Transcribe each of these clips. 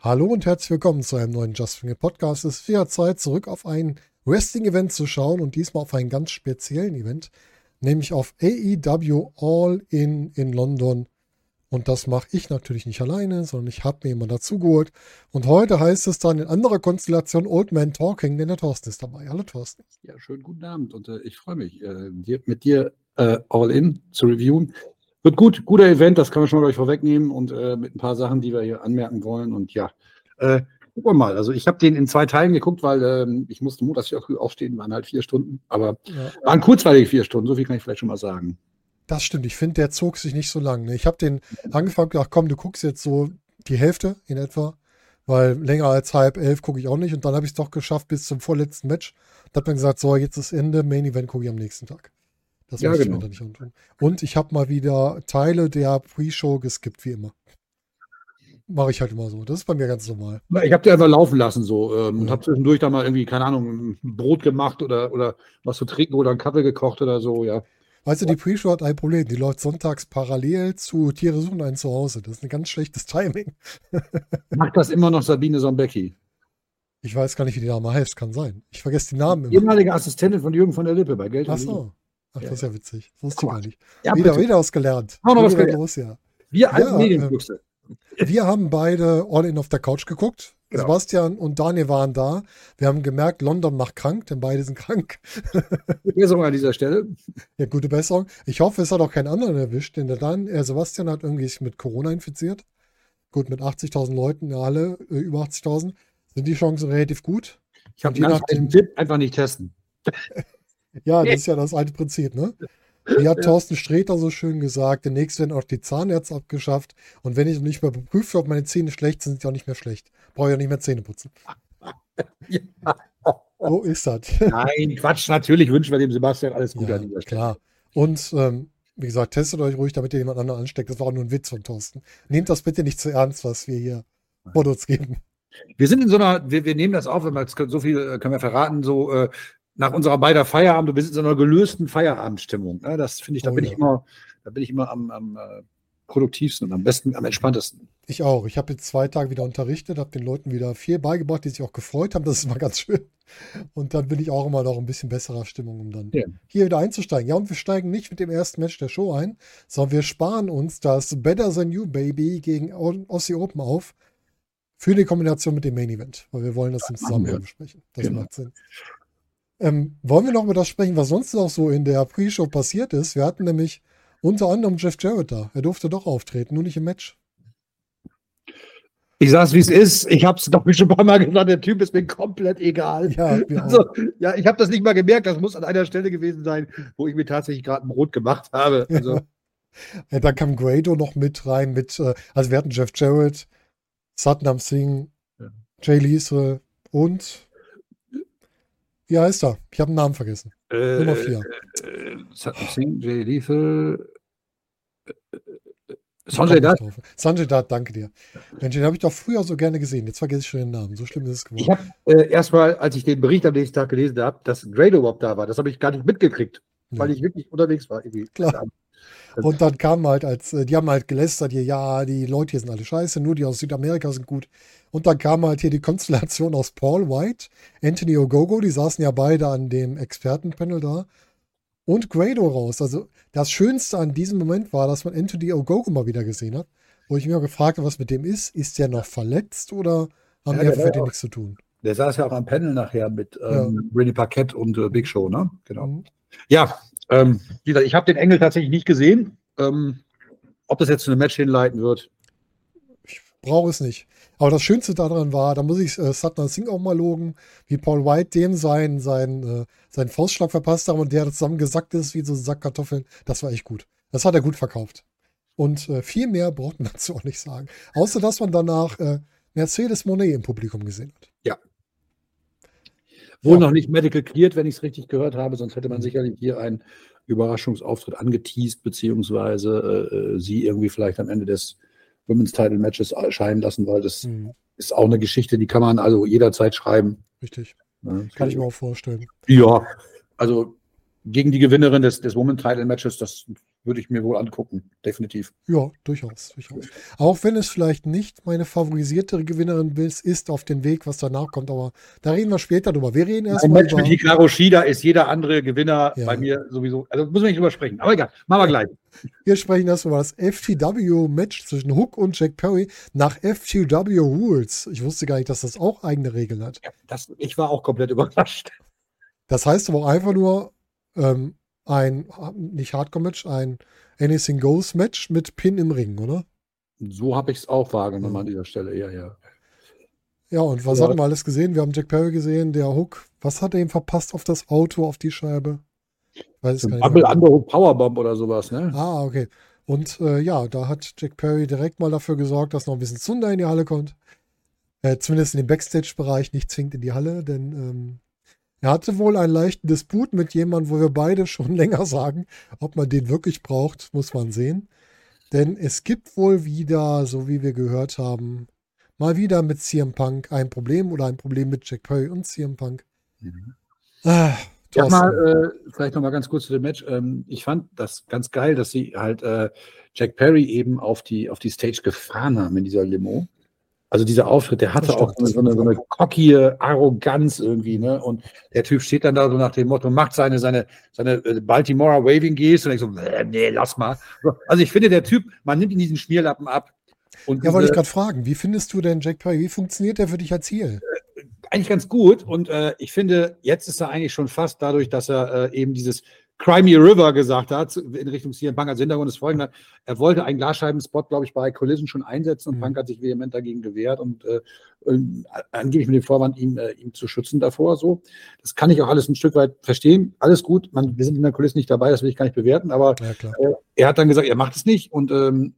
Hallo und herzlich willkommen zu einem neuen Just It Podcast. Es ist wieder Zeit, zurück auf ein Wrestling-Event zu schauen und diesmal auf einen ganz speziellen Event, nämlich auf AEW All In in London. Und das mache ich natürlich nicht alleine, sondern ich habe mir jemanden dazugeholt. Und heute heißt es dann in anderer Konstellation Old Man Talking, denn der Thorsten ist dabei. Hallo Thorsten. Ja, schönen guten Abend und äh, ich freue mich, äh, dir, mit dir äh, All In zu reviewen. Wird gut, guter Event, das kann man schon mal gleich vorwegnehmen und äh, mit ein paar Sachen, die wir hier anmerken wollen. Und ja, äh, gucken wir mal. Also ich habe den in zwei Teilen geguckt, weil ähm, ich musste montags früh aufstehen, waren halt vier Stunden, aber Ja. waren kurzweilige vier Stunden, so viel kann ich vielleicht schon mal sagen. Das stimmt, ich finde, der zog sich nicht so lang. Ne? Ich habe den angefangen, gedacht, komm, du guckst jetzt so die Hälfte in etwa, weil länger als halb elf gucke ich auch nicht. Und dann habe ich es doch geschafft bis zum vorletzten Match. Da hat man gesagt, so, jetzt ist Ende, Main Event gucke ich am nächsten Tag. Das Ja, genau. ich mir da nicht antun. Und ich habe mal wieder Teile der Pre-Show geskippt, wie immer. Mache ich halt immer so. Das ist bei mir ganz normal. Ich habe die einfach laufen lassen so ähm, und Ja. habe zwischendurch da mal irgendwie, keine Ahnung, ein Brot gemacht oder, oder was zu trinken oder einen Kaffee gekocht oder so, ja. Weißt du, die Pre-Show hat ein Problem. Die läuft sonntags parallel zu Tiere suchen ein Zuhause. Das ist ein ganz schlechtes Timing. Macht das immer noch Sabine Sombecki. Ich weiß gar nicht, wie die Dame heißt. Kann sein. Ich vergesse die Namen immer. Ehemalige Assistentin von Jürgen von der Lippe bei Geld. und Ach so. Ach, das ist ja witzig. Das wusste ich gar nicht. Ja, wieder, bitte. wieder was gelernt. Noch was gelernt. los, ja. Wir alten Ja, Medienfüchse. Wir haben beide All In auf der Couch geguckt. Genau. Sebastian und Daniel waren da. Wir haben gemerkt, London macht krank, denn beide sind krank. Besserung an dieser Stelle. Ja, gute Besserung. Ich hoffe, es hat auch keinen anderen erwischt, denn der Dan, äh, Sebastian hat irgendwie sich mit Corona infiziert. Gut, mit 80.000 Leuten, ja, alle äh, über 80.000, sind die Chancen relativ gut. Ich habe einen Tipp, einfach nicht testen. Ja, das ist ja das alte Prinzip, ne? Wie hat Thorsten Sträter so schön gesagt, demnächst werden auch die Zahnärzte abgeschafft. Und wenn ich noch nicht mehr beprüfe, ob meine Zähne schlecht sind, sind die auch nicht mehr schlecht. Brauche ich auch nicht mehr Zähne putzen. Ja. So ist das. Nein, Quatsch, natürlich wünschen wir dem Sebastian alles Gute Ja, an dieser Stelle. klar. Und ähm, wie gesagt, testet euch ruhig, damit ihr jemand anderen ansteckt. Das war auch nur ein Witz von Thorsten. Nehmt das bitte nicht zu ernst, was wir hier vor uns geben. Wir sind in so einer, wir, wir nehmen das auf, wenn wir können- so viel äh, können wir verraten, so äh, nach unserer beider Feierabend, du bist in so einer gelösten Feierabendstimmung. Ne? Das finde ich, da Oh bin ja. ich immer, da bin ich immer am, am äh, produktivsten und am besten, am entspanntesten. Ich auch. Ich habe jetzt zwei Tage wieder unterrichtet, habe den Leuten wieder viel beigebracht, die sich auch gefreut haben. Das ist mal ganz schön. Und dann bin ich auch immer noch ein bisschen besserer Stimmung, um dann Ja. hier wieder einzusteigen. Ja, und wir steigen nicht mit dem ersten Match der Show ein, sondern wir sparen uns das Better Than You Baby gegen Aussie Open auf für die Kombination mit dem Main Event, weil wir wollen das im machen Zusammenhang besprechen. Das Genau. macht Sinn. Ähm, wollen wir noch über das sprechen, was sonst noch so in der Pre-Show passiert ist? Wir hatten nämlich unter anderem Jeff Jarrett da. Er durfte doch auftreten, nur nicht im Match. Ich sag's, wie es ist. Ich habe es doch schon ein paar Mal gesagt, der Typ ist mir komplett egal. Ja. Also, ja, ich habe das nicht mal gemerkt. Das muss an einer Stelle gewesen sein, wo ich mir tatsächlich gerade ein Brot gemacht habe. Also, Ja, dann kam Grado noch mit rein mit, äh, also wir hatten Jeff Jarrett, Satnam Singh, Ja. Jay Lethal und wie heißt er? Ich habe den Namen vergessen. äh, Nummer vier. Äh, Satnam Singh, Jay Lethal, äh, äh, Sanjay nicht Dutt. Sanjay Dutt, danke dir. Mensch, den habe ich doch früher so gerne gesehen. Jetzt vergesse ich schon den Namen. So schlimm ist es geworden. Ich habe äh, erstmal, als ich den Bericht am nächsten Tag gelesen habe, dass Grado überhaupt da war, das habe ich gar nicht mitgekriegt, weil Nee. ich wirklich unterwegs war. Irgendwie. Klar. Und dann kam halt als, äh, die haben halt gelästert hier, ja, die Leute hier sind alle scheiße, nur die aus Südamerika sind gut. Und dann kam halt hier die Konstellation aus Paul White, Anthony Ogogo, die saßen ja beide an dem Expertenpanel da, und Grado raus. Also das Schönste an diesem Moment war, dass man Anthony Ogogo mal wieder gesehen hat, wo ich mich auch gefragt habe, was mit dem ist. Ist der noch verletzt oder haben Ja, die dem auch- nichts zu tun? Der saß ja auch am Panel nachher mit ähm, René Paquette und äh, Big Show, ne? Genau. Mhm. Ja, ähm, wie gesagt, ich habe den Engel tatsächlich nicht gesehen. Ähm, ob das jetzt zu einem Match hinleiten wird. Ich brauche es nicht. Aber das Schönste daran war, da muss ich äh, Satnam Singh auch mal loben, wie Paul White dem seinen, seinen, äh, seinen Faustschlag verpasst haben und der zusammengesackt ist wie so ein Sack Kartoffeln. Das war echt gut. Das hat er gut verkauft. Und äh, viel mehr braucht man dazu auch nicht sagen. Außer, dass man danach äh, Mercedes Monet im Publikum gesehen hat. Wohl Ja. noch nicht medical cleared, wenn ich es richtig gehört habe, sonst hätte man sicherlich hier einen Überraschungsauftritt angeteased, beziehungsweise äh, äh, sie irgendwie vielleicht am Ende des Women's Title Matches erscheinen lassen, weil das Mhm. ist auch eine Geschichte, die kann man also jederzeit schreiben. Richtig. Ne? Kann ich mir auch vorstellen. Ja, also gegen die Gewinnerin des, des Women Title Matches, das würde ich mir wohl angucken, definitiv. Ja, durchaus, durchaus. Auch wenn es vielleicht nicht meine favorisierte Gewinnerin ist, ist auf dem Weg, was danach kommt, aber da reden wir später drüber. Wir reden Ein erstmal Match über. mit Hikaru Shida ist jeder andere Gewinner Ja. bei mir sowieso. Also müssen wir nicht drüber sprechen. Aber egal, machen wir gleich. Wir sprechen erstmal über das FTW-Match zwischen Hook und Jack Perry nach FTW Rules. Ich wusste gar nicht, dass das auch eigene Regeln hat. Das, ich war auch komplett überrascht. Das heißt aber auch einfach nur ähm, ein, nicht Hardcore-Match, ein Anything Goes-Match mit Pin im Ring, oder? So habe ich es auch wahrgenommen Ja. an dieser Stelle. Ja, ja. Ja, und was Ja. hatten wir alles gesehen? Wir haben Jack Perry gesehen, der Hook. Was hat er ihm verpasst auf das Auto, auf die Scheibe? Weiß nicht Bubble. Underhook Powerbomb oder sowas, ne? Ah, okay. Und äh, ja, da hat Jack Perry direkt mal dafür gesorgt, dass noch ein bisschen Zunder in die Halle kommt. Äh, zumindest in dem Backstage-Bereich, nicht zwingend in die Halle, denn ähm, er hatte wohl einen leichten Disput mit jemandem, wo wir beide schon länger sagen, ob man den wirklich braucht, muss man sehen. Denn es gibt wohl wieder, so wie wir gehört haben, mal wieder mit CM Punk ein Problem oder ein Problem mit Jack Perry und CM Punk. Mhm. Ah, Ja, Thorsten. mal, äh, vielleicht noch mal ganz kurz zu dem Match. Ähm, ich fand das ganz geil, dass sie halt äh, Jack Perry eben auf die, auf die Stage gefahren haben in dieser Limo. Also dieser Auftritt, der hatte auch so eine, so eine cockige Arroganz irgendwie, ne? Und der Typ steht dann da so nach dem Motto, macht seine, seine, seine äh, Baltimore Waving Geste und ich so, äh, nee, lass mal. So, Also ich finde, der Typ, man nimmt ihm diesen Schmierlappen ab. Und ja, wollte ich gerade fragen, wie findest du denn Jack Perry? Wie funktioniert der für dich als Ziel? eigentlich ganz gut. Und äh, ich finde, jetzt ist er eigentlich schon fast dadurch, dass er äh, eben dieses Crimey River gesagt hat, in Richtung CM Punk. Als Hintergrund ist folgender. Er wollte einen Glasscheibenspot, glaube ich, bei Collision schon einsetzen und Mhm. Punk hat sich vehement dagegen gewehrt und äh, ähm, angeblich mit dem Vorwand, ihm, äh, ihm zu schützen davor. So. Das kann ich auch alles ein Stück weit verstehen. Alles gut. Man, wir sind in der Kulisse nicht dabei, das will ich gar nicht bewerten, aber Ja, klar. er hat dann gesagt, er macht es nicht und, ähm,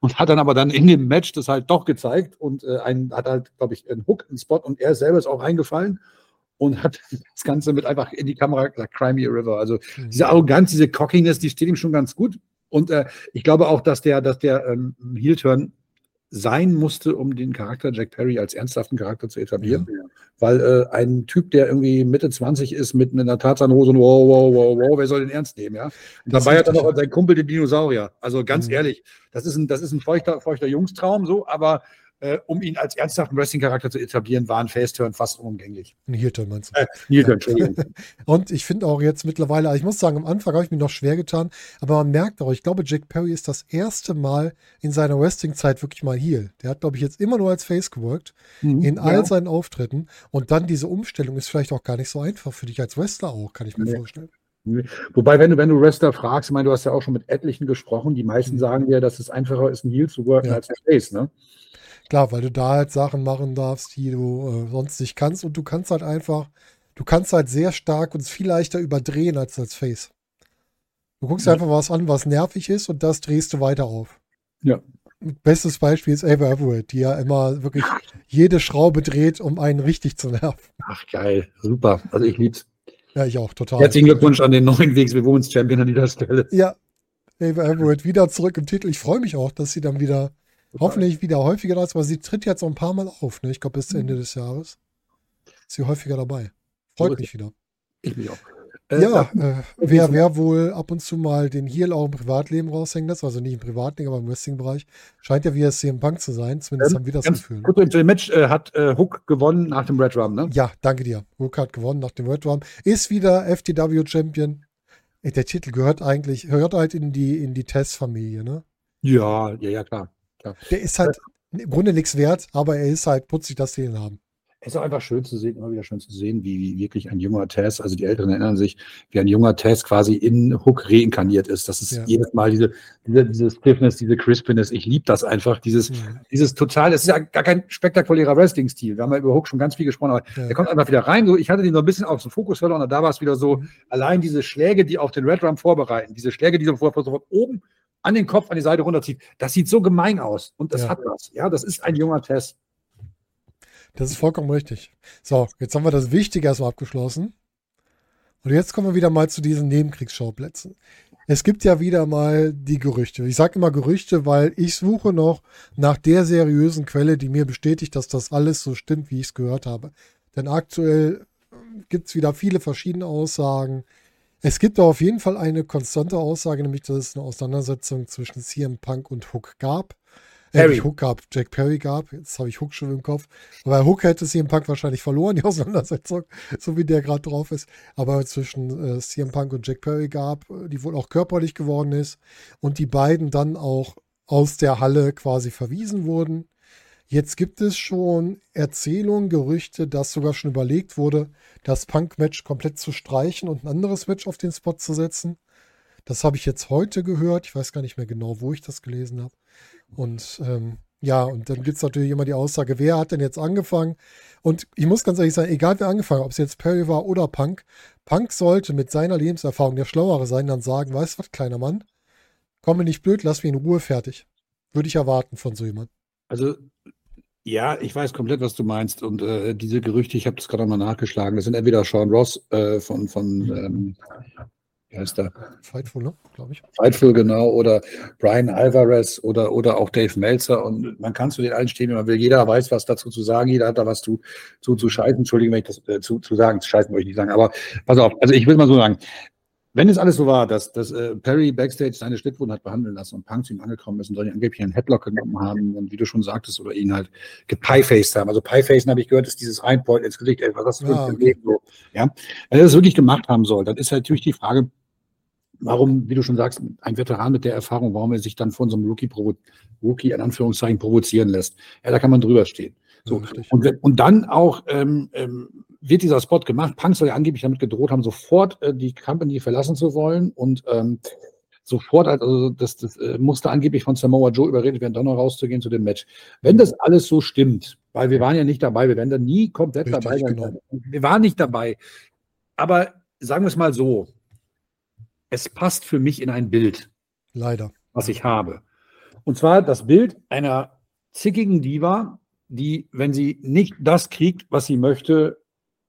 und hat dann aber dann in dem Match das halt doch gezeigt und äh, einen, hat halt, glaube ich, einen Hook, einen Spot und er selber ist auch eingefallen und hat das Ganze mit einfach in die Kamera gesagt, Cry Me a River. Also diese Arroganz, diese Cockiness, die steht ihm schon ganz gut. Und äh, ich glaube auch, dass der, dass der ähm, Heel-Turn sein musste, um den Charakter Jack Perry als ernsthaften Charakter zu etablieren. Weil äh, ein Typ, der irgendwie Mitte 20 ist mit einer Tarzanhose und wow, wow, wow, wow, wer soll den ernst nehmen, ja? Und Das dabei hat er noch seinen Kumpel den Dinosaurier. Also ganz Mhm. ehrlich, das ist ein, das ist ein feuchter, feuchter Jungstraum, so, aber äh, um ihn als ernsthaften Wrestling-Charakter zu etablieren, war ein Face-Turn fast unumgänglich. Ein Heel-Turn meinst du? Äh, Heel-Turn, Entschuldigung. Und ich finde auch jetzt mittlerweile, also ich muss sagen, am Anfang habe ich mir noch schwer getan, aber man merkt auch, ich glaube, Jack Perry ist das erste Mal in seiner Wrestling-Zeit wirklich mal Heel. Der hat, glaube ich, jetzt immer nur als Face geworkt, in all Ja. seinen Auftritten. Und dann diese Umstellung ist vielleicht auch gar nicht so einfach für dich als Wrestler auch, kann ich mir Nee. vorstellen. Wobei, wenn du, wenn du Wrestler fragst, ich meine, du hast ja auch schon mit etlichen gesprochen, die meisten Mhm. sagen dir, dass es einfacher ist, ein Heel zu worken Ja. als ein Face, ne? Klar, weil du da halt Sachen machen darfst, die du äh, sonst nicht kannst. Und du kannst halt einfach, du kannst halt sehr stark und viel leichter überdrehen als als Face. Du guckst Ja. einfach was an, was nervig ist und das drehst du weiter auf. Ja. Bestes Beispiel ist Ava Everett, die ja immer wirklich jede Schraube dreht, um einen richtig zu nerven. Ach, geil, super. Also ich lieb's. Ja, ich auch, total. Herzlichen Glückwunsch an den neuen WXW Women's Champion an dieser Stelle. Ja, Ava Everett wieder zurück im Titel. Ich freue mich auch, dass sie dann wieder, hoffentlich wieder häufiger da ist, aber sie tritt jetzt noch ein paar Mal auf, ne? Ich glaube, bis Ende des Jahres ist sie häufiger dabei. Freut mich wieder. Ich mich auch. Äh, Ja, äh, wer, wer wohl ab und zu mal den Heel auch im Privatleben raushängen lässt, also nicht im Privatleben, aber im Wrestling-Bereich, scheint ja wieder CM Punk zu sein. Zumindest Ähm, haben wir das Gefühl. ne? kurz zu dem Match äh, hat äh, Hook gewonnen nach dem Red Rum, ne? Ja, danke dir. Rook hat gewonnen nach dem Red Rum. Ist wieder FTW-Champion. Der Titel gehört eigentlich, gehört halt in die, in die Test-Familie, ne? Ja, ja, ja, klar. Der ist halt im Grunde nichts wert, aber er ist halt putzig, dass die ihn haben. Es ist auch einfach schön zu sehen, immer wieder schön zu sehen, wie, wie wirklich ein junger Tess, also die Älteren erinnern sich, wie ein junger Tess quasi in Hook reinkarniert ist. Das ist Ja. jedes Mal diese, diese, diese Stiffness, diese Crispiness. Ich liebe das einfach, dieses, Mhm. dieses total, es ist ja gar kein spektakulärer Wrestling-Stil. Wir haben ja über Hook schon ganz viel gesprochen, aber Ja. der kommt einfach wieder rein. So, ich hatte den so ein bisschen auf den Fokus verloren und da war es wieder so, Mhm. allein diese Schläge, die auf den Red Rum vorbereiten, diese Schläge, die so vor- sofort oben an den Kopf, an die Seite runterzieht, das sieht so gemein aus. Und das Ja. hat was. Ja, das ist ein junger Tess. Das ist vollkommen richtig. So, jetzt haben wir das Wichtige erstmal abgeschlossen. Und jetzt kommen wir wieder mal zu diesen Nebenkriegsschauplätzen. Es gibt ja wieder mal die Gerüchte. Ich sage immer Gerüchte, weil ich suche noch nach der seriösen Quelle, die mir bestätigt, dass das alles so stimmt, wie ich es gehört habe. Denn aktuell gibt es wieder viele verschiedene Aussagen. Es gibt da auf jeden Fall eine konstante Aussage, nämlich dass es eine Auseinandersetzung zwischen CM Punk und Hook gab. Äh, Perry. nicht Hook gab, Jack Perry gab. Jetzt habe ich Hook schon im Kopf. Aber Hook hätte CM Punk wahrscheinlich verloren, die Auseinandersetzung, so wie der gerade drauf ist. Aber zwischen äh, CM Punk und Jack Perry gab, äh, die wohl auch körperlich geworden ist. Und die beiden dann auch aus der Halle quasi verwiesen wurden. Jetzt gibt es schon Erzählungen, Gerüchte, dass sogar schon überlegt wurde, das Punk-Match komplett zu streichen und ein anderes Match auf den Spot zu setzen. Das habe ich jetzt heute gehört. Ich weiß gar nicht mehr genau, wo ich das gelesen habe. Und ähm, ja, und dann gibt es natürlich immer die Aussage, wer hat denn jetzt angefangen? Und ich muss ganz ehrlich sagen, egal wer angefangen hat, ob es jetzt Perry war oder Punk, Punk sollte mit seiner Lebenserfahrung der Schlauere sein, dann sagen, weißt du was, kleiner Mann, komm mir nicht blöd, lass mich in Ruhe fertig. Würde ich erwarten von so jemandem. Also, ja, ich weiß komplett, was du meinst. Und äh, diese Gerüchte, ich habe das gerade mal nachgeschlagen, das sind entweder Sean Ross äh, von, von ähm, wie heißt der? Fightful, ne? Glaube ich. Fightful, genau, oder Brian Alvarez oder, oder auch Dave Meltzer. Und man kann zu den allen stehen, wie man will. Jeder weiß, was dazu zu sagen. Jeder hat da was zu, zu, zu scheißen. Entschuldigung, wenn ich das äh, zu, zu sagen, zu scheißen wollte ich nicht sagen. Aber pass auf, also ich will mal so sagen, wenn es alles so war, dass, dass äh, Perry Backstage seine Schnittwunden hat behandeln lassen und Punk zu ihm angekommen ist und soll ihn angeblich einen Headlock genommen haben und wie du schon sagtest, oder ihn halt gepiefaced haben. Also Piefacen habe ich gehört, ist dieses Einpoint ins Gesicht, ey, was hast du für ein. Leben so. Ja? Wenn er das wirklich gemacht haben soll, dann ist natürlich die Frage, warum, wie du schon sagst, ein Veteran mit der Erfahrung, warum er sich dann von so einem Rookie, provo Rookie in Anführungszeichen provozieren lässt. Ja, da kann man drüber stehen. So, Ja, und, und dann auch ähm, ähm, wird dieser Spot gemacht. Punk soll ja angeblich damit gedroht haben, sofort äh, die Company verlassen zu wollen und ähm, sofort, also das, das äh, musste angeblich von Samoa Joe überredet werden, dann noch rauszugehen zu dem Match. Wenn das alles so stimmt, weil wir waren ja nicht dabei, wir werden da nie komplett Richtig, dabei sein. genau. Wir waren nicht dabei. Aber sagen wir es mal so, es passt für mich in ein Bild Leider. was ich habe. Und zwar das Bild einer zickigen Diva, die, wenn sie nicht das kriegt, was sie möchte,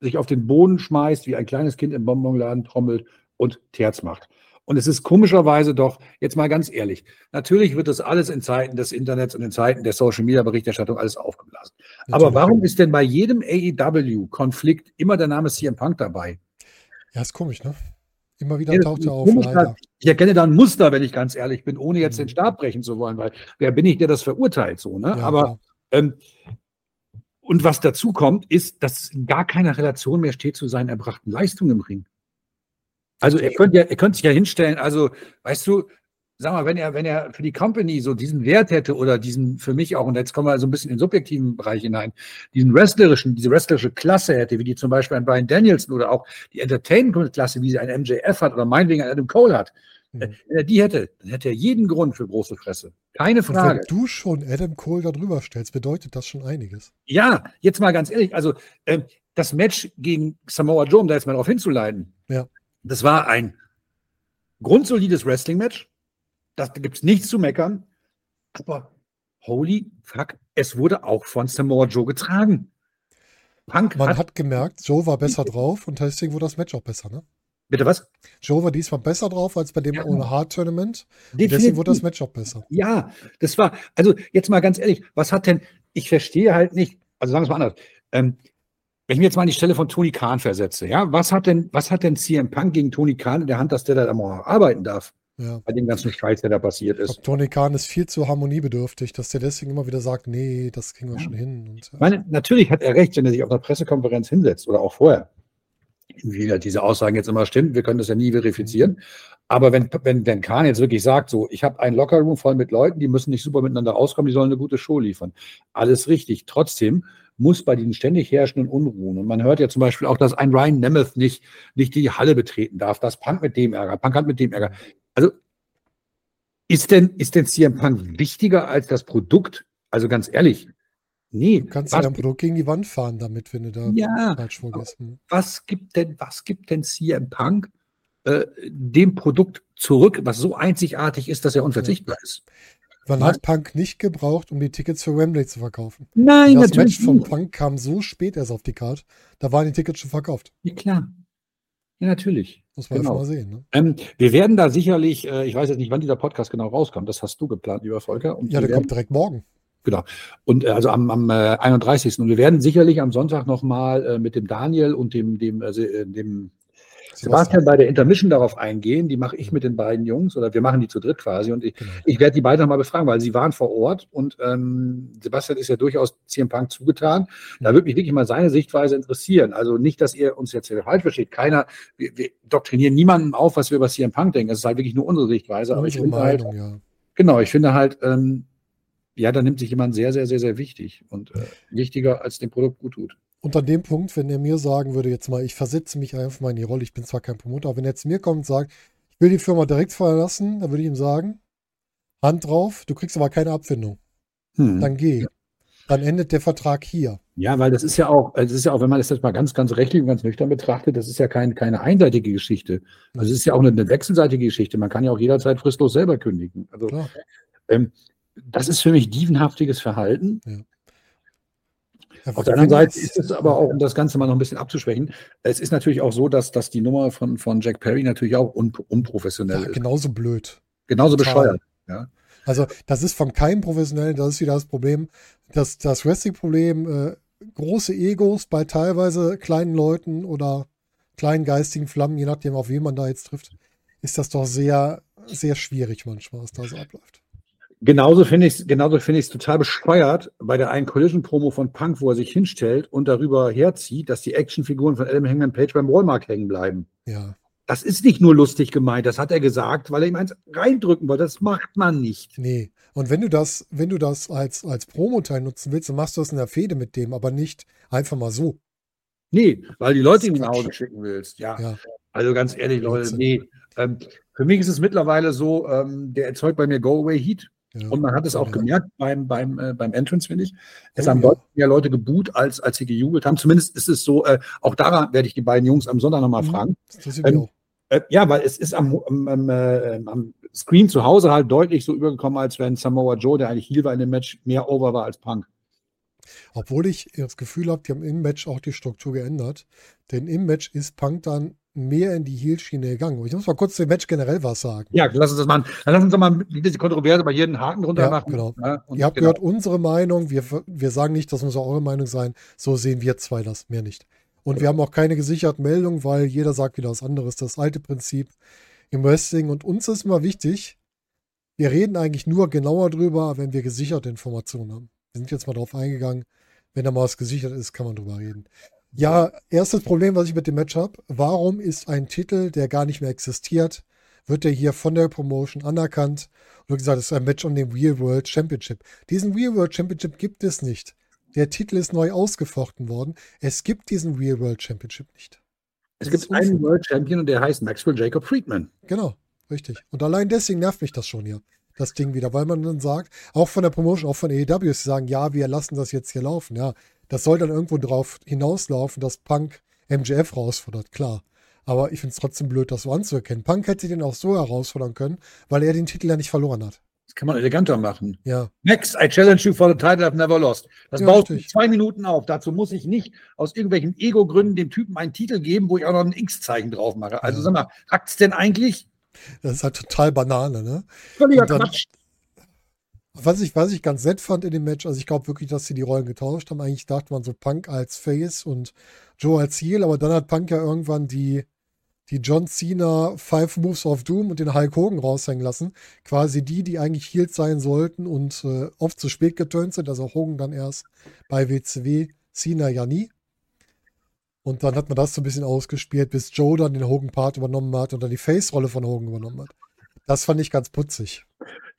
sich auf den Boden schmeißt, wie ein kleines Kind im Bonbonladen trommelt und Terz macht. Und es ist komischerweise doch, jetzt mal ganz ehrlich, natürlich wird das alles in Zeiten des Internets und in Zeiten der Social Media Berichterstattung alles aufgeblasen. Aber Natürlich. warum ist denn bei jedem AEW-Konflikt immer der Name CM Punk dabei? Ja, ist komisch, ne? Immer wieder Ja, taucht er auf, leider. Ich erkenne da ein Muster, wenn ich ganz ehrlich bin, ohne jetzt Mhm. den Stab brechen zu wollen, weil wer bin ich, der das verurteilt so, ne? Ja, Aber klar. ähm, und was dazu kommt, ist, dass gar keiner Relation mehr steht zu seinen erbrachten Leistungen im Ring. Also er könnte ja, er könnte sich ja hinstellen, also weißt du, sag mal, wenn er, wenn er für die Company so diesen Wert hätte oder diesen für mich auch, und jetzt kommen wir so ein bisschen in den subjektiven Bereich hinein, diesen wrestlerischen, diese wrestlerische Klasse hätte, wie die zum Beispiel ein Brian Danielson oder auch die Entertainment-Klasse, wie sie ein MJF hat oder meinetwegen ein Adam Cole hat. Wenn er die hätte, dann hätte er jeden Grund für große Fresse. Keine Frage. wenn du schon Adam Cole da drüber stellst, bedeutet das schon einiges. Ja, jetzt mal ganz ehrlich, also ähm, das Match gegen Samoa Joe, um da jetzt mal drauf hinzuleiten, Ja. das war ein grundsolides Wrestling-Match. Da gibt es nichts zu meckern. Aber holy fuck, es wurde auch von Samoa Joe getragen. Punk Man hat, hat gemerkt, Joe war besser drauf und deswegen wurde das Match auch besser, ne? Bitte was? Joe war diesmal besser drauf als bei dem Ja. ohne Hard Tournament. Deswegen wurde das Match auch besser. Ja, das war, also jetzt mal ganz ehrlich, was hat denn, ich verstehe halt nicht, also sagen wir es mal anders, ähm, wenn ich mir jetzt mal an die Stelle von Tony Khan versetze, ja, was hat denn, was hat denn CM Punk gegen Tony Khan in der Hand, dass der da mal arbeiten darf, Ja. bei dem ganzen Scheiß, der da passiert ist? glaube, Tony Khan ist viel zu harmoniebedürftig, dass der deswegen immer wieder sagt, nee, das kriegen wir Ja. schon hin. Und, Ich meine, natürlich hat er recht, wenn er sich auf einer Pressekonferenz hinsetzt oder auch vorher. Wie diese Aussagen jetzt immer stimmen, wir können das ja nie verifizieren. Aber wenn, wenn, wenn Kahn jetzt wirklich sagt, so, ich habe einen Lockerroom voll mit Leuten, die müssen nicht super miteinander auskommen, die sollen eine gute Show liefern. Alles richtig. Trotzdem muss bei diesen ständig herrschenden Unruhen, und man hört ja zum Beispiel auch, dass ein Ryan Nemeth nicht, nicht die Halle betreten darf, dass Punk mit dem Ärger, Punk hat mit dem Ärger. Also ist denn, ist denn CM Punk wichtiger als das Produkt? Also ganz ehrlich, nee. du kannst ja dein Produkt gegen die Wand fahren damit, wenn du da ja, falsch vorgehst. Hm. was gibt denn, was gibt denn CM Punk äh, dem Produkt zurück, was so einzigartig ist, dass er unverzichtbar ist? Man hat Punk nicht gebraucht, um die Tickets für Wembley zu verkaufen. Nein, das Match natürlich von nicht. Punk kam so spät erst auf die Karte, da waren die Tickets schon verkauft. Ja, klar. Ja, natürlich. Muss man Genau. einfach mal sehen. Ne? Ähm, wir werden da sicherlich, äh, ich weiß jetzt nicht, wann dieser Podcast genau rauskommt, das hast du geplant, lieber Volker. Und Ja, der werden, kommt direkt morgen. Und äh, also am, am äh, 31. Und wir werden sicherlich am Sonntag nochmal äh, mit dem Daniel und dem, dem, äh, äh, dem Sebastian bei der Intermission darauf eingehen. Die mache ich mit den beiden Jungs oder wir machen die zu dritt quasi. Und ich, Genau. ich werde die beiden nochmal befragen, weil sie waren vor Ort und ähm, Sebastian ist ja durchaus CM Punk zugetan. Da würde mich wirklich mal seine Sichtweise interessieren. Also nicht, dass ihr uns jetzt hier falsch versteht. Keiner, wir, wir doktrinieren niemanden auf, was wir über CM Punk denken. Es ist halt wirklich nur unsere Sichtweise. Aber ich finde halt, Meinung, ja. genau, ich finde halt, ähm, ja, da nimmt sich jemand sehr, sehr, sehr, sehr wichtig und äh, wichtiger, als dem Produkt gut tut. Und an dem Punkt, wenn er mir sagen würde, jetzt mal, ich versetze mich einfach mal in die Rolle, ich bin zwar kein Promoter, aber wenn er zu mir kommt und sagt, ich will die Firma direkt verlassen, dann würde ich ihm sagen, Hand drauf, du kriegst aber keine Abfindung. Hm. Dann geh. Dann endet der Vertrag hier. Ja, weil das ist ja auch, das ist ja auch, wenn man das jetzt mal ganz, ganz rechtlich und ganz nüchtern betrachtet, das ist ja kein, keine einseitige Geschichte. Also es ist ja auch eine, eine wechselseitige Geschichte. Man kann ja auch jederzeit fristlos selber kündigen. Also Klar. ähm, das ist für mich dievenhaftiges Verhalten. Ja, Auf der anderen Seite ist es aber auch, um das Ganze mal noch ein bisschen abzuschwächen, es ist natürlich auch so, dass, dass die Nummer von, von Jack Perry natürlich auch un, unprofessionell ja, ist. genauso blöd. Genauso total. bescheuert. Also, das ist von keinem Professionellen, das ist wieder das Problem. Das, das Wrestling-Problem, äh, große Egos bei teilweise kleinen Leuten oder kleinen geistigen Flammen, je nachdem, auf wen man da jetzt trifft, ist das doch sehr, sehr schwierig manchmal, was da so abläuft. Genauso finde ich es genauso finde ich es total bescheuert bei der einen Collision-Promo von Punk, wo er sich hinstellt und darüber herzieht, dass die Actionfiguren von Adam Hangman Page beim Walmart hängen bleiben. Ja, Das ist nicht nur lustig gemeint, das hat er gesagt, weil er ihm eins reindrücken wollte. Das macht man nicht. nee. Und wenn du das, wenn du das als, als Promoteil nutzen willst, dann machst du das in der Fehde mit dem, aber nicht einfach mal so. Nee, weil die Leute ihm nach. Hause schicken willst. Ja, Ja, also ganz ehrlich, Leute, nee. Ähm, für mich ist es mittlerweile so, ähm, der erzeugt bei mir Go-Away-Heat. Ja. Und man hat es auch Ja. gemerkt beim, beim, äh, beim Entrance, finde ich. Es Oh, haben ja. deutlich mehr Leute geboot, als, als sie gejubelt haben. Zumindest ist es so, äh, auch daran werde ich die beiden Jungs am Sonntag nochmal Mhm. fragen. Ähm. Äh, ja, weil es ist am, am, am, äh, am Screen zu Hause halt deutlich so übergekommen, als wenn Samoa Joe, der eigentlich Heel war in dem Match, mehr over war als Punk. Obwohl ich das Gefühl habe, die haben im Match auch die Struktur geändert. Denn im Match ist Punk dann mehr in die Heel-Schiene gegangen. Ich muss mal kurz zum Match generell was sagen. Ja, lass uns das machen. Dann lass uns doch mal bisschen Kontroverse bei jedem Haken drunter Ja, machen. genau. Ja, Ihr habt genau. gehört unsere Meinung. Wir, wir sagen nicht, das muss auch eure Meinung sein. So sehen wir zwei das, mehr nicht. Und wir haben auch keine gesicherten Meldungen, weil jeder sagt wieder was anderes. Das alte Prinzip im Wrestling. Und uns ist immer wichtig, wir reden eigentlich nur genauer drüber, wenn wir gesicherte Informationen haben. Wir sind jetzt mal drauf eingegangen. Wenn da mal was gesichert ist, kann man drüber reden. Ja, erstes Problem, was ich mit dem Match habe. Warum ist ein Titel, der gar nicht mehr existiert, wird der hier von der Promotion anerkannt? Und wie gesagt, es ist ein Match um den Real World Championship. Diesen Real World Championship gibt es nicht. Der Titel ist neu ausgefochten worden. Es gibt diesen Real World Championship nicht. Es Das gibt einen. World Champion und der heißt Maxwell Jacob Friedman. Genau, richtig. Und allein deswegen nervt mich das schon hier, das Ding wieder, weil man dann sagt, auch von der Promotion, auch von AEW, sie sagen, ja, wir lassen das jetzt hier laufen. Ja, das soll dann irgendwo drauf hinauslaufen, dass Punk MJF herausfordert, klar. Aber ich finde es trotzdem blöd, das so anzuerkennen. Punk hätte den auch so herausfordern können, weil er den Titel ja nicht verloren hat. Das kann man eleganter machen. Ja, Next, I challenge you for the title I've never lost. Das Ja, baut richtig. zwei Minuten auf. Dazu muss ich nicht aus irgendwelchen Ego-Gründen dem Typen einen Titel geben, wo ich auch noch ein X-Zeichen drauf mache. Also Ja. sag mal, hackt's denn eigentlich? das ist halt total Banane, ne? Völliger Quatsch. Was ich, was ich ganz nett fand in dem Match, also ich glaube wirklich, dass sie die Rollen getauscht haben. Eigentlich dachte man so Punk als Face und Joe als Heel, aber dann hat Punk ja irgendwann die, die John Cena Five Moves of Doom und den Hulk Hogan raushängen lassen. Quasi die, die eigentlich Heels sein sollten und äh, oft zu spät getönt sind. Also Hogan dann erst bei WCW, Cena ja nie. Und dann hat man das so ein bisschen ausgespielt, bis Joe dann den Hogan-Part übernommen hat und dann die Face-Rolle von Hogan übernommen hat. Das fand ich ganz putzig.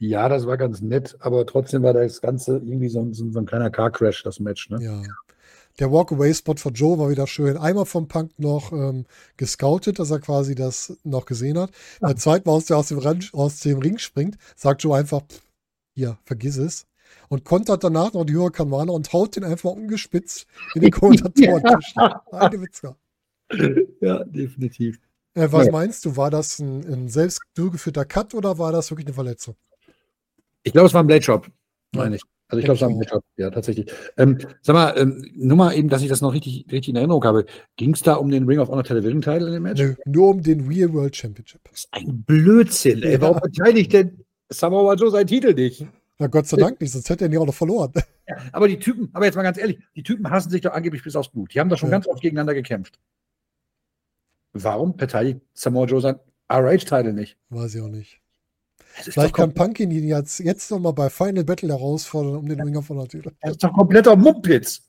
Ja, das war ganz nett, aber trotzdem war das Ganze irgendwie so, ein- so, ein- so ein kleiner Car-Crash, das Match. Ne? Ja. Der Walk-Away-Spot von Joe war wieder schön. Einmal vom Punk noch ähm, gescoutet, dass er quasi das noch gesehen hat. Beim zweiten Mal, als der aus dem, Ran aus dem Ring springt, sagt Joe einfach, pff, hier, vergiss es. Und kontert danach noch die Hurricanwana und haut den einfach umgespitzt in den Kommentatoren. Eine Witzka. Ja, definitiv. Äh, was Ja. meinst du, war das ein, ein selbst durchgeführter Cut oder war das wirklich eine Verletzung? Ich glaube, es war ein Blade Shop, meine ich. Also ich glaube, es war ein Blade Shop, ja, tatsächlich. Ähm, sag mal, ähm, nur mal eben, dass ich das noch richtig, richtig in Erinnerung habe. Ging es da um den Ring of Honor Television Title in dem Match? Nö, nur um den Real World Championship. Das ist ein Blödsinn, ey. Ja. Warum verteidigt denn Samoa Joe seinen Titel nicht? Na Gott sei Dank nicht, sonst hätte er ihn ja auch noch verloren. Ja, aber die Typen, aber jetzt mal ganz ehrlich, die Typen hassen sich doch angeblich bis aufs Blut. Die haben doch schon Ja. ganz oft gegeneinander gekämpft. warum verteidigt Samoa Joe sein RH-Title nicht? Weiß ich auch nicht. Ist, Vielleicht kann Punk ihn jetzt, jetzt nochmal bei Final Battle herausfordern um den Ring of Honor Titel. das ist doch kompletter Mumpitz.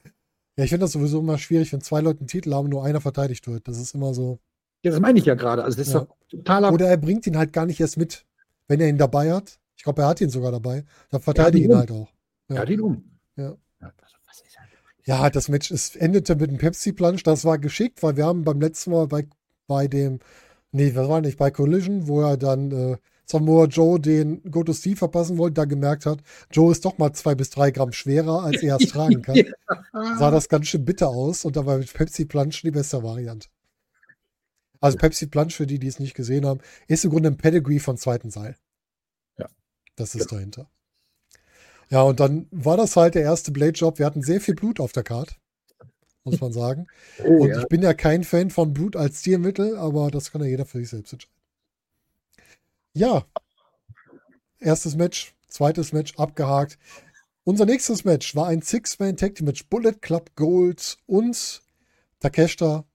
Ja, ich finde das sowieso immer schwierig, wenn zwei Leute einen Titel haben und nur einer verteidigt wird. Das ist immer so. Ja, das meine ich ja gerade. Also das ist Ja. doch totaler. Oder er bringt ihn halt gar nicht erst mit. Wenn er ihn dabei hat, ich glaube, er hat ihn sogar dabei, dann verteidige Ja, ihn die halt auch. Er hat ihn um. Ja. ist? Ja, das Match es endete mit einem Pepsi-Plunge. Das war geschickt, weil wir haben beim letzten Mal bei, bei dem, nee, was war nicht, bei Collision, wo er dann äh, Samoa Joe den Go to Steve verpassen wollte, da gemerkt hat, Joe ist doch mal zwei bis drei Gramm schwerer, als er es tragen kann. Sah das ganz schön bitter aus und da war mit Pepsi Plunge die beste Variante. Also Pepsi Plunge, für die, die es nicht gesehen haben, ist im Grunde ein Pedigree von zweiten Seil. Ja. Das ist dahinter. Ja, und dann war das halt der erste Blade-Job. Wir hatten sehr viel Blut auf der Card, muss man sagen. Oh, Und ja. ich bin ja kein Fan von Blut als Stilmittel, aber das kann ja jeder für sich selbst entscheiden. Ja. Erstes Match, zweites Match abgehakt. Unser nächstes Match war ein Six-Man-Tag-Team-Match. Bullet Club Gold und Takeshita.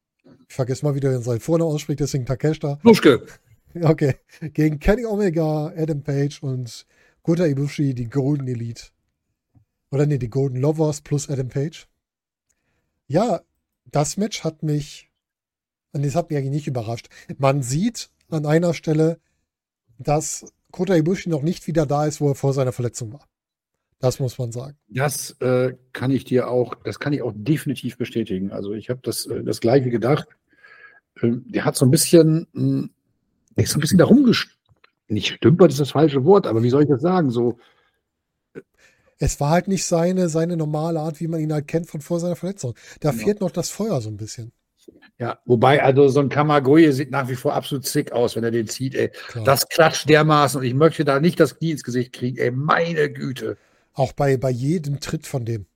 Ich vergesse mal, wie der seinen Vornamen ausspricht, deswegen Takeshita. Luschke. Okay. Gegen Kenny Omega, Adam Page und Kota Ibushi, die Golden Elite. Oder nee, die Golden Lovers plus Adam Page. Ja, das Match hat mich, und das hat mich eigentlich nicht überrascht. Man sieht an einer Stelle, dass Kota Ibushi noch nicht wieder da ist, wo er vor seiner Verletzung war. Das muss man sagen. Das äh, kann ich dir auch, das kann ich auch definitiv bestätigen. Also ich habe das, äh, das Gleiche gedacht. Ähm, der hat so ein bisschen, mh, der ist so ein bisschen darum gest nicht stümpert ist das falsche Wort, aber wie soll ich das sagen? So, Es war halt nicht seine, seine normale Art, wie man ihn halt kennt von vor seiner Verletzung. Da Genau. fehlt noch das Feuer so ein bisschen. Ja, wobei, also so ein Kamagoye sieht nach wie vor absolut sick aus, wenn er den zieht, ey. Klar. Das klatscht dermaßen und ich möchte da nicht das Knie ins Gesicht kriegen, ey, meine Güte. Auch bei, bei jedem Tritt von dem.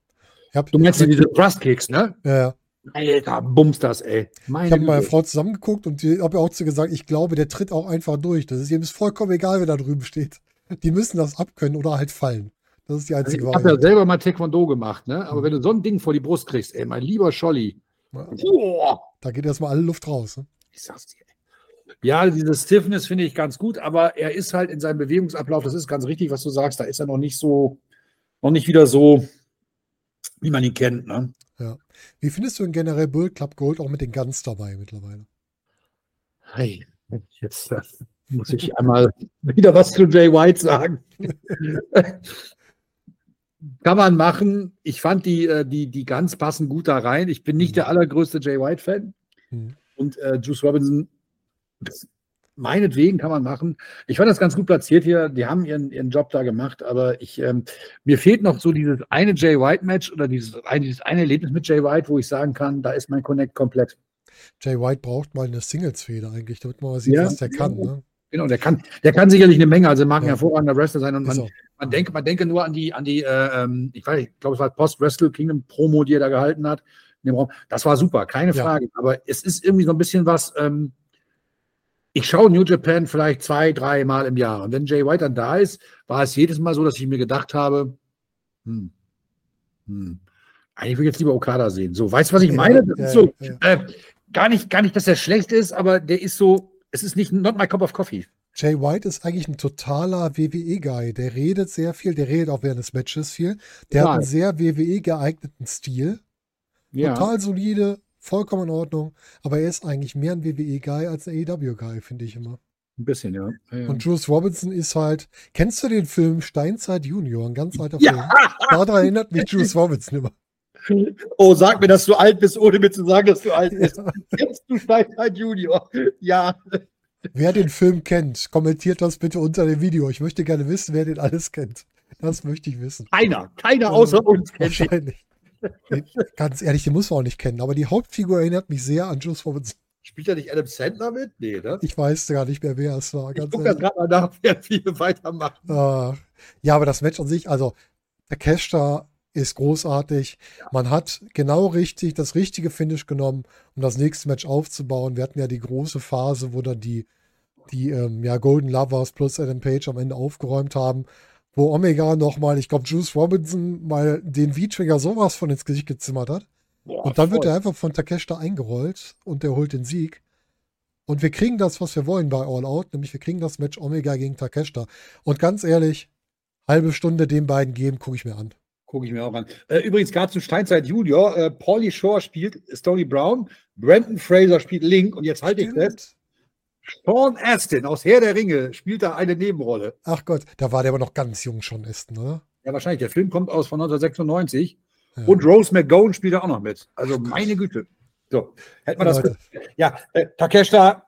Ich habe Du meinst ja diese Thrust-Kicks, ne? ja, Alter, bums das, ey. ich Meine habe mit meiner. Frau zusammengeguckt und die habe auch zu gesagt, ich glaube, der tritt auch einfach durch. Das ist ihm vollkommen egal, wer da drüben steht. Die müssen das abkönnen oder halt fallen. Das ist die Also einzige ich habe ja selber mal Taekwondo gemacht, ne? Aber wenn du so ein Ding vor die Brust kriegst, ey, mein lieber Scholli. Ja, Boah, Da geht erstmal alle Luft raus. Ne? ich sag's dir. Ja, diese Stiffness finde ich ganz gut, aber er ist halt in seinem Bewegungsablauf, das ist ganz richtig, was du sagst, da ist er noch nicht so, noch nicht wieder so, wie man ihn kennt, ne? Wie findest du denn generell Bull Club Gold auch mit den Guns dabei mittlerweile? Hey, jetzt äh, muss ich einmal wieder was zu Jay White sagen. Kann man machen. Ich fand die, äh, die, die ganz passen gut da rein. Ich bin nicht der allergrößte Jay White-Fan. Hm. Und äh, Juice Robinson, meinetwegen kann man machen. Ich fand das ganz gut platziert hier. Die haben ihren, ihren Job da gemacht, aber ich, ähm, mir fehlt noch so dieses eine Jay White-Match oder dieses eine, dieses eine Erlebnis mit Jay White, wo ich sagen kann, da ist mein Connect komplett. Jay White braucht mal eine Singles-Feder eigentlich, damit man mal sieht, Ja. was der kann. Ne? Genau, der kann, der kann sicherlich eine Menge, also mag ein Ja. hervorragender Wrestler sein und man, auch. man denke, man denke nur an die, an die, äh, ähm, ich weiß, ich glaube, es war Post-Wrestle Kingdom Promo, die er da gehalten hat in dem Raum. Das war super, keine Ja. Frage. Aber es ist irgendwie so ein bisschen was, ähm, ich schaue New Japan vielleicht zwei, drei Mal im Jahr. Und wenn Jay White dann da ist, war es jedes Mal so, dass ich mir gedacht habe, hm, hm, eigentlich will ich jetzt lieber Okada sehen. So, weißt du, was ich meine? Ja, so, ja. äh, gar nicht, gar nicht, dass er schlecht ist, aber der ist so, es ist nicht not my cup of coffee. Jay White ist eigentlich ein totaler WWE-Guy. Der redet sehr viel, der redet auch während des Matches viel. Der Total. hat einen sehr WWE-geeigneten Stil. Total solide, vollkommen in Ordnung. Aber er ist eigentlich mehr ein WWE-Guy als ein AEW-Guy, finde ich immer. Ein bisschen, ja. ja, ja. Und Juice Robinson ist halt. Kennst du den Film Steinzeit Junior? Ein ganz alter Ja. Film. Daran erinnert mich Juice Robinson immer. Oh, sag mir, dass du alt bist, ohne mir zu sagen, dass du alt bist. Kennst du Steinzeit Junior? Ja. Wer den Film kennt, kommentiert das bitte unter dem Video. Ich möchte gerne wissen, wer den alles kennt. Das möchte ich wissen. Keiner. Keiner außer uns kennt. Wahrscheinlich. Nee, Ganz ehrlich, den muss man auch nicht kennen. Aber die Hauptfigur erinnert mich sehr an Juice Robinson. Spielt ja nicht Adam Sandler mit? Nee, ne? Ich weiß gar nicht mehr, wer es war. Ich gucke gerade mal nach, wer wir weitermachen. Ah, ja, aber das Match an sich, also der Cash da ist großartig. Man hat genau richtig das richtige Finish genommen, um das nächste Match aufzubauen. Wir hatten ja die große Phase, wo dann die, die ähm, ja, Golden Lovers plus Adam Page am Ende aufgeräumt haben, wo Omega nochmal, ich glaube, Juice Robinson mal den V-Trigger sowas von ins Gesicht gezimmert hat. Boah, Und dann wird voll. er einfach von Takeshita eingerollt und der holt den Sieg. Und wir kriegen das, was wir wollen bei All Out, nämlich wir kriegen das Match Omega gegen Takeshita. Und ganz ehrlich, halbe Stunde den beiden geben, gucke ich mir an. Gucke ich mir auch an. Äh, übrigens, gerade zu Steinzeit Junior, äh, Paulie Shore spielt Stony Brown, Brandon Fraser spielt Link und jetzt halte ich fest, Sean Astin aus Herr der Ringe spielt da eine Nebenrolle. Ach Gott, da war der aber noch ganz jung schon, Aston, oder? Ja, wahrscheinlich. Der Film kommt aus von 1996 ja. und Rose McGowan spielt da auch noch mit. Also meine Güte. So, hätte man das. Ja, äh, Takeshita,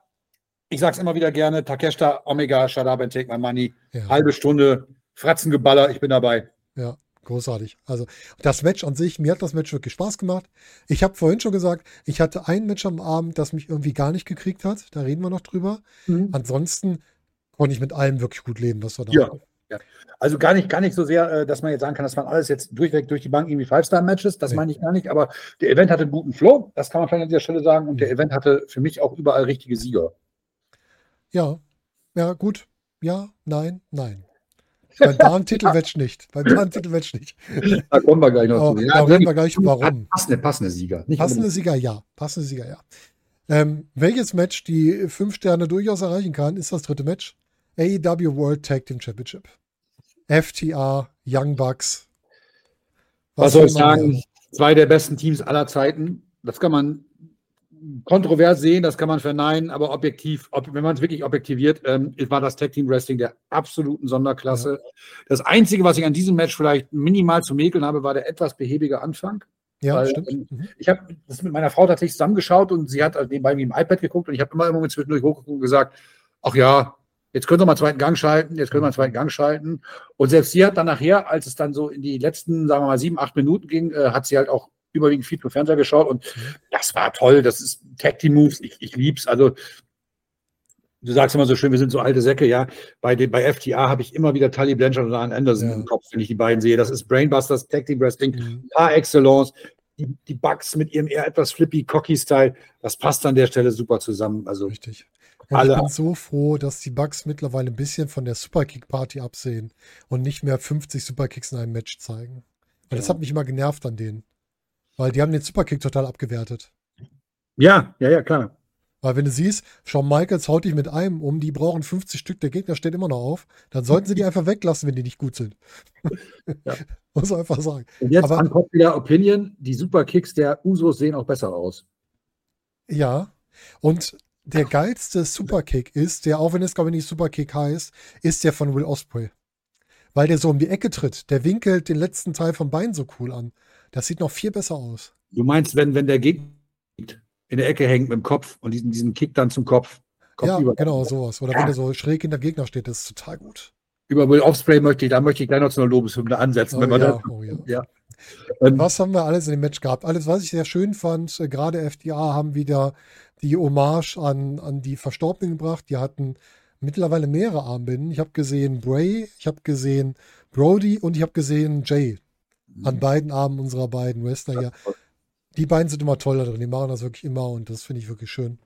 ich sag's immer wieder gerne: Takeshita, Omega, shut up and take my money. Ja. Halbe Stunde, Fratzengeballer, ich bin dabei. Ja, großartig. Also das Match an sich, mir hat das Match wirklich Spaß gemacht. Ich habe vorhin schon gesagt, ich hatte ein Match am Abend, das mich irgendwie gar nicht gekriegt hat. Da reden wir noch drüber. Mhm. Ansonsten konnte ich mit allem wirklich gut leben, was wir da ja. Hatten. Ja. Also gar nicht, gar nicht so sehr, äh, dass man jetzt sagen kann, das waren alles jetzt durchweg durch die Bank irgendwie Five-Star-Matches. Das nee. meine ich gar nicht. Aber der Event hatte einen guten Flow, das kann man vielleicht an dieser Stelle sagen. Und der Event hatte für mich auch überall richtige Sieger. Ja, ja, gut. Ja, nein, nein. Beim Darm-Titelmatch nicht. Beim Darm-Titelmatch nicht. Da kommen wir gleich noch zu. Ja, da reden wir gleich warum. Passende, passende Sieger. Nicht passende Sieger, ja. Passende Sieger, ja. Ähm, welches Match die fünf Sterne durchaus erreichen kann, ist das dritte Match. AEW World Tag Team Championship. FTA, Young Bucks. Was, Was soll ich sagen? Zwei der besten Teams aller Zeiten. Das kann man kontrovers sehen, das kann man verneinen, aber objektiv, ob, wenn man es wirklich objektiviert, ähm, war das Tag Team Wrestling der absoluten Sonderklasse. Ja. Das Einzige, was ich an diesem Match vielleicht minimal zu mäkeln habe, war der etwas behäbige Anfang. Ja, weil, stimmt. Ähm, mhm. Ich habe das mit meiner Frau tatsächlich zusammengeschaut und sie hat also nebenbei mit dem iPad geguckt und ich habe immer im Moment zwischendurch hochgeguckt und gesagt, ach ja, jetzt können wir mal zweiten Gang schalten, jetzt können wir einen zweiten Gang schalten. Und selbst sie hat dann nachher, als es dann so in die letzten, sagen wir mal, sieben, acht Minuten ging, äh, hat sie halt auch überwiegend viel zum Fernseher geschaut und mhm. das war toll. Das ist Tag Team Moves, ich, ich lieb's. Also du sagst immer so schön, wir sind so alte Säcke, ja. Bei, den, bei FTA habe ich immer wieder Tully Blanchard und Arn Anderson ja. im Kopf, wenn ich die beiden sehe. Das ist Brainbusters, Tag Team Wrestling, mhm. par excellence. Die, die Bugs mit ihrem eher etwas flippy, cocky Style, das passt an der Stelle super zusammen. Also Richtig. Und alle. ich bin so froh, dass die Bugs mittlerweile ein bisschen von der Superkick-Party absehen und nicht mehr 50 Superkicks in einem Match zeigen. Weil ja. das hat mich immer genervt an denen. Weil die haben den Superkick total abgewertet. Ja, ja, ja, klar. Weil wenn du siehst, Shawn Michaels haut dich mit einem um, die brauchen 50 Stück, der Gegner steht immer noch auf, dann sollten sie die einfach weglassen, wenn die nicht gut sind. Ja. Muss man einfach sagen. Und jetzt Aber, unpopular Opinion, die Superkicks der Usos sehen auch besser aus. Ja, und der geilste Superkick ist, der, auch wenn es glaube ich nicht Superkick heißt, ist der von Will Osprey. Weil der so um die Ecke tritt. Der winkelt den letzten Teil vom Bein so cool an. Das sieht noch viel besser aus. Du meinst, wenn, wenn der Gegner in der Ecke hängt mit dem Kopf und diesen, diesen Kick dann zum Kopf. Kopf ja, über. genau, sowas. Oder ja. wenn er so schräg hinter dem Gegner steht, das ist total gut. Über Will Offspray möchte ich, da möchte ich gleich noch zu einer Lobeshymne ansetzen. Oh, ja, oh, ja. ja. Ähm, was haben wir alles in dem Match gehabt? Alles, was ich sehr schön fand, äh, gerade FDA haben wieder die Hommage an, an die Verstorbenen gebracht. Die hatten mittlerweile mehrere Armbinden. Ich habe gesehen Bray, ich habe gesehen Brody und ich habe gesehen Jay an beiden Armen unserer beiden Wrestler hier. Die beiden sind immer toll da drin, die machen das wirklich immer und das finde ich wirklich schön.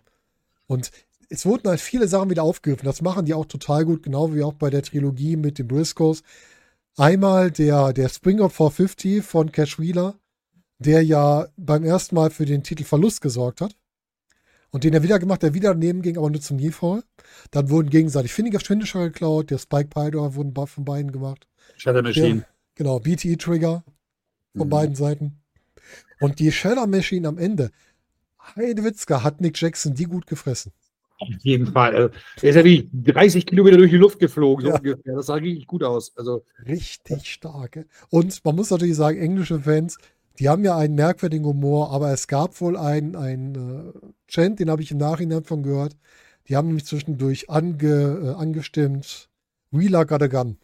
Und es wurden halt viele Sachen wieder aufgegriffen. Das machen die auch total gut, genau wie auch bei der Trilogie mit den Briscoes. Einmal der, der Springer 450 von Cash Wheeler, der ja beim ersten Mal für den Titel Verlust gesorgt hat. Und den er wieder gemacht, der wieder daneben ging, aber nur zum Kniefall. Dann wurden gegenseitig Finisher geklaut, der Spike Pydor wurden von beiden gemacht. Shadow Machine. Der, genau, BTE Trigger von mhm. beiden Seiten. Und die Shadow Machine am Ende, Heidewitzka hat Nick Jackson die gut gefressen. Auf jeden Fall. Also, er ist ja wie 30 Kilometer durch die Luft geflogen, so ja. ungefähr. Das sah richtig gut aus. Also, richtig stark. Und man muss natürlich sagen, englische Fans, die haben ja einen merkwürdigen Humor, aber es gab wohl einen, einen äh, Chant, den habe ich im Nachhinein von gehört. Die haben nämlich zwischendurch ange, äh, angestimmt, Wheeler got a gun.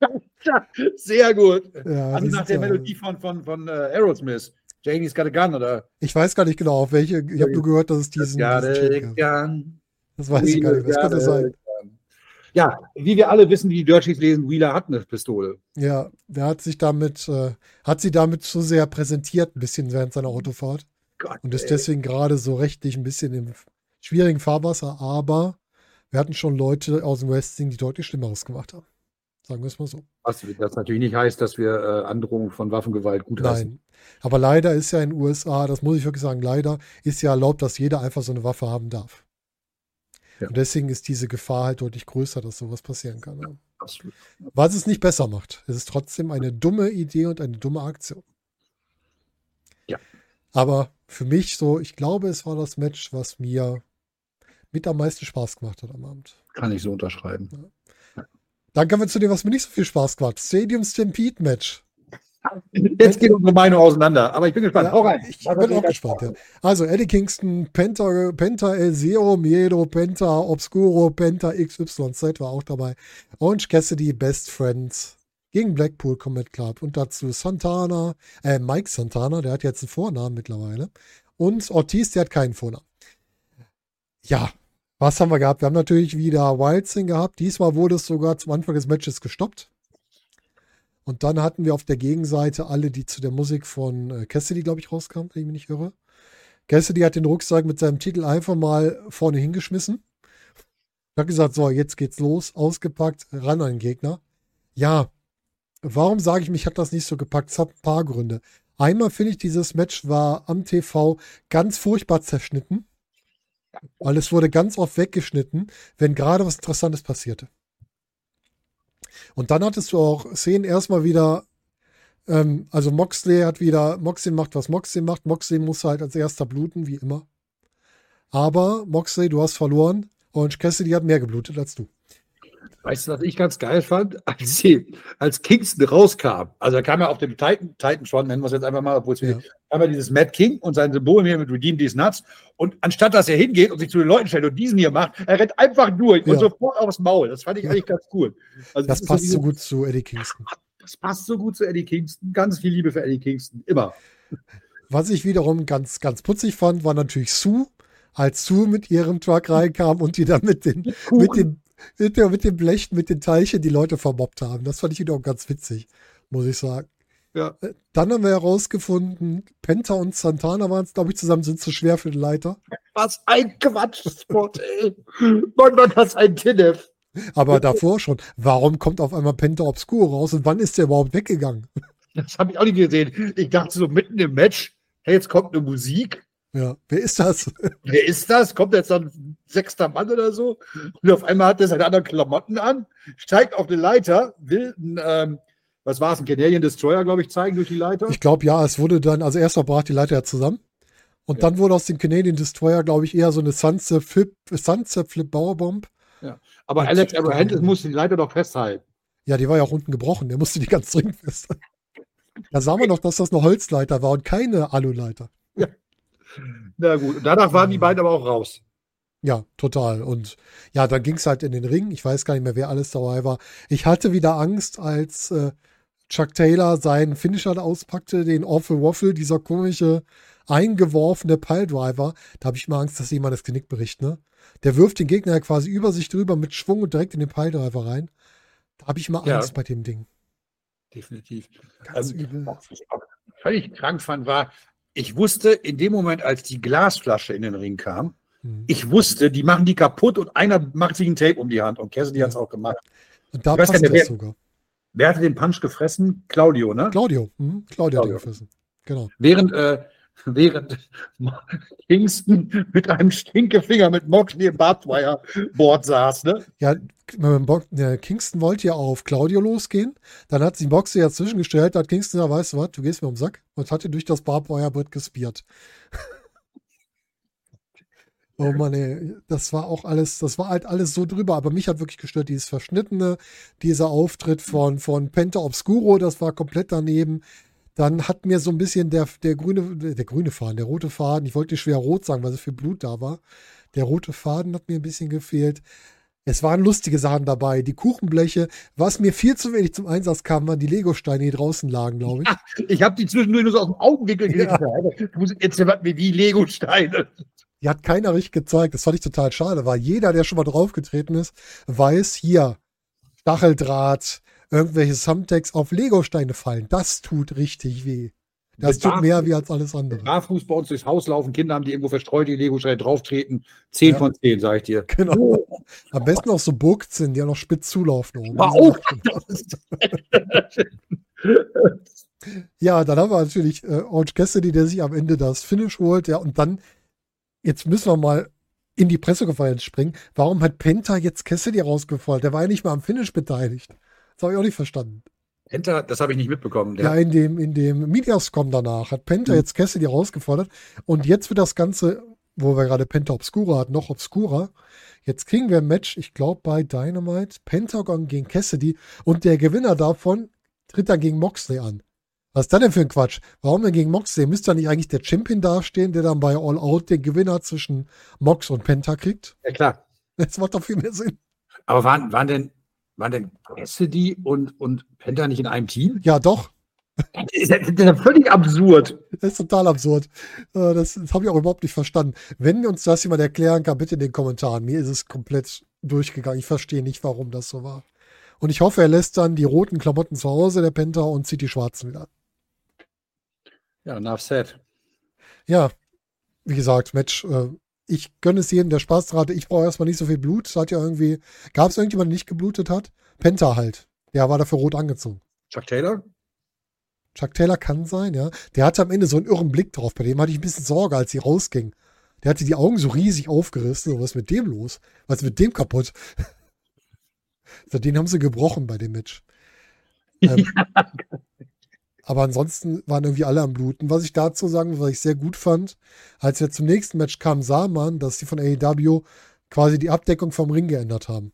Sehr gut. Ja, also nach der Melodie von, von, von uh, Aerosmith. Janie's got a gun, oder? Ich weiß gar nicht genau, auf welche. Ich habe nur gehört, dass es diesen. Got diesen a gun. Das weiß ich gar nicht. Was könnte sein? Ja, wie wir alle wissen, die Dirties lesen, Wheeler hat eine Pistole. Ja, der hat sich damit, äh, hat sie damit zu sehr präsentiert, ein bisschen während seiner Autofahrt. Gott, und ist ey. deswegen gerade so rechtlich ein bisschen im schwierigen Fahrwasser, aber wir hatten schon Leute aus dem Wrestling, die deutlich Schlimmeres gemacht haben. Sagen wir es mal so. Was das natürlich nicht heißt, dass wir äh, Androhungen von Waffengewalt gutheißen. Nein. Aber leider ist ja in den USA, das muss ich wirklich sagen, leider ist ja erlaubt, dass jeder einfach so eine Waffe haben darf. Ja. Und deswegen ist diese Gefahr halt deutlich größer, dass sowas passieren kann. Ja. Absolut. Was es nicht besser macht. Es ist trotzdem eine dumme Idee und eine dumme Aktion. Ja. Aber für mich so, ich glaube, es war das Match, was mir mit am meisten Spaß gemacht hat am Abend. Kann ich so unterschreiben. Dann kommen wir zu dem, was mir nicht so viel Spaß gemacht hat. Stadium Stampede Match. Jetzt geht unsere Meinung auseinander, aber ich bin gespannt. Ja, Hau rein. Ich bin auch gespannt, ja. Also Eddie Kingston, Penta, Penta El Zero, Miedo, Penta Obscuro, Penta XYZ war auch dabei. Orange Cassidy, Best Friends gegen Blackpool Combat Club und dazu Santana, äh, Mike Santana, der hat jetzt einen Vornamen mittlerweile. Und Ortiz, der hat keinen Vornamen. Ja, was haben wir gehabt? Wir haben natürlich wieder Wildsing gehabt. Diesmal wurde es sogar zum Anfang des Matches gestoppt. Und dann hatten wir auf der Gegenseite alle, die zu der Musik von äh, Cassidy, glaube ich, rauskamen, wenn ich mich nicht irre. Cassidy hat den Rucksack mit seinem Titel einfach mal vorne hingeschmissen. Hat gesagt, so, jetzt geht's los, ausgepackt, ran an den Gegner. Ja, warum sage ich, mich hat das nicht so gepackt? Es hat ein paar Gründe. Einmal finde ich, dieses Match war am TV ganz furchtbar zerschnitten, weil es wurde ganz oft weggeschnitten, wenn gerade was Interessantes passierte. Und dann hattest du auch Szenen erstmal wieder, ähm, also Moxley hat wieder, Moxley macht, was Moxley macht. Moxley muss halt als erster bluten, wie immer. Aber Moxley, du hast verloren. Orange Cassidy hat mehr geblutet als du. Weißt du, was ich ganz geil fand? Als, sie, als Kingston rauskam, also er kam ja auf dem Titan, Titan schon, nennen wir es jetzt einfach mal, obwohl es Ja. ja dieses Matt King und sein Symbol hier mit Redeem These Nuts. Und anstatt dass er hingeht und sich zu den Leuten stellt und diesen hier macht, er rennt einfach durch Ja. und sofort aufs Maul. Das fand ich eigentlich ganz cool. Also Das ist passt diese- so gut zu Eddie Kingston. Das passt so gut zu Eddie Kingston. Ganz viel Liebe für Eddie Kingston. Immer. Was ich wiederum ganz, ganz putzig fand, war natürlich Sue, als Sue mit ihrem Truck reinkam und die dann mit den, mit den, mit, der, mit den Blechen, mit den Teilchen die Leute vermobbt haben. Das fand ich wiederum ganz witzig, muss ich sagen. Ja. Äh, Dann haben wir herausgefunden, Penta und Santana waren es, glaube ich, zusammen sind zu schwer für den Leiter. Was ein Quatschspot, ey. Mann, Mann, das ein Tinnef. Aber davor schon, warum kommt auf einmal Penta Obscuro raus und wann ist der überhaupt weggegangen? Das habe ich auch nicht gesehen. Ich dachte so mitten im Match, hey, jetzt kommt eine Musik. Ja, wer ist das? Wer ist das? Kommt jetzt dann sechster Mann oder so? Und auf einmal hat er seine anderen Klamotten an, steigt auf eine Leiter, will ein, ähm, was war es, ein Canadian Destroyer, glaube ich, zeigen durch die Leiter. Ich glaube, ja, es wurde dann, also erstmal brach die Leiter ja zusammen. Und Ja. dann wurde aus dem Canadian Destroyer, glaube ich, eher so eine Sunset Flip, Sunset Flip Powerbomb. Aber Und- Alex Abrahantes musste die Leiter doch festhalten. Ja, die war ja auch unten gebrochen. Der musste die ganz dringend festhalten. Da sah man noch, dass das eine Holzleiter war und keine Aluleiter. Na gut, und danach waren die beiden aber auch raus. Ja, total. Und ja, dann ging es halt in den Ring. Ich weiß gar nicht mehr, wer alles dabei war. Ich hatte wieder Angst, als äh, Chuck Taylor seinen Finisher da auspackte, den Awful Waffle, dieser komische eingeworfene Piledriver. Da habe ich mal Angst, dass jemand das Genick bricht, ne? Der wirft den Gegner ja quasi über sich drüber mit Schwung und direkt in den Piledriver rein. Da habe ich mal Ja. Angst bei dem Ding. Definitiv. Ganz Ähm, übel. Was ich auch völlig krank fand, war, ich wusste in dem Moment, als die Glasflasche in den Ring kam. Ich wusste, die machen die kaputt und einer macht sich ein Tape um die Hand. Und Cassidy hat es auch gemacht. Und da ich passt nicht, das wer- sogar. Wer hatte den Punch gefressen? Claudio, ne? Claudio. Mhm. Claudio hat Claudio. ihn gefressen. Genau. Während, äh, während Kingston mit einem Stinkefinger mit Moxley im Barbwire-Board saß, ne? Ja, Kingston wollte ja auf Claudio losgehen. Dann hat sich Boxer ja zwischengestellt. Da hat Kingston gesagt, weißt du was, du gehst mir um den Sack. Und hat ihn durch das Barbwire-Brett gespiert. oh Mann, ey. Das war auch alles, das war halt alles so drüber. Aber mich hat wirklich gestört, dieses Verschnittene, dieser Auftritt von, von Penta Obscuro, das war komplett daneben. Dann hat mir so ein bisschen der, der grüne, der grüne Faden, der rote Faden, ich wollte schwer rot sagen, weil so viel Blut da war. Der rote Faden hat mir ein bisschen gefehlt. Es waren lustige Sachen dabei. Die Kuchenbleche, was mir viel zu wenig zum Einsatz kam, waren die Legosteine, die draußen lagen, glaube ich. Ich habe die zwischendurch nur so aus dem Augenwinkel Ja. Du musst jetzt wie die Lego-Steine. Die hat keiner richtig gezeigt. Das fand ich total schade, weil jeder, der schon mal draufgetreten ist, weiß, hier, Stacheldraht, irgendwelche Thumbtacks auf Legosteine fallen. Das tut richtig weh. Das tut mehr wie als alles andere. Barfuß bei uns durchs Haus laufen, Kinder haben die irgendwo verstreut, die Lego-Steine drauftreten. Zehn Ja. von zehn, sag ich dir. Genau. Am besten auch so Burgzinn, die ja noch spitz zulaufen oben. Sind auch. Ja, dann haben wir natürlich äh, Orange Cassidy, der sich am Ende das Finish holt. Ja, und dann, jetzt müssen wir mal in die Pressekonferenz springen. Warum hat Penta jetzt Cassidy rausgefordert? Der war ja nicht mal am Finish beteiligt. Das habe ich auch nicht verstanden. Enter, das habe ich nicht mitbekommen. Ja, in dem, in dem Mediascom danach hat Penta Mhm. jetzt Cassidy herausgefordert und jetzt wird das Ganze, wo wir gerade Penta Obscura hatten, noch obscurer. Jetzt kriegen wir ein Match, ich glaube bei Dynamite, Pentagon gegen Cassidy und der Gewinner davon tritt dann gegen Moxley an. Was ist das denn für ein Quatsch? Warum denn gegen Moxley? Müsste da nicht eigentlich der Champion dastehen, der dann bei All Out den Gewinner zwischen Mox und Penta kriegt? ja, klar. Das macht doch viel mehr Sinn. Aber waren, waren denn, waren denn Cassidy und, und Penta nicht in einem Team? Ja, doch. Das ist ja, das ist ja völlig absurd. Das ist total absurd. Äh, Das, das habe ich auch überhaupt nicht verstanden. Wenn uns das jemand erklären kann, bitte in den Kommentaren. Mir ist es komplett durchgegangen. Ich verstehe nicht, warum das so war. Und ich hoffe, er lässt dann die roten Klamotten zu Hause, der Penta, und zieht die schwarzen wieder an. Ja, enough said. Ja, wie gesagt, Match. Äh, ich gönne es jedem, der Spaß dran hatte. Ich brauche erstmal nicht so viel Blut. Es hat ja irgendwie. Gab es irgendjemanden, der nicht geblutet hat? Penta halt. Der war dafür rot angezogen. Chuck Taylor? Chuck Taylor kann sein, ja. Der hatte am Ende so einen irren Blick drauf. Bei dem hatte ich ein bisschen Sorge, als sie rausging. Der hatte die Augen so riesig aufgerissen. So, was ist mit dem los? Was ist mit dem kaputt? so, den haben sie gebrochen bei dem Match. Ähm, aber ansonsten waren irgendwie alle am Bluten. Was ich dazu sagen, will, was ich sehr gut fand, als wir zum nächsten Match kamen, sah man, dass die von AEW quasi die Abdeckung vom Ring geändert haben.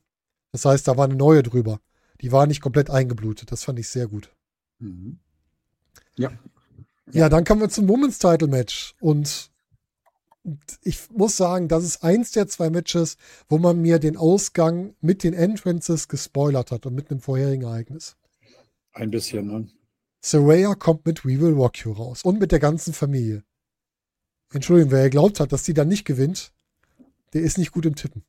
Das heißt, da war eine neue drüber. Die war nicht komplett eingeblutet. Das fand ich sehr gut. Mhm. Ja. Ja, dann kommen wir zum Women's Title Match. Und ich muss sagen, das ist eins der zwei Matches, wo man mir den Ausgang mit den Entrances gespoilert hat und mit einem vorherigen Ereignis. Ein bisschen, ne? Saraya kommt mit We Will Rock You raus und mit der ganzen Familie. Entschuldigung, wer glaubt hat, dass die dann nicht gewinnt, der ist nicht gut im Tippen.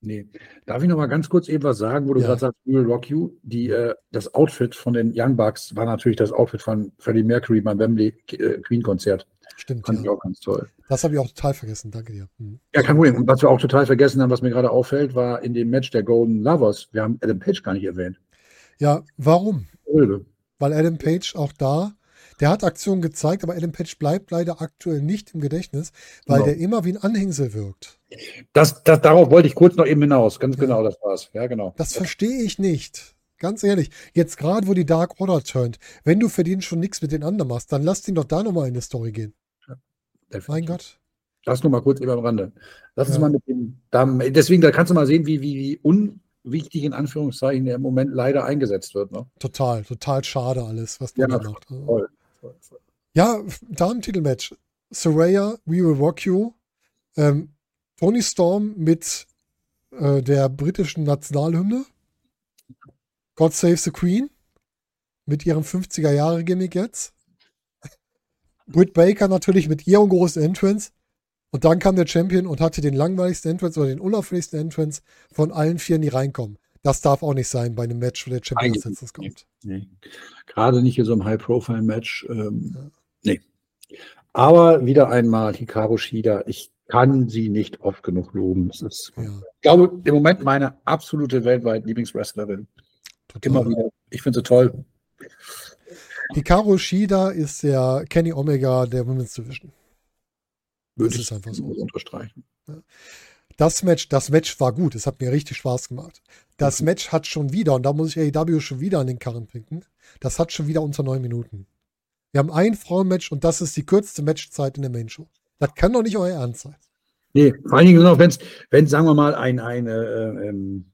Nee. Darf ich noch mal ganz kurz eben was sagen, wo du Ja. gerade sagst, We Will Rock You? Die, äh, das Outfit von den Young Bucks war natürlich das Outfit von Freddie Mercury beim Wembley äh, Queen Konzert. Stimmt, Fand ich ja. auch ganz toll. Das habe ich auch total vergessen. Danke dir. Hm. Ja, kein Problem. Und was wir auch total vergessen haben, was mir gerade auffällt, war in dem Match der Golden Lovers, wir haben Adam Page gar nicht erwähnt. Ja, warum? Ölbe. Weil Adam Page auch da, der hat Aktionen gezeigt, aber Adam Page bleibt leider aktuell nicht im Gedächtnis, weil Genau. der immer wie ein Anhängsel wirkt. Das, das, darauf wollte ich kurz noch eben hinaus. Ganz Ja. genau, das war's. Ja, genau. Das verstehe ich nicht. Ganz ehrlich, jetzt gerade, wo die Dark Order turnt, wenn du für den schon nichts mit den anderen machst, dann lass den doch da nochmal in die Story gehen. Mein Gott. Das nur mal kurz eben am Rande. Lass uns Ja. mal mit dem Damen. Deswegen, da kannst du mal sehen, wie, wie, wie unwichtig in Anführungszeichen der im Moment leider eingesetzt wird. Ne? Total, total schade alles, was Ja, der da macht. Voll, voll, voll. Ja, Damen-Titelmatch. Saraya, We Will Rock You. Ähm, Tony Storm mit äh, der britischen Nationalhymne. God Save the Queen. Mit ihrem 50er-Jahre-Gimmick jetzt. Britt Baker natürlich mit ihrem großen Entrance. Und dann kam der Champion und hatte den langweiligsten Entrance oder den unauffälligsten Entrance von allen vier, die reinkommen. Das darf auch nicht sein bei einem Match, wo der Champion als letztes kommt. Nee. Gerade nicht in so einem High-Profile-Match. Ähm, Nee. Aber wieder einmal Hikaru Shida. Ich kann sie nicht oft genug loben. Das ist, Ja, ich glaube, im Moment meine absolute weltweit Lieblingswrestlerin. Immer wieder. Ich finde sie toll. Hikaru Shida ist der Kenny Omega der Women's Division. Würde Das ist einfach so. unterstreichen. Das Match, das Match war gut. Es hat mir richtig Spaß gemacht. Das Mhm. Match hat schon wieder, und da muss ich AEW schon wieder an den Karren pinken, das hat schon wieder unter neun Minuten. Wir haben ein Frauenmatch und das ist die kürzeste Matchzeit in der Main Show. Das kann doch nicht euer Ernst sein. Nee, vor allen Dingen noch, wenn es, sagen wir mal, ein, ein, äh, ähm,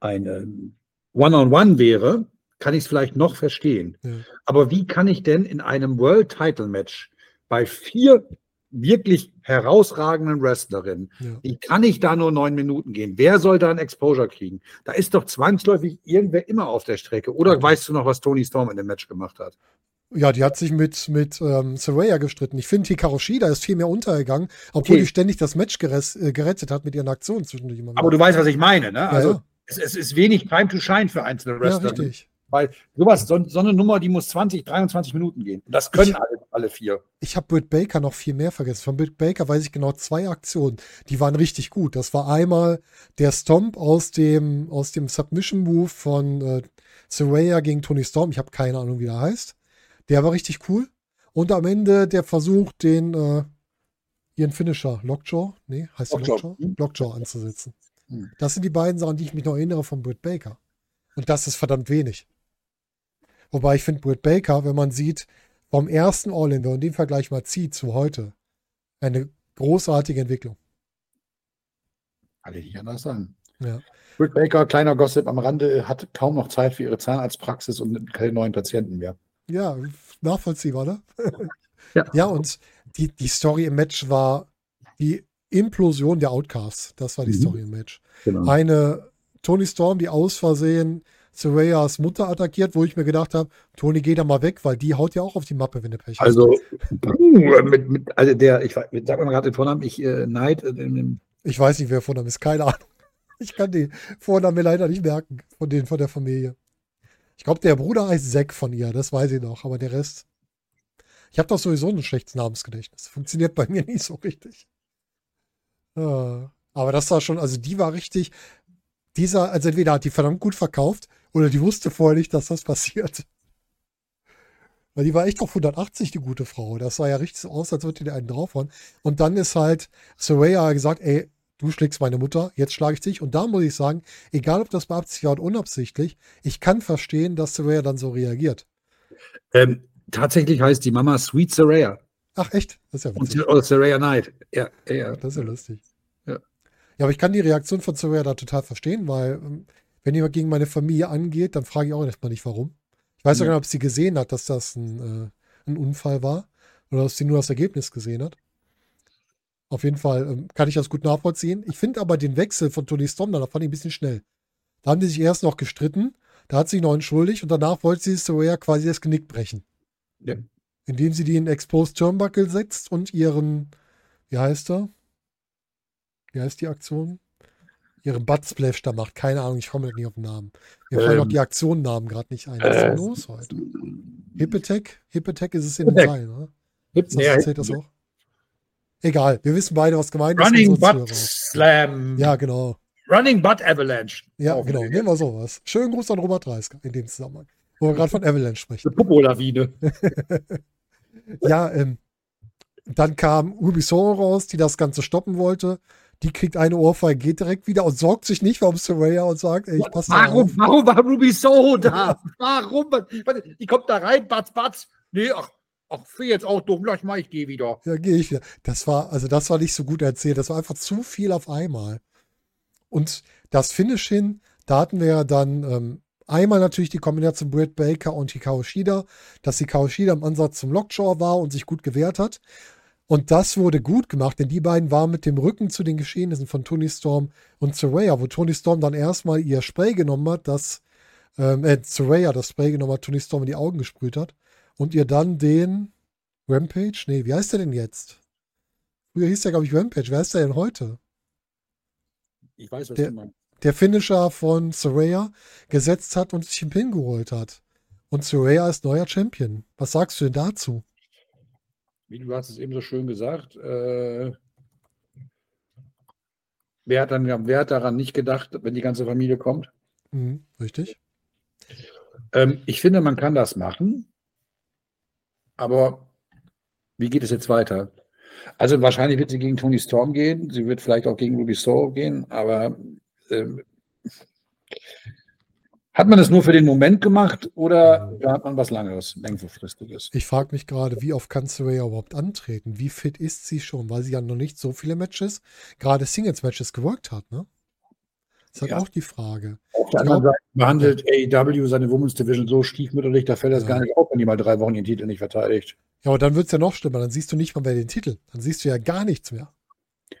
ein ähm, One-on-One wäre, kann ich es vielleicht noch verstehen. Ja. Aber wie kann ich denn in einem World Title Match bei vier wirklich herausragenden Wrestlerinnen, Ja. wie kann ich da nur neun Minuten gehen? Wer soll da ein Exposure kriegen? Da ist doch zwangsläufig irgendwer immer auf der Strecke. Oder weißt du noch, was Tony Storm in dem Match gemacht hat? Ja, die hat sich mit, mit ähm, Saraya gestritten. Ich finde, Hikaru Shida ist viel mehr untergegangen, obwohl Okay. die ständig das Match äh, gerettet hat mit ihren Aktionen zwischendurch. Aber du weißt, was ich meine, ne? ja, Also ja. Es, es ist wenig Time to Shine für einzelne ja, Wrestler. richtig. Weil sowas, so, so eine Nummer, die muss 20, 23 Minuten gehen. Und das können Ich- alle, alle vier. Ich habe Britt Baker noch viel mehr vergessen. Von Britt Baker weiß ich genau zwei Aktionen. Die waren richtig gut. Das war einmal der Stomp aus dem, aus dem Submission Move von äh, Saraya gegen Tony Storm. Ich habe keine Ahnung, wie der heißt. Der war richtig cool. Und am Ende der Versuch, den äh, ihren Finisher, Lockjaw, nee, heißt Lockjaw. Lockjaw? Hm. Lockjaw anzusetzen. Hm. Das sind die beiden Sachen, die ich mich noch erinnere von Britt Baker. Und das ist verdammt wenig. Wobei ich finde, Britt Baker, wenn man sieht, vom ersten All-In, wenn man den Vergleich mal zieht zu heute, eine großartige Entwicklung. Kann ich nicht anders sagen. Ja. Britt Baker, kleiner Gossip am Rande, hat kaum noch Zeit für ihre Zahnarztpraxis und keine neuen Patienten mehr. Ja, nachvollziehbar, ne? Ja. ja, und die, die Story im Match war die Implosion der Outcasts. Das war die Mhm. Story im Match. Genau. Eine Tony Storm, die aus Versehen Sarayas Mutter attackiert, wo ich mir gedacht habe, Tony, geh da mal weg, weil die haut ja auch auf die Mappe, wenn du Pech hast. Also, mit, mit, also der, ich sag mal gerade den Vornamen, ich äh, Neid, äh, den- Ich weiß nicht, wer Vorname ist, keine Ahnung. Ich kann die Vornamen mir leider nicht merken, von denen von der Familie. Ich glaube, der Bruder heißt Zack von ihr, das weiß ich noch, aber der Rest. Ich habe doch sowieso ein schlechtes Namensgedächtnis. Funktioniert bei mir nicht so richtig. Ja, aber das war schon, also die war richtig, dieser, also entweder hat die verdammt gut verkauft oder die wusste vorher nicht, dass das passiert. Weil die war echt auf 180, die gute Frau. Das sah ja richtig so aus, als würde die einen draufhauen. Und dann ist halt Soraya gesagt, ey, du schlägst meine Mutter, jetzt schlage ich dich. Und da muss ich sagen, egal ob das beabsichtigt oder unabsichtlich, ich kann verstehen, dass Soraya dann so reagiert. ähm, tatsächlich heißt die Mama Sweet Saraya Ach echt? Das ist ja und witzig. oder Saraya Knight. Ja, ja, ja. Das ist ja lustig. Ja. Ja, aber ich kann die Reaktion von Soraya da total verstehen, weil ähm, wenn jemand gegen meine Familie angeht, dann frage ich auch erstmal nicht, warum. Ich weiß ja gar nicht, ob sie gesehen hat, dass das ein, äh, ein Unfall war oder ob sie nur das Ergebnis gesehen hat. Auf jeden Fall ähm, kann ich das gut nachvollziehen. Ich finde aber den Wechsel von Tony Storm, da fand ich ein bisschen schnell. Da haben die sich erst noch gestritten, da hat sie sich noch entschuldigt und danach wollte sie Soraya quasi das Genick brechen. Ja. Indem sie die in Exposed Turnbuckle setzt und ihren, wie heißt er? Wie heißt die Aktion? Ihren Butt Splash da macht. Keine Ahnung, ich komme nicht auf den Namen. Mir fallen Ähm, auch die Aktionennamen gerade nicht ein. Was ist äh, denn los heute? Hip Attack? Hip Attack ist es in Hip dem Attack. Seil, ne? Hip, Ist das, nee, zählt das auch? Egal, wir wissen beide, was gemeint Running ist. unsere Butt. Slam. Ja, genau. Running Butt Avalanche. Ja, Auch genau. Nehmen wir sowas. Schönen Gruß an Robert Reisker in dem Zusammenhang. Wo wir gerade von Avalanche sprechen. Eine Popo-Lawine. Ja, ähm, dann kam Ruby Soho raus, die das Ganze stoppen wollte. Die kriegt eine Ohrfeige, geht direkt wieder und sorgt sich nicht um Soraya und sagt, ey, ich passe. Warum, warum war Ruby Soho da? Warum? Warte, Die kommt da rein, batz, batz. Nee, ach, ach, für jetzt auch dumm. Lass mal, ich gehe wieder. Ja, gehe ich wieder. Das war, also das war nicht so gut erzählt. Das war einfach zu viel auf einmal. Und das Finish hin, da hatten wir ja dann ähm, einmal natürlich die Kombination Britt Baker und Hikaru Shida, dass Hikaru Shida im Ansatz zum Lockjaw war und sich gut gewehrt hat. Und das wurde gut gemacht, denn die beiden waren mit dem Rücken zu den Geschehnissen von Tony Storm und Soraya, wo Tony Storm dann erstmal ihr Spray genommen hat, das, ähm, äh, Soraya das Spray genommen hat, Tony Storm in die Augen gesprüht hat und ihr dann den Rampage? Nee, wie heißt der denn jetzt? Früher hieß der, glaube ich, Rampage. Wer ist der denn heute? Ich weiß, was Der- du meinst. Der Finisher von Soraya gesetzt hat und sich einen Pin geholt hat. Und Soraya ist neuer Champion. Was sagst du denn dazu? Wie du hast es eben so schön gesagt. Äh, wer, hat dann, wer hat daran nicht gedacht, wenn die ganze Familie kommt? Mhm, richtig? Ähm, ich finde, man kann das machen. Aber wie geht es jetzt weiter? Also wahrscheinlich wird sie gegen Tony Storm gehen. Sie wird vielleicht auch gegen Ruby Soho gehen. Aber ähm, hat man es nur für den Moment gemacht oder hat man was Langes, längerfristiges? Ich frage mich gerade, wie oft kann Soraya überhaupt antreten? Wie fit ist sie schon? Weil sie ja noch nicht so viele Matches, gerade Singles-Matches geworkt hat, ne? Das ist halt Ja. auch die Frage. Auf der anderen Seite behandelt AEW seine Women's Division so stiefmütterlich, da fällt das Ja. gar nicht auf, wenn die mal drei Wochen ihren Titel nicht verteidigt. Ja, aber dann wird es ja noch schlimmer. Dann siehst du nicht mal mehr den Titel. Dann siehst du ja gar nichts mehr.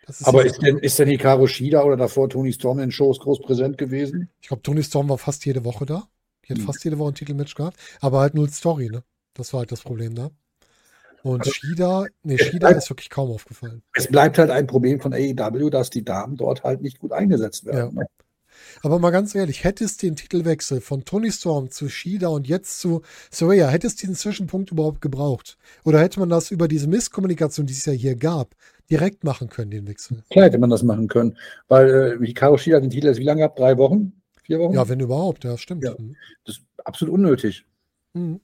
Das Aber ja- ist denn, ist denn Hikaru Shida oder davor Tony Storm in Shows groß präsent gewesen? Ich glaube, Tony Storm war fast jede Woche da. Die hat Hm. fast jede Woche ein Titelmatch gehabt. Aber halt null Story, ne? Das war halt das Problem da. Und Also- Shida, nee, Shida ist wirklich kaum aufgefallen. Es bleibt halt ein Problem von AEW, dass die Damen dort halt nicht gut eingesetzt werden. ne? Aber mal ganz ehrlich, hätte es den Titelwechsel von Tony Storm zu Shida und jetzt zu Soraya, hätte es diesen Zwischenpunkt überhaupt gebraucht? Oder hätte man das über diese Misskommunikation, die es ja hier gab, direkt machen können, den Wechsel? Klar hätte man das machen können, weil äh, Hikaru Shida den Titel jetzt wie lange gehabt? Drei Wochen? Vier Wochen? Ja, wenn überhaupt, ja, stimmt. Ja. Das ist absolut unnötig. Mhm.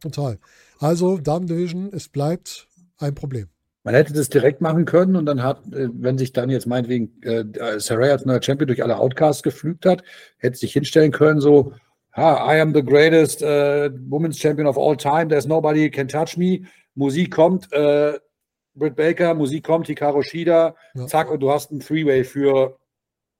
Total. Also, Damen Division, es bleibt ein Problem. Man hätte das direkt machen können und dann hat, äh, wenn sich dann jetzt meinetwegen äh, Saraya als neuer Champion durch alle Outcasts geflügt hat, hätte sich hinstellen können, so, ha, I am the greatest uh, Women's Champion of all time, there's nobody can touch me. Musik kommt, äh, Britt Baker, Musik kommt, Hikaru Shida, Ja. zack, und du hast einen Three-Way für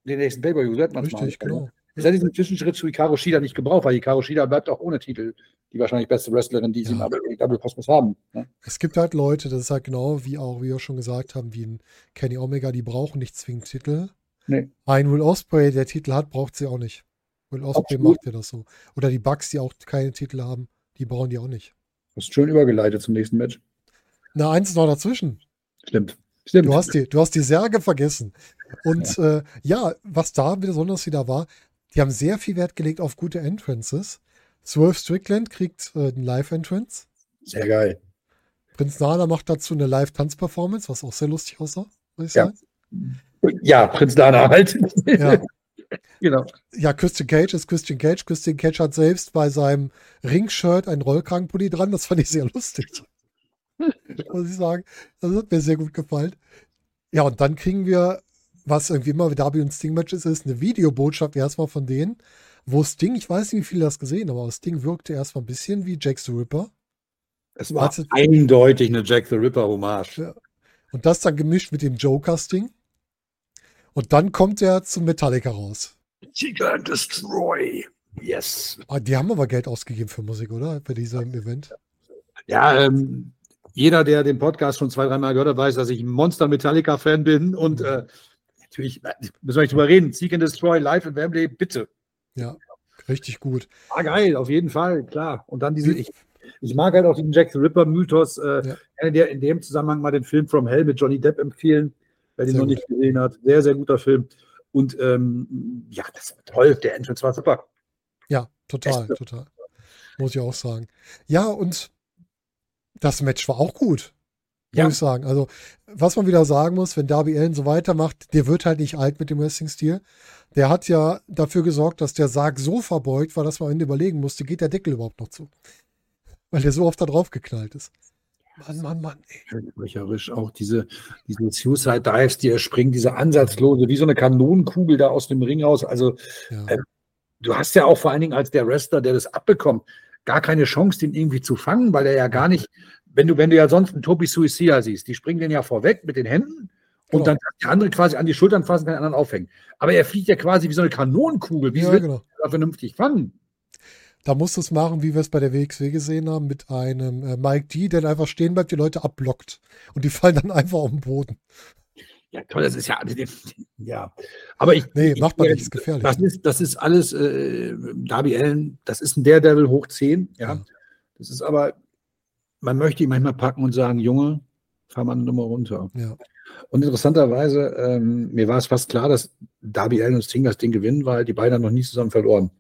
den nächsten Pay-Per-View. Richtig, genau. Es hätte diesen Zwischenschritt zu Hikaru Shida nicht gebraucht, weil Hikaru Shida bleibt auch ohne Titel die wahrscheinlich beste Wrestlerin, die sie Ja. im Double Cosmos haben. Ne? Es gibt halt Leute, das ist halt genau wie auch, wie wir schon gesagt haben, wie ein Kenny Omega, die brauchen nicht zwingend Titel. Nee. Ein Will Osprey, der Titel hat, braucht sie auch nicht. Will Osprey Absolut. macht ja das so. Oder die Bucks, die auch keine Titel haben, die brauchen die auch nicht. Hast schön übergeleitet zum nächsten Match. Na, eins ist noch dazwischen. Stimmt. Stimmt. Du hast die, du hast die Särge vergessen. Und ja. Äh, ja, was da besonders wieder war, die haben sehr viel Wert gelegt auf gute Entrances. Swerve Strickland kriegt äh, einen Live-Entrance. Sehr geil. Prinz Nana macht dazu eine Live-Tanz-Performance, was auch sehr lustig aussah, muss ich Ja. sagen. Ja, Prinz Dana halt. Ja. genau. ja, Christian Cage ist Christian Cage. Christian Cage hat selbst bei seinem Ringshirt einen Rollkragenpulli dran. Das fand ich sehr lustig. muss ich sagen. Das hat mir sehr gut gefallen. Ja, und dann kriegen wir, was irgendwie immer Darby und Sting-Matches ist, eine Videobotschaft erstmal von denen, wo Sting, ich weiß nicht, wie viele das gesehen haben, aber Sting wirkte erstmal ein bisschen wie Jack the Ripper. Es war Hatte- eindeutig eine Jack the Ripper Hommage. Ja. Und das dann gemischt mit dem Joker-Sting. Und dann kommt er zum Metallica raus. And Destroy. Yes. Ah, Die haben aber Geld ausgegeben für Musik, oder? Bei diesem Event. Ja, ähm, jeder, der den Podcast schon zwei, dreimal gehört hat, weiß, dass ich ein Monster Metallica-Fan bin. Und äh, natürlich äh, müssen wir nicht drüber reden. Seek and Destroy live in Wembley, bitte. Ja, richtig gut. Ah, geil, auf jeden Fall, klar. Und dann diese, ich, ich mag halt auch diesen Jack the Ripper-Mythos. Äh, Ja. Kann der in dem Zusammenhang mal den Film From Hell mit Johnny Depp empfehlen, wer den Sehr noch gut. nicht gesehen hat. Sehr, sehr guter Film. Und ähm, ja, das war toll. Der Entrance war super. Ja, total, Beste. total. Muss ich auch sagen. Ja, und das Match war auch gut. Ja. Muss ich sagen. Also, was man wieder sagen muss, wenn Darby Allen so weitermacht, der wird halt nicht alt mit dem Wrestling-Stil. Der hat ja dafür gesorgt, dass der Sarg so verbeugt war, dass man am Ende überlegen musste, geht der Deckel überhaupt noch zu? Weil der so oft da drauf geknallt ist. Mann, Mann, Mann. Brecherisch auch diese, diese Suicide Dives, die er springt, diese ansatzlose, wie so eine Kanonenkugel da aus dem Ring raus. Also Ja. Ähm, du hast ja auch vor allen Dingen als der Wrestler, der das abbekommt, gar keine Chance, den irgendwie zu fangen, weil er ja gar nicht, wenn du, wenn du ja sonst einen Toby Suicida siehst, die springen den ja vorweg mit den Händen und Genau. dann kann der andere quasi an die Schultern fassen, kann den anderen aufhängen. Aber er fliegt ja quasi wie so eine Kanonenkugel. Wie ja, will genau. er vernünftig fangen? Da musst du es machen, wie wir es bei der WXW gesehen haben, mit einem äh, Mike D, der dann einfach stehen bleibt, die Leute abblockt. Und die fallen dann einfach auf den Boden. Ja, toll, das ist ja, ja. Aber ich, Nee, macht man nicht, ist gefährlich. Das ist, das ist alles, äh, Darby Allen, das ist ein Daredevil hoch 10, ja. Ja. Das ist aber, man möchte ihn manchmal packen und sagen, Junge, fahr mal eine Nummer runter. Ja. Und interessanterweise, ähm, mir war es fast klar, dass Darby Allen und Sting das Ding gewinnen, weil die beiden haben noch nie zusammen verloren.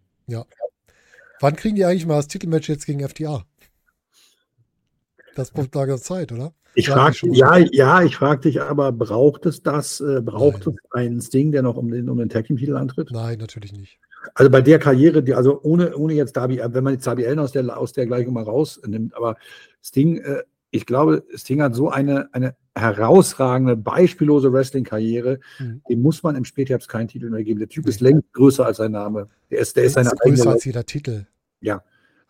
Wann kriegen die eigentlich mal das Titelmatch jetzt gegen FTA? Das braucht da Zeit, oder? Ich Ja, frage, schon. ja, ja, ich frage dich aber, braucht es das, äh, braucht Nein. es einen Sting, der noch um den, um den Tag Team Titel antritt? Nein, natürlich nicht. Also bei der Karriere, die, also ohne, ohne jetzt Darby, wenn man jetzt Darby Allen aus der, aus der Gleichung mal rausnimmt, aber Sting, äh, ich glaube, Sting hat so eine, eine herausragende, beispiellose Wrestling-Karriere, Mhm. dem muss man im Spätherbst keinen Titel mehr geben. Der Typ ist längst größer als sein Name. Der ist, der ist ist größer eigene als jeder Titel.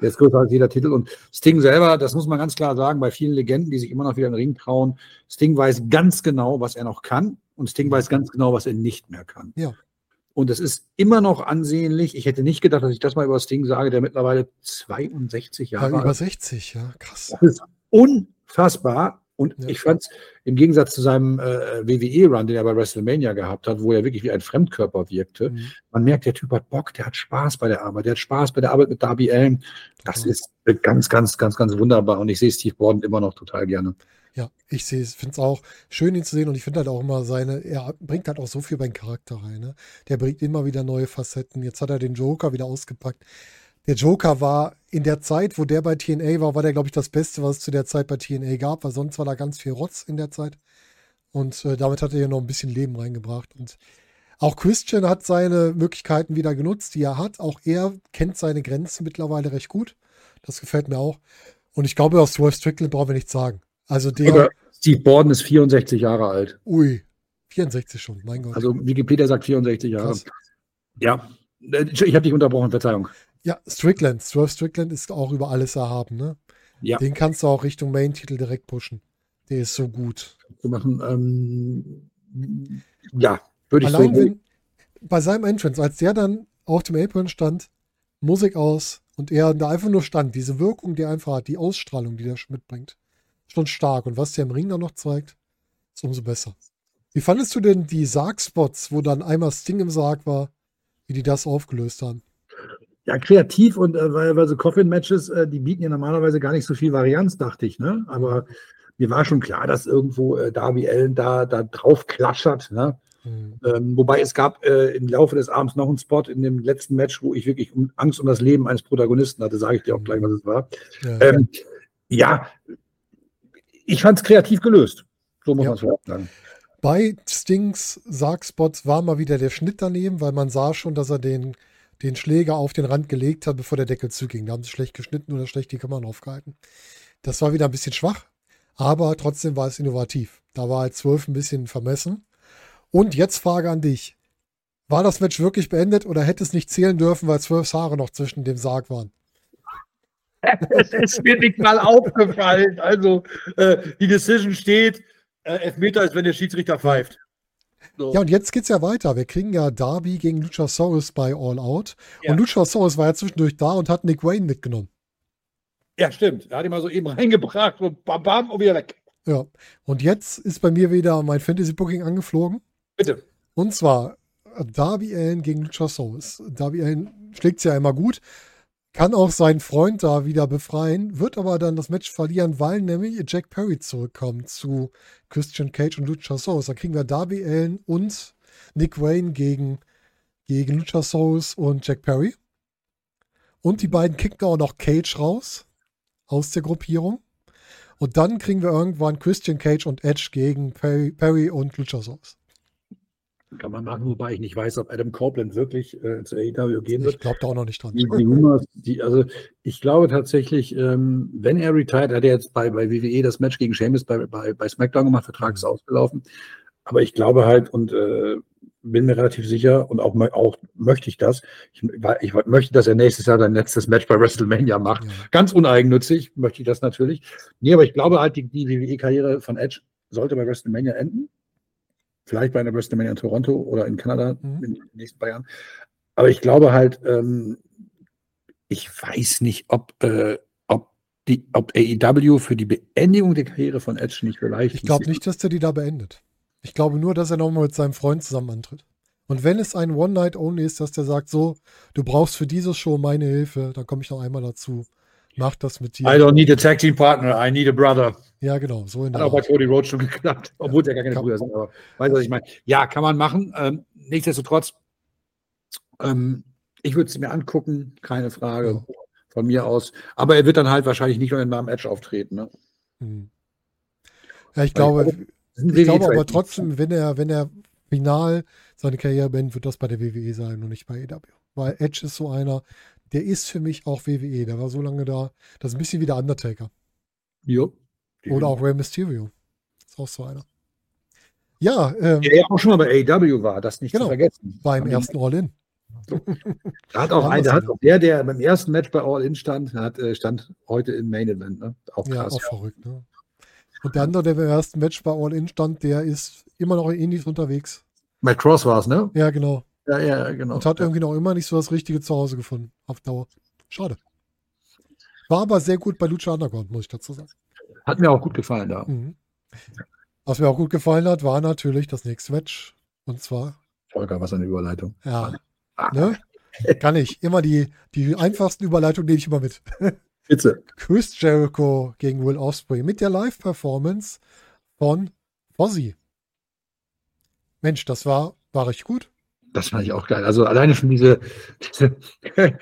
Der ist größer als jeder Titel. Und Sting selber, das muss man ganz klar sagen, bei vielen Legenden, die sich immer noch wieder in den Ring trauen, Sting weiß ganz genau, was er noch kann. Und Sting weiß ganz genau, was er nicht mehr kann. Ja. Und es ist immer noch ansehnlich. Ich hätte nicht gedacht, dass ich das mal über Sting sage, der mittlerweile 62 Ja, Jahre alt über ist. 60, ja, krass. Das ist unfassbar. Und Ja. ich fand es im Gegensatz zu seinem äh, WWE-Run, den er bei WrestleMania gehabt hat, wo er wirklich wie ein Fremdkörper wirkte, Mhm. man merkt, der Typ hat Bock, der hat Spaß bei der Arbeit, der hat Spaß bei der Arbeit mit Darby Allen. Das Total. ist ganz, ganz, ganz, ganz wunderbar. Und ich sehe Steve Borden immer noch total gerne. Ja, ich sehe es, finde es auch schön, ihn zu sehen und ich finde halt auch immer seine, er bringt halt auch so viel beim Charakter rein. Ne? Der bringt immer wieder neue Facetten. Jetzt hat er den Joker wieder ausgepackt. Der Joker war in der Zeit, wo der bei TNA war, war der, glaube ich, das Beste, was es zu der Zeit bei TNA gab, weil sonst war da ganz viel Rotz in der Zeit. Und äh, damit hat er ja noch ein bisschen Leben reingebracht. Und auch Christian hat seine Möglichkeiten wieder genutzt, die er hat. Auch er kennt seine Grenzen mittlerweile recht gut. Das gefällt mir auch. Und ich glaube, aus Wolf Strickland brauchen wir nichts sagen. Also der. Oder Steve Borden ist 64 Jahre alt. Ui, 64 schon, mein Gott. Also Wikipedia sagt 64 Jahre. Krass. Ja, ich habe dich unterbrochen, Verzeihung. Ja, Strickland. Swerve Strickland ist auch über alles erhaben, ne? Ja. Den kannst du auch Richtung Main-Titel direkt pushen. Der ist so gut. zu machen. Ähm, ja, würde ich Allein so. wenn, bei seinem Entrance, als der dann auf dem Apron stand, Musik aus und er da einfach nur stand, diese Wirkung, die er einfach hat, die Ausstrahlung, die der mitbringt, schon stark. Und was der im Ring dann noch zeigt, ist umso besser. Wie fandest du denn die Sargspots, wo dann einmal Sting im Sarg war, wie die das aufgelöst haben? Ja, kreativ und äh, weil, weil so Coffin-Matches, äh, die bieten ja normalerweise gar nicht so viel Varianz, dachte ich, ne? Aber mir war schon klar, dass irgendwo äh, Darby Allen da, da drauf klatschert, ne? Hm. Ähm, wobei es gab äh, im Laufe des Abends noch einen Spot in dem letzten Match, wo ich wirklich um, Angst um das Leben eines Protagonisten hatte, sage ich dir auch gleich, was es war. Ja. Ähm, ja, ich fand es kreativ gelöst. So muss Ja. man es vielleicht sagen. Bei Stings Sargspots war mal wieder der Schnitt daneben, weil man sah schon, dass er den, den Schläger auf den Rand gelegt hat, bevor der Deckel zuging. Da haben sie schlecht geschnitten oder schlecht die Kammern aufgehalten. Das war wieder ein bisschen schwach, aber trotzdem war es innovativ. Da war halt 12 ein bisschen vermessen. Und jetzt Frage an dich. War das Match wirklich beendet oder hätte es nicht zählen dürfen, weil zwölf Haare noch zwischen dem Sarg waren? Es ist mir nicht mal aufgefallen. Also, äh, die Decision steht, äh, Elfmeter ist, wenn der Schiedsrichter pfeift. So. Ja, und jetzt geht's ja weiter. Wir kriegen ja Darby gegen Luchasaurus bei All Out. Ja. Und Luchasaurus war ja zwischendurch da und hat Nick Wayne mitgenommen. Ja, stimmt. Er hat ihn mal so eben reingebracht und bam, bam und wieder weg. Ja. Und jetzt ist bei mir wieder mein Fantasy Booking angeflogen. Bitte. Und zwar Darby Allen gegen Luchasaurus. Darby Allen schlägt's ja immer gut, kann auch seinen Freund da wieder befreien, wird aber dann das Match verlieren, weil nämlich Jack Perry zurückkommt zu Christian Cage und Luchasaurus. Da kriegen wir Darby Allen und Nick Wayne gegen, gegen Luchasaurus und Jack Perry. Und die beiden kicken auch noch Cage raus aus der Gruppierung. Und dann kriegen wir irgendwann Christian Cage und Edge gegen Perry, Perry und Luchasaurus. Kann man machen, wobei ich nicht weiß, ob Adam Copeland wirklich äh, zu AEW gehen Ich wird. glaube da auch noch nicht dran. Die, die Rumors, die, also ich glaube tatsächlich, ähm, wenn er retired, hat er jetzt bei, bei WWE das Match gegen Sheamus bei, bei, bei SmackDown gemacht, Vertrag ist ausgelaufen. Aber ich glaube halt und äh, bin mir relativ sicher und auch, auch möchte ich das. Ich, ich möchte, dass er nächstes Jahr sein letztes Match bei WrestleMania macht. Ja. Ganz uneigennützig möchte ich das natürlich. Nee, aber ich glaube halt, die, die WWE-Karriere von Edge sollte bei WrestleMania enden. Vielleicht bei einer WrestleMania in Toronto oder in Kanada Mhm. in den nächsten paar Jahren. Aber ich glaube halt, ähm, ich weiß nicht, ob, äh, ob, die, ob AEW für die Beendigung der Karriere von Edge nicht vielleicht. Ich glaube nicht, dass der die da beendet. Ich glaube nur, dass er nochmal mit seinem Freund zusammen antritt. Und wenn es ein One-Night-Only ist, dass der sagt, so, du brauchst für diese Show meine Hilfe, dann komme ich noch einmal dazu. Mach das mit dir. I don't need a tag team partner, I need a brother. ja, genau, so in Hat auch bei. Cody Rhodes schon geklappt, obwohl der gar keine Brüder sind, aber weißt du, was ich meine? Ja, kann man machen. Ähm, nichtsdestotrotz, ähm, ich würde es mir angucken, keine Frage, von mir aus. Aber er wird dann halt wahrscheinlich nicht nur in meinem Edge auftreten. Ne? Hm. Ja, ich glaube, Das sind ich glaube aber trotzdem, wenn er, wenn er final seine Karriere beendet, wird das bei der WWE sein und nicht bei EW. Weil Edge ist so einer, der ist für mich auch WWE. Der war so lange da. Das ist ein bisschen wie der Undertaker. Jo. Oder auch Rey Mysterio. Ist auch so einer. Ja, ähm, Der ja auch schon mal bei AEW war, das nicht Genau. zu vergessen. beim ersten All-In. Da hat auch ein, hat auch der, der beim ersten Match bei All In stand, hat, äh, stand heute im Main Event. Ne? Auch Ja, krass. auch verrückt. Ne? Und der andere, der beim ersten Match bei All-In stand, der ist immer noch in Indies unterwegs. Matt Cross war es, ne? Ja, genau. Ja, ja, genau. Und hat irgendwie noch immer nicht so das richtige Zuhause gefunden. Auf Dauer. Schade. War aber sehr gut bei Lucha Underground, muss ich dazu sagen. Hat mir auch gut gefallen da. Mhm. Was mir auch gut gefallen hat, war natürlich das nächste Match. Und zwar, Volker, was eine Überleitung. ja, Ah, ne? Kann ich. Immer die, die einfachsten Überleitungen nehme ich immer mit. Bitte. Chris Jericho gegen Will Ospreay mit der Live-Performance von Fozzy. Mensch, das war, war richtig gut. Das fand ich auch geil. Also alleine schon diese, diese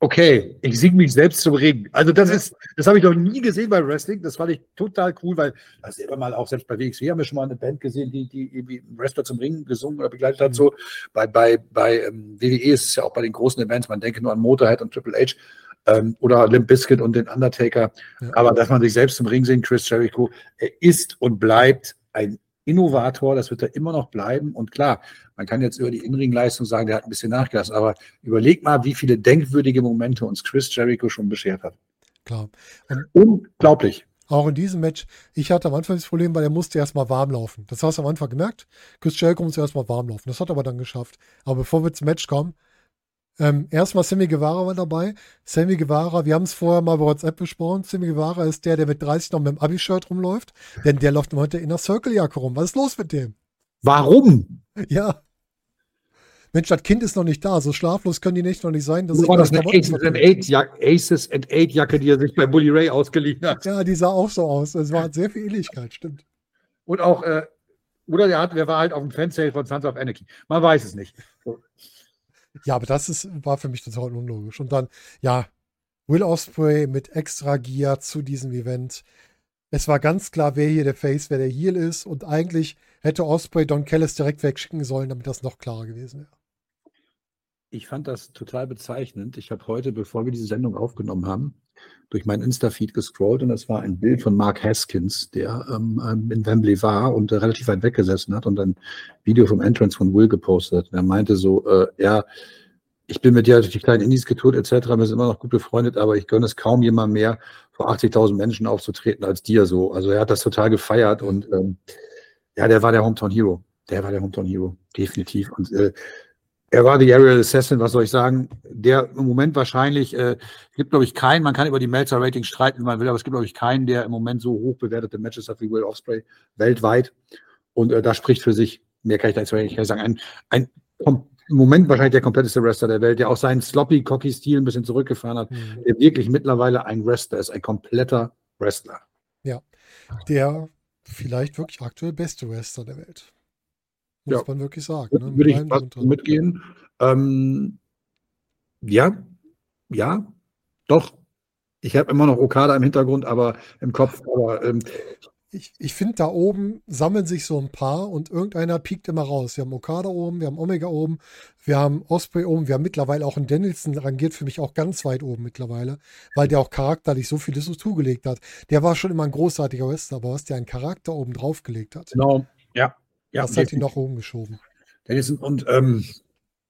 okay, ich singe mich selbst zum Ring. Also das ist, das habe ich noch nie gesehen bei Wrestling. Das fand ich total cool, weil das ist immer mal auch selbst bei WXW haben wir schon mal eine Band gesehen, die, die irgendwie Wrestler zum Ring gesungen oder begleitet hat. So bei, bei, bei ähm, WWE ist es ja auch bei den großen Events, man denke nur an Motorhead und Triple H ähm, oder Limp Bizkit und den Undertaker. Ja. Aber dass man sich selbst zum Ring singt, Chris Jericho, er ist und bleibt ein Innovator, das wird er immer noch bleiben. Und klar, man kann jetzt über die Innenringleistung sagen, der hat ein bisschen nachgelassen, aber überleg mal, wie viele denkwürdige Momente uns Chris Jericho schon beschert hat. Klar. Und Unglaublich. auch in diesem Match, ich hatte am Anfang das Problem, weil er musste erstmal warm laufen. Das hast du am Anfang gemerkt. Chris Jericho musste erstmal warm laufen. Das hat er aber dann geschafft. Aber bevor wir zum Match kommen, ähm, erstmal Sammy Guevara war dabei. Sammy Guevara, wir haben es vorher mal bei WhatsApp besprochen. Sammy Guevara ist der, der mit 30 noch mit dem Abi-Shirt rumläuft. Denn der läuft immer mit der Circle-Jacke rum. Was ist los mit dem? Warum? Ja. Mensch, das Kind ist noch nicht da. So schlaflos können die Nächte noch nicht sein. Das war das eine Aces and. Eight Jack, Aces and Eight Jacke, die er sich bei Bully Ray ausgeliehen hat. Ja, die sah auch so aus. Es war sehr viel Ähnlichkeit, stimmt. Und auch, äh, oder der, hat, der war halt auf dem Fansale von Sons of Anarchy. Man weiß es nicht. Ja, aber das ist, war für mich total unlogisch. Und dann, ja, Will Osprey mit extra Gear zu diesem Event. Es war ganz klar, wer hier der Face, wer der Heel ist. Und eigentlich hätte Osprey Don Callis direkt wegschicken sollen, damit das noch klarer gewesen wäre. Ich fand das total bezeichnend. Ich habe heute, bevor wir diese Sendung aufgenommen haben, durch meinen Insta-Feed gescrollt und das war ein Bild von Mark Haskins, der ähm, ähm, in Wembley war und äh, relativ weit weggesessen hat und ein Video vom Entrance von Will gepostet. hat. Er meinte so, äh, ja, ich bin mit dir durch die kleinen Indies getourt etc., wir sind immer noch gut befreundet, aber ich gönne es kaum jemand mehr, vor 80.000 Menschen aufzutreten als dir so. Also er hat das total gefeiert und ähm, ja, der war der Hometown Hero. Der war der Hometown Hero, definitiv. Und äh, er war die Aerial Assassin, was soll ich sagen? Der im Moment wahrscheinlich, äh, gibt glaube ich keinen, man kann über die Meltzer-Ratings streiten, wie man will, aber es gibt glaube ich keinen, der im Moment so hoch bewertete Matches hat wie Will Ospreay weltweit. Und äh, das spricht für sich. Mehr kann ich dazu eigentlich nicht sagen. Ein, ein im Moment wahrscheinlich der kompletteste Wrestler der Welt, der auch seinen sloppy, cocky Stil ein bisschen zurückgefahren hat, Mhm. der wirklich mittlerweile ein Wrestler ist, ein kompletter Wrestler. Der vielleicht wirklich aktuell beste Wrestler der Welt. Muss Ja. man wirklich sagen. Ne? Würde ich fast mitgehen. Ähm, ja, ja, doch. Ich habe immer noch Okada im Hintergrund, aber im Kopf. Aber ähm, Ich, ich finde, da oben sammeln sich so ein paar und irgendeiner piekt immer raus. Wir haben Okada oben, wir haben Omega oben, wir haben Osprey oben, wir haben mittlerweile auch einen Danielson, rangiert für mich auch ganz weit oben mittlerweile, weil der auch charakterlich so vieles so zugelegt hat. Der war schon immer ein großartiger Wrestler, aber was der einen Charakter oben drauf gelegt hat, genau, ja. Ja das hat ihn noch oben geschoben. Und ähm,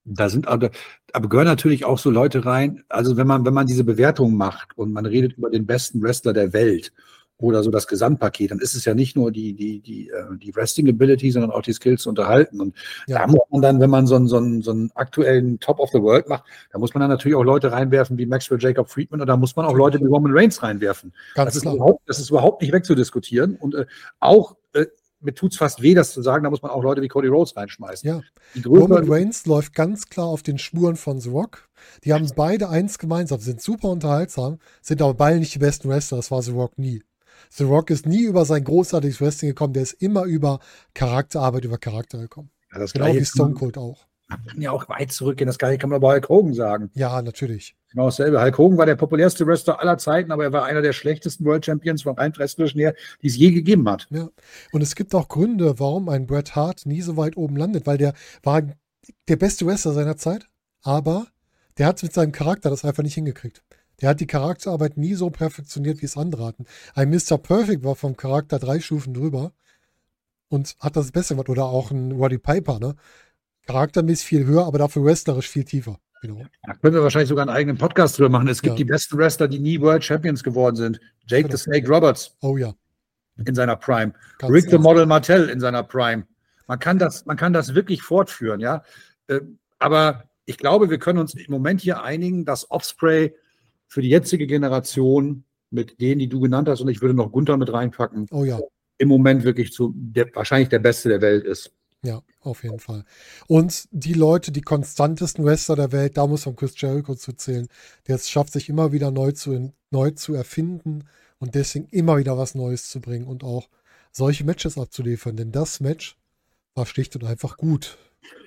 da sind aber, aber gehören natürlich auch so Leute rein. Also wenn man, wenn man diese Bewertung macht und man redet über den besten Wrestler der Welt oder so das Gesamtpaket, dann ist es ja nicht nur die, die, die, äh, die Wrestling Ability, sondern auch die Skills zu unterhalten. Und Ja. da muss man dann, wenn man so einen, so, einen, so einen aktuellen Top of the World macht, da muss man dann natürlich auch Leute reinwerfen wie Maxwell Jacob Friedman oder da muss man auch Leute wie Roman Reigns reinwerfen. Ganz Das ist, klar. überhaupt, das ist überhaupt nicht wegzudiskutieren. Und äh, auch, äh, mir tut's fast weh, das zu sagen, da muss man auch Leute wie Cody Rhodes reinschmeißen. Ja. Roman Reigns läuft ganz klar auf den Spuren von The Rock. Die haben beide eins gemeinsam, sind super unterhaltsam, sind aber beide nicht die besten Wrestler. Das war The Rock nie. The Rock ist nie über sein großartiges Wrestling gekommen, der ist immer über Charakterarbeit, über Charakter gekommen. ja, das Genau wie Stone Cold auch. Man kann ja auch weit zurückgehen. Das kann man bei Hulk Hogan sagen. Ja, natürlich. Genau dasselbe. Hulk Hogan war der populärste Wrestler aller Zeiten, aber er war einer der schlechtesten World Champions von rein wrestlerischen her, die es je gegeben hat. Ja. Und es gibt auch Gründe, warum ein Bret Hart nie so weit oben landet, weil der war der beste Wrestler seiner Zeit, aber der hat mit seinem Charakter das einfach nicht hingekriegt. Der hat die Charakterarbeit nie so perfektioniert, wie es andere hatten. Ein Mr. Perfect war vom Charakter drei Stufen drüber und hat das besser gemacht. Oder auch ein Roddy Piper, ne? Charaktermäßig viel höher, aber dafür wrestlerisch viel tiefer. Genau. Da können wir wahrscheinlich sogar einen eigenen Podcast drüber machen. Es gibt Ja. die besten Wrestler, die nie World Champions geworden sind. Jake Genau. the Snake Roberts Oh ja. in seiner Prime. Ganz Rick the ganz- Model Martell in seiner Prime. Man kann das, man kann das wirklich fortführen, ja. Äh, Aber ich glaube, wir können uns im Moment hier einigen, dass Offspray für die jetzige Generation mit denen, die du genannt hast, und ich würde noch Gunther mit reinpacken, Oh ja. im Moment wirklich zu der, wahrscheinlich der Beste der Welt ist. Ja, auf jeden Fall. Und die Leute, die konstantesten Wrestler der Welt, da muss man Chris Jericho zu zählen, der es schafft, sich immer wieder neu zu, neu zu erfinden und deswegen immer wieder was Neues zu bringen und auch solche Matches abzuliefern. Denn das Match war schlicht und einfach gut.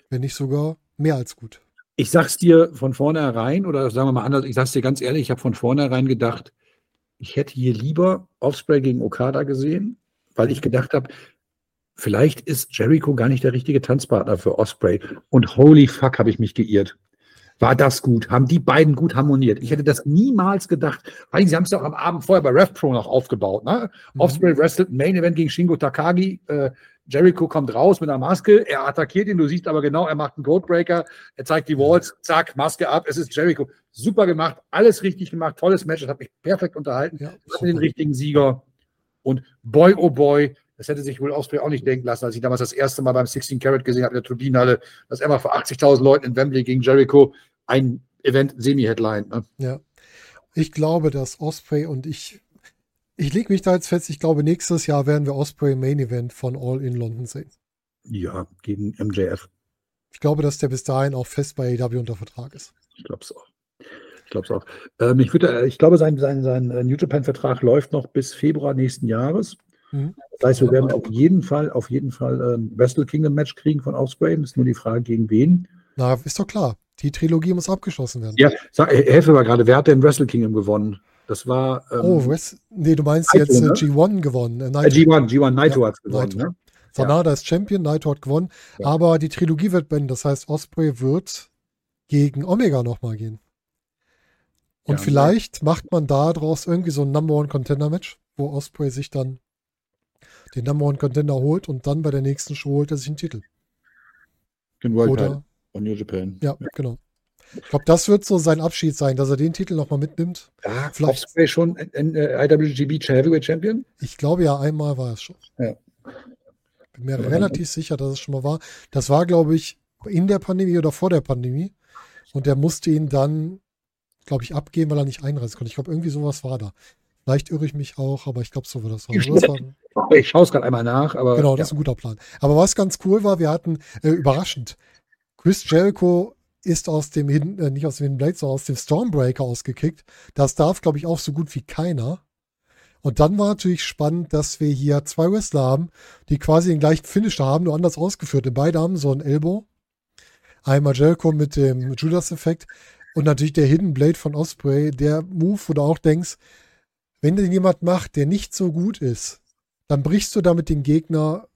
Wenn nicht sogar mehr als gut. Ich sag's dir von vornherein, oder sagen wir mal anders, ich sag's dir ganz ehrlich, ich habe von vornherein gedacht, ich hätte hier lieber Offspray gegen Okada gesehen, weil ich gedacht habe, vielleicht ist Jericho gar nicht der richtige Tanzpartner für Osprey. Und holy fuck, habe ich mich geirrt. War das gut? Haben die beiden gut harmoniert? Ich hätte das niemals gedacht. Weil sie haben es doch am Abend vorher bei RevPro noch aufgebaut. Ne? Mhm. Osprey wrestelt Main Event gegen Shingo Takagi. Äh, Jericho kommt raus mit einer Maske, er attackiert ihn, du siehst aber genau, er macht einen Codebreaker, er zeigt die Walls, zack, Maske ab, es ist Jericho. Super gemacht, alles richtig gemacht, tolles Match, das hat mich perfekt unterhalten, ja, den richtigen Sieger. Und boy, oh boy, das hätte sich wohl Osprey auch nicht denken lassen, als ich damals das erste Mal beim 16 Carat gesehen habe in der Turbinenhalle, dass er mal vor 80.000 Leuten in Wembley gegen Jericho ein Event Semi-Headline. Ne? Ja. Ich glaube, dass Osprey und ich ich lege mich da jetzt fest, ich glaube, nächstes Jahr werden wir Osprey Main Event von All in London sehen. Ja, gegen MJF. Ich glaube, dass der bis dahin auch fest bei AEW unter Vertrag ist. Ich glaube es auch. Ich glaube es auch. Ähm, ich, würde, äh, ich glaube, sein, sein, sein äh, New Japan-Vertrag läuft noch bis Februar nächsten Jahres. Mhm. Das heißt, wir werden auf jeden Fall, auf jeden Fall ein ähm, Wrestle Kingdom Match kriegen von Osprey. Ist nur die Frage, gegen wen. Na, ist doch klar. Die Trilogie muss abgeschlossen werden. Ja, sag, helfe mal gerade, wer hat denn Wrestle Kingdom gewonnen? Das war. Ähm, oh, West, nee, du meinst Naito, jetzt äh, ne? G1 gewonnen. Äh, Naito. Äh, G1, G1, Naito ja, hat gewonnen. Naito. Ne? Sanada ja. ist Champion, Naito hat gewonnen. Ja. Aber die Trilogie wird beenden. Das heißt, Osprey wird gegen Omega nochmal gehen. Und vielleicht macht man daraus irgendwie so ein Number One Contender Match, wo Osprey sich dann den Number One Contender holt und dann bei der nächsten Show holt er sich einen Titel. Den World Oder, von New Japan. Ja, genau. Ich glaube, das wird so sein Abschied sein, dass er den Titel nochmal mitnimmt. Ja, vielleicht Osprey schon äh, IWGB Heavyweight Champion? Ich glaube ja, einmal war es schon. Ja. Bin mir ja, relativ sicher, dass es schon mal war. Das war, glaube ich, in der Pandemie oder vor der Pandemie. Und der musste ihn dann, glaube ich, abgeben, weil er nicht einreisen konnte. Ich glaube, irgendwie sowas war da. Vielleicht irre ich mich auch, aber ich glaube, so war das. Ich, ich schaue es gerade einmal nach. Aber, genau, das ja. ist ein guter Plan. Aber was ganz cool war, wir hatten äh, überraschend Chris Jericho ist aus dem Hidden, äh, nicht aus dem Hidden Blade, sondern aus dem Stormbreaker ausgekickt. Das darf, glaube ich, auch so gut wie keiner. Und dann war natürlich spannend, dass wir hier zwei Wrestler haben, die quasi den gleichen Finisher haben, nur anders ausgeführt. Beide haben so ein Elbow. Einmal Jericho mit dem Judas-Effekt und natürlich der Hidden Blade von Osprey, der Move, wo du auch denkst, wenn den jemand macht, der nicht so gut ist, dann brichst du damit den Gegner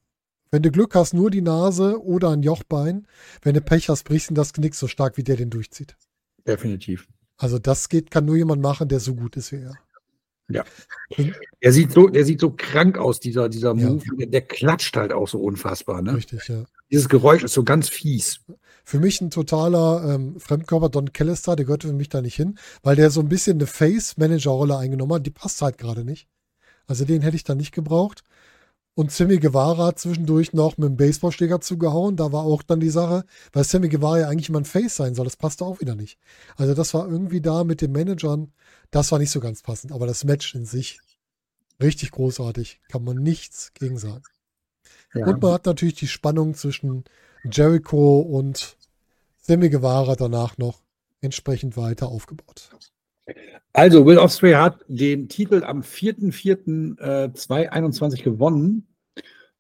wenn du Glück hast, nur die Nase oder ein Jochbein. Wenn du Pech hast, brichst du das Knick so stark, wie der den durchzieht. Definitiv. Also das geht, kann nur jemand machen, der so gut ist wie er. Ja. Er sieht so, der sieht so krank aus, dieser, dieser Move. Ja. Der, der, klatscht halt auch so unfassbar, ne? Richtig, ja. Dieses Geräusch ist so ganz fies. Für mich ein totaler ähm, Fremdkörper, Don Callister, der gehört für mich da nicht hin, weil der so ein bisschen eine Face-Manager-Rolle eingenommen hat. Die passt halt gerade nicht. Also den hätte ich da nicht gebraucht. Und Sammy Guevara hat zwischendurch noch mit dem Baseballschläger zugehauen. Da war auch dann die Sache, weil Sammy Guevara ja eigentlich mal ein Face sein soll. Das passte auch wieder nicht. Also das war irgendwie da mit den Managern, das war nicht so ganz passend. Aber das Match in sich, richtig großartig. Kann man nichts gegen sagen. Ja. Und man hat natürlich die Spannung zwischen Jericho und Sammy Guevara danach noch entsprechend weiter aufgebaut. Also, Will Osprey hat den Titel am 4.4.2021 äh, gewonnen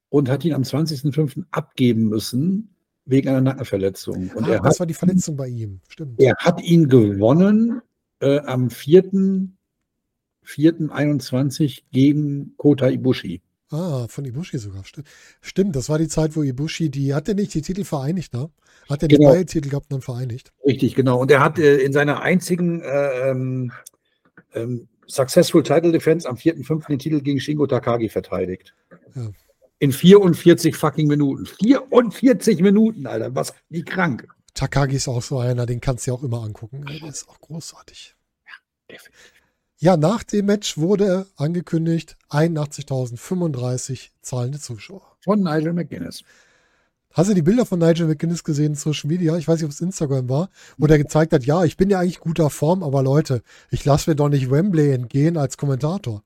und hat ihn am 20.05. abgeben müssen wegen einer Nackenverletzung. Und ah, er das hat, war die Verletzung bei ihm, stimmt. Er hat ihn gewonnen äh, am 4.4.21 gegen Kota Ibushi. Ah, von Ibushi sogar. Stimmt, das war die Zeit, wo Ibushi, die hat er nicht die Titel vereinigt, ne? Hat er die genau. beide Titel gehabt und dann vereinigt? Richtig, genau. Und er hat äh, in seiner einzigen äh, ähm, ähm, Successful Title Defense am 4.5. den Titel gegen Shingo Takagi verteidigt. Ja. In 44 fucking Minuten. 44 Minuten, Alter. Was, wie krank. Takagi ist auch so einer, den kannst du ja auch immer angucken. Der ist auch großartig. Ja, definitiv. Ja, nach dem Match wurde angekündigt 81.035 zahlende Zuschauer. Von Nigel McGuinness. Hast du die Bilder von Nigel McGuinness gesehen in Social Media? Ich weiß nicht, ob es Instagram war, wo der gezeigt hat, ja, ich bin ja eigentlich guter Form, aber Leute, ich lasse mir doch nicht Wembley entgehen als Kommentator.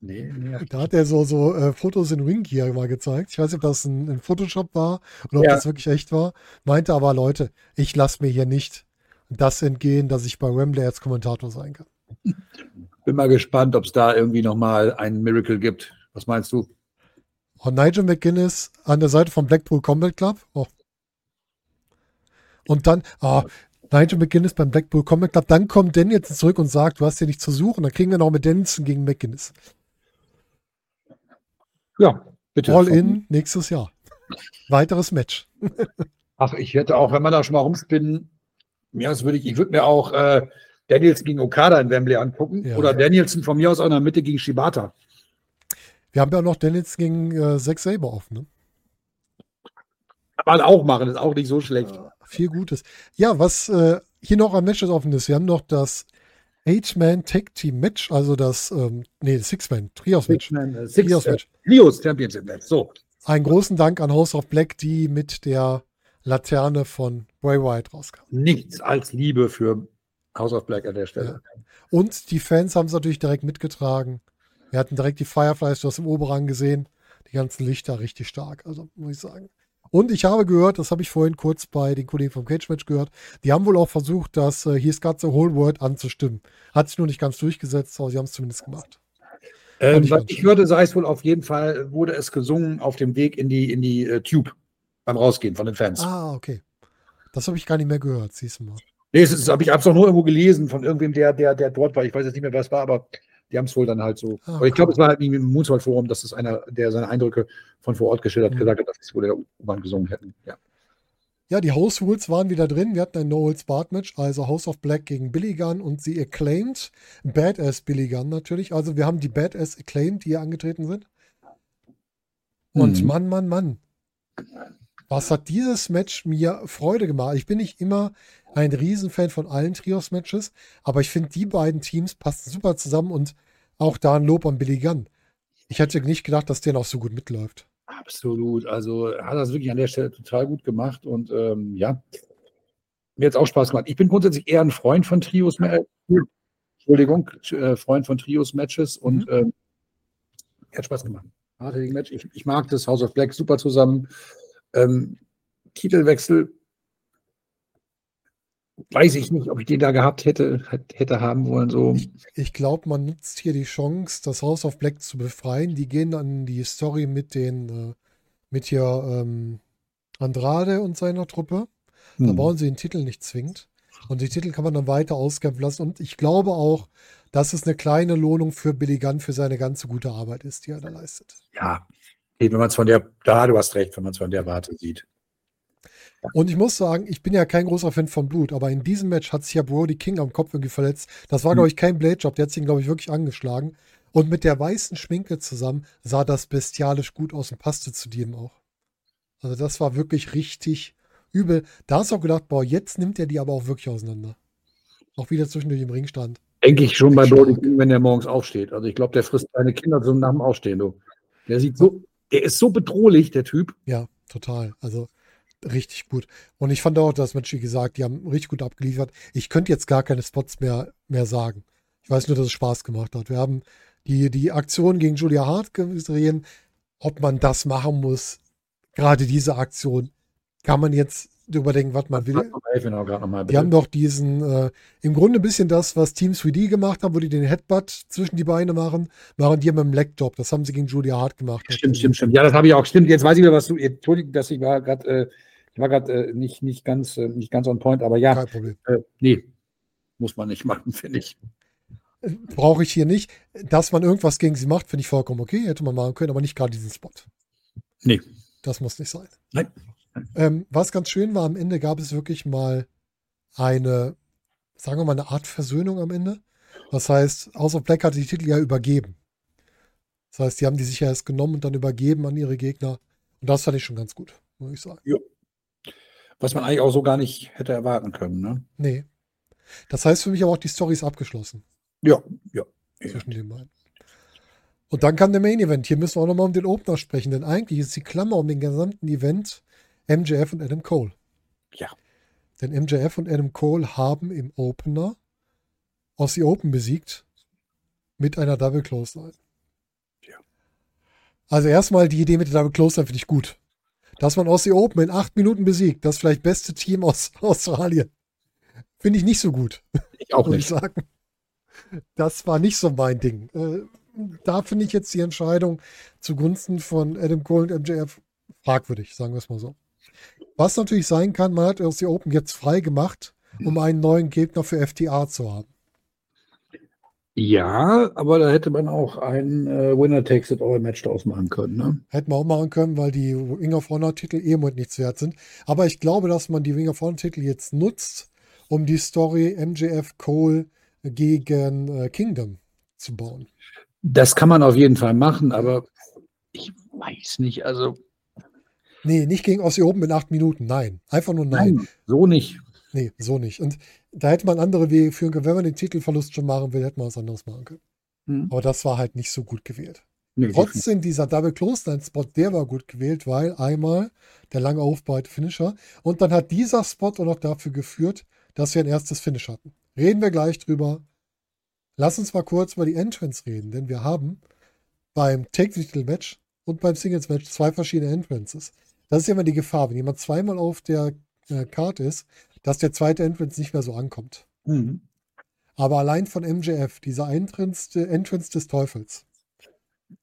Nee, nee. Da hat er so, so äh, Fotos in Ringgear mal gezeigt. Ich weiß nicht, ob das ein, ein Photoshop war oder ob Ja. das wirklich echt war. Meinte aber, Leute, ich lasse mir hier nicht das entgehen, dass ich bei Wembley als Kommentator sein kann. Bin mal gespannt, ob es da irgendwie nochmal ein Miracle gibt. Was meinst du? Und Nigel McGuinness an der Seite vom Blackpool Combat Club. Oh. Und dann, ah, Nigel McGuinness beim Blackpool Combat Club. Dann kommt Danielson zurück und sagt, du hast hier nichts zu suchen. Dann kriegen wir noch mit Danielson gegen McGuinness. Ja, bitte. All in nächstes Jahr. Weiteres Match. Ach, ich hätte auch, wenn man da schon mal rumspinnen, ja, das würde ich, ich würde mir auch äh, Danielson gegen Okada in Wembley angucken. Ja. Oder Danielson von mir aus auch in der Mitte gegen Shibata. Wir haben ja noch Danielson gegen äh, Zack Saber offen. Ne? Kann man auch machen, ist auch nicht so schlecht. Viel Gutes. Ja, was äh, hier noch an Matches offen ist, wir haben noch das Eight-Man Tag Team Match, also das, ähm, nee, Six-Man Trios Match. Six-Man, äh, Six, Trios äh, Match. Trios Championship Match. So. Einen großen Dank an House of Black, die mit der Laterne von Bray Wyatt rauskam. Nichts als Liebe für House of Black an der Stelle. Und die Fans haben es natürlich direkt mitgetragen. Wir hatten direkt die Fireflies, du hast im Oberrang gesehen, die ganzen Lichter richtig stark, also muss ich sagen. Und ich habe gehört, das habe ich vorhin kurz bei den Kollegen vom Cage Match gehört, die haben wohl auch versucht, das äh, He's Got the Whole World anzustimmen. Hat sich nur nicht ganz durchgesetzt, aber sie haben es zumindest gemacht. Ähm, ich was ich hörte, sei es wohl auf jeden Fall, wurde es gesungen auf dem Weg in die, in die äh, Tube beim Rausgehen von den Fans. Ah, okay. Das habe ich gar nicht mehr gehört, siehst du mal. Nee, es ist, hab ich habe es auch nur irgendwo gelesen von irgendwem, der, der, der dort war. Ich weiß jetzt nicht mehr, wer es war, aber die haben es wohl dann halt so. Ah, aber ich glaube, cool. es war halt im Moonswald Forum, dass es einer, der seine Eindrücke von vor Ort geschildert hat, Mhm. gesagt hat, dass es wohl der U-Bahn gesungen hätten. Ja. Ja, die House Rules waren wieder drin. Wir hatten ein No Holds Barred Match, also House of Black gegen Billy Gunn und sie acclaimed Badass Billy Gunn natürlich. Also wir haben die Badass acclaimed, die hier angetreten sind. Und Mhm. Mann, Mann, Mann. Was hat dieses Match mir Freude gemacht? Ich bin nicht immer ein Riesenfan von allen Trios-Matches, aber ich finde, die beiden Teams passen super zusammen und auch da ein Lob an Billy Gunn. Ich hätte nicht gedacht, dass der noch so gut mitläuft. Absolut. Also er hat das wirklich an der Stelle total gut gemacht und ähm, ja, mir hat es auch Spaß gemacht. Ich bin grundsätzlich eher ein Freund von Trios, äh, Entschuldigung, äh, Freund von Trios-Matches und ähm, mir hat Spaß gemacht. Match. Ich, ich mag das House of Black super zusammen. Ähm, Titelwechsel weiß ich nicht, ob ich den da gehabt hätte, hätte haben wollen. So. Ich glaube, man nutzt hier die Chance, das House of Black zu befreien. Die gehen an die Story mit den, äh, mit hier ähm, Andrade und seiner Truppe. Da Hm. bauen sie den Titel nicht zwingend. Und die Titel kann man dann weiter auskämpfen lassen. Und ich glaube auch, dass es eine kleine Lohnung für Billy Gunn für seine ganze gute Arbeit ist, die er da leistet. Ja, wenn man es von der, da, du hast recht, wenn man es von der Warte sieht. Und ich muss sagen, ich bin ja kein großer Fan von Blut, aber in diesem Match hat sich ja Brody King am Kopf irgendwie verletzt. Das war, Hm. glaube ich, kein Blade-Job. Der hat sich, glaube ich, wirklich angeschlagen. Und mit der weißen Schminke zusammen sah das bestialisch gut aus und passte zu dem auch. Also das war wirklich richtig übel. Da hast du auch gedacht, boah, jetzt nimmt er die aber auch wirklich auseinander. Auch wieder zwischendurch im Ring stand. Denke ich schon bei. Brody King, wenn der morgens aufsteht. Also ich glaube, der frisst seine Kinder zum nach dem Aufstehen. Du. Der sieht so, der ist so bedrohlich, der Typ. Ja, total. Also richtig gut. Und ich fand auch das Match, wie gesagt, die haben richtig gut abgeliefert. Ich könnte jetzt gar keine Spots mehr, mehr sagen. Ich weiß nur, dass es Spaß gemacht hat. Wir haben die, die Aktion gegen Julia Hart gesehen. Ob man das machen muss, gerade diese Aktion, kann man jetzt überdenken, was man will. Nochmal, Die haben doch diesen, äh, im Grunde ein bisschen das, was Team 3D gemacht haben, wo die den Headbutt zwischen die Beine machen, machen die mit dem Legdrop. Das haben sie gegen Julia Hart gemacht. Stimmt, stimmt, stimmt. Ja, das habe ich auch. Stimmt. Jetzt weiß ich wieder, was du. Entschuldigung, dass ich war gerade, äh, ich war gerade äh, nicht, nicht ganz, äh, nicht ganz on point, aber ja, Kein Problem. äh, nee, muss man nicht machen, finde ich. brauche ich hier nicht. Dass man irgendwas gegen sie macht, finde ich vollkommen okay. Hätte man machen können, aber nicht gerade diesen Spot. Nee. Das muss nicht sein. Nein. Ähm, was ganz schön war, am Ende gab es wirklich mal eine, sagen wir mal, eine Art Versöhnung am Ende. Das heißt, House of Black hatte die Titel ja übergeben. Das heißt, die haben die sich ja erst genommen und dann übergeben an ihre Gegner. Und das fand ich schon ganz gut, muss ich sagen. Was man eigentlich auch so gar nicht hätte erwarten können, ne? Nee. Das heißt für mich aber auch, die Story ist abgeschlossen. Ja, ja. zwischen den beiden. Und dann kam der Main Event. Hier müssen wir auch nochmal um den Opener sprechen, denn eigentlich ist die Klammer um den gesamten Event MJF und Adam Cole. Ja. Denn MJF und Adam Cole haben im Opener Aussie Open besiegt mit einer Double Close Line. Also erstmal die Idee mit der Double Close finde ich gut. Dass man Aussie Open in acht Minuten besiegt, das vielleicht beste Team aus Australien. Finde ich nicht so gut. Ich auch nicht. Ich sagen. Das war nicht so mein Ding. Äh, da finde ich jetzt die Entscheidung zugunsten von Adam Cole und MJF fragwürdig, sagen wir es mal so. Was natürlich sein kann, man hat Aussie Open jetzt frei gemacht, um einen neuen Gegner für FTA zu haben. Ja, aber da hätte man auch ein äh, Winner Takes It All Match daraus machen können. Ne? Hätten wir auch machen können, weil die Ring of Honor Titel eh Moment nichts wert sind. Aber ich glaube, dass man die Ring of Honor Titel jetzt nutzt, um die Story MJF Cole gegen äh, Kingdom zu bauen. Das kann man auf jeden Fall machen, aber ich weiß nicht. Also, Nee, nicht gegen Aussie Open in acht Minuten. Nein. Einfach nur nein. nein, so nicht. Nee, so nicht. Und da hätte man andere Wege führen können. Wenn man den Titelverlust schon machen will, hätte man was anderes machen können. Hm. Aber das war halt nicht so gut gewählt. Nee, Trotzdem, dieser Double Close Spot, der war gut gewählt, weil einmal der lange Aufbau Finisher und dann hat dieser Spot auch noch dafür geführt, dass wir ein erstes Finish hatten. Reden wir gleich drüber. Lass uns mal kurz über die Entrance reden, denn wir haben beim Take-Title-Match und beim Singles-Match zwei verschiedene Entrances. Das ist ja immer die Gefahr, wenn jemand zweimal auf der äh, Card ist, dass der zweite Entrance nicht mehr so ankommt. Mhm. Aber allein von MJF, dieser Entrance, Entrance des Teufels,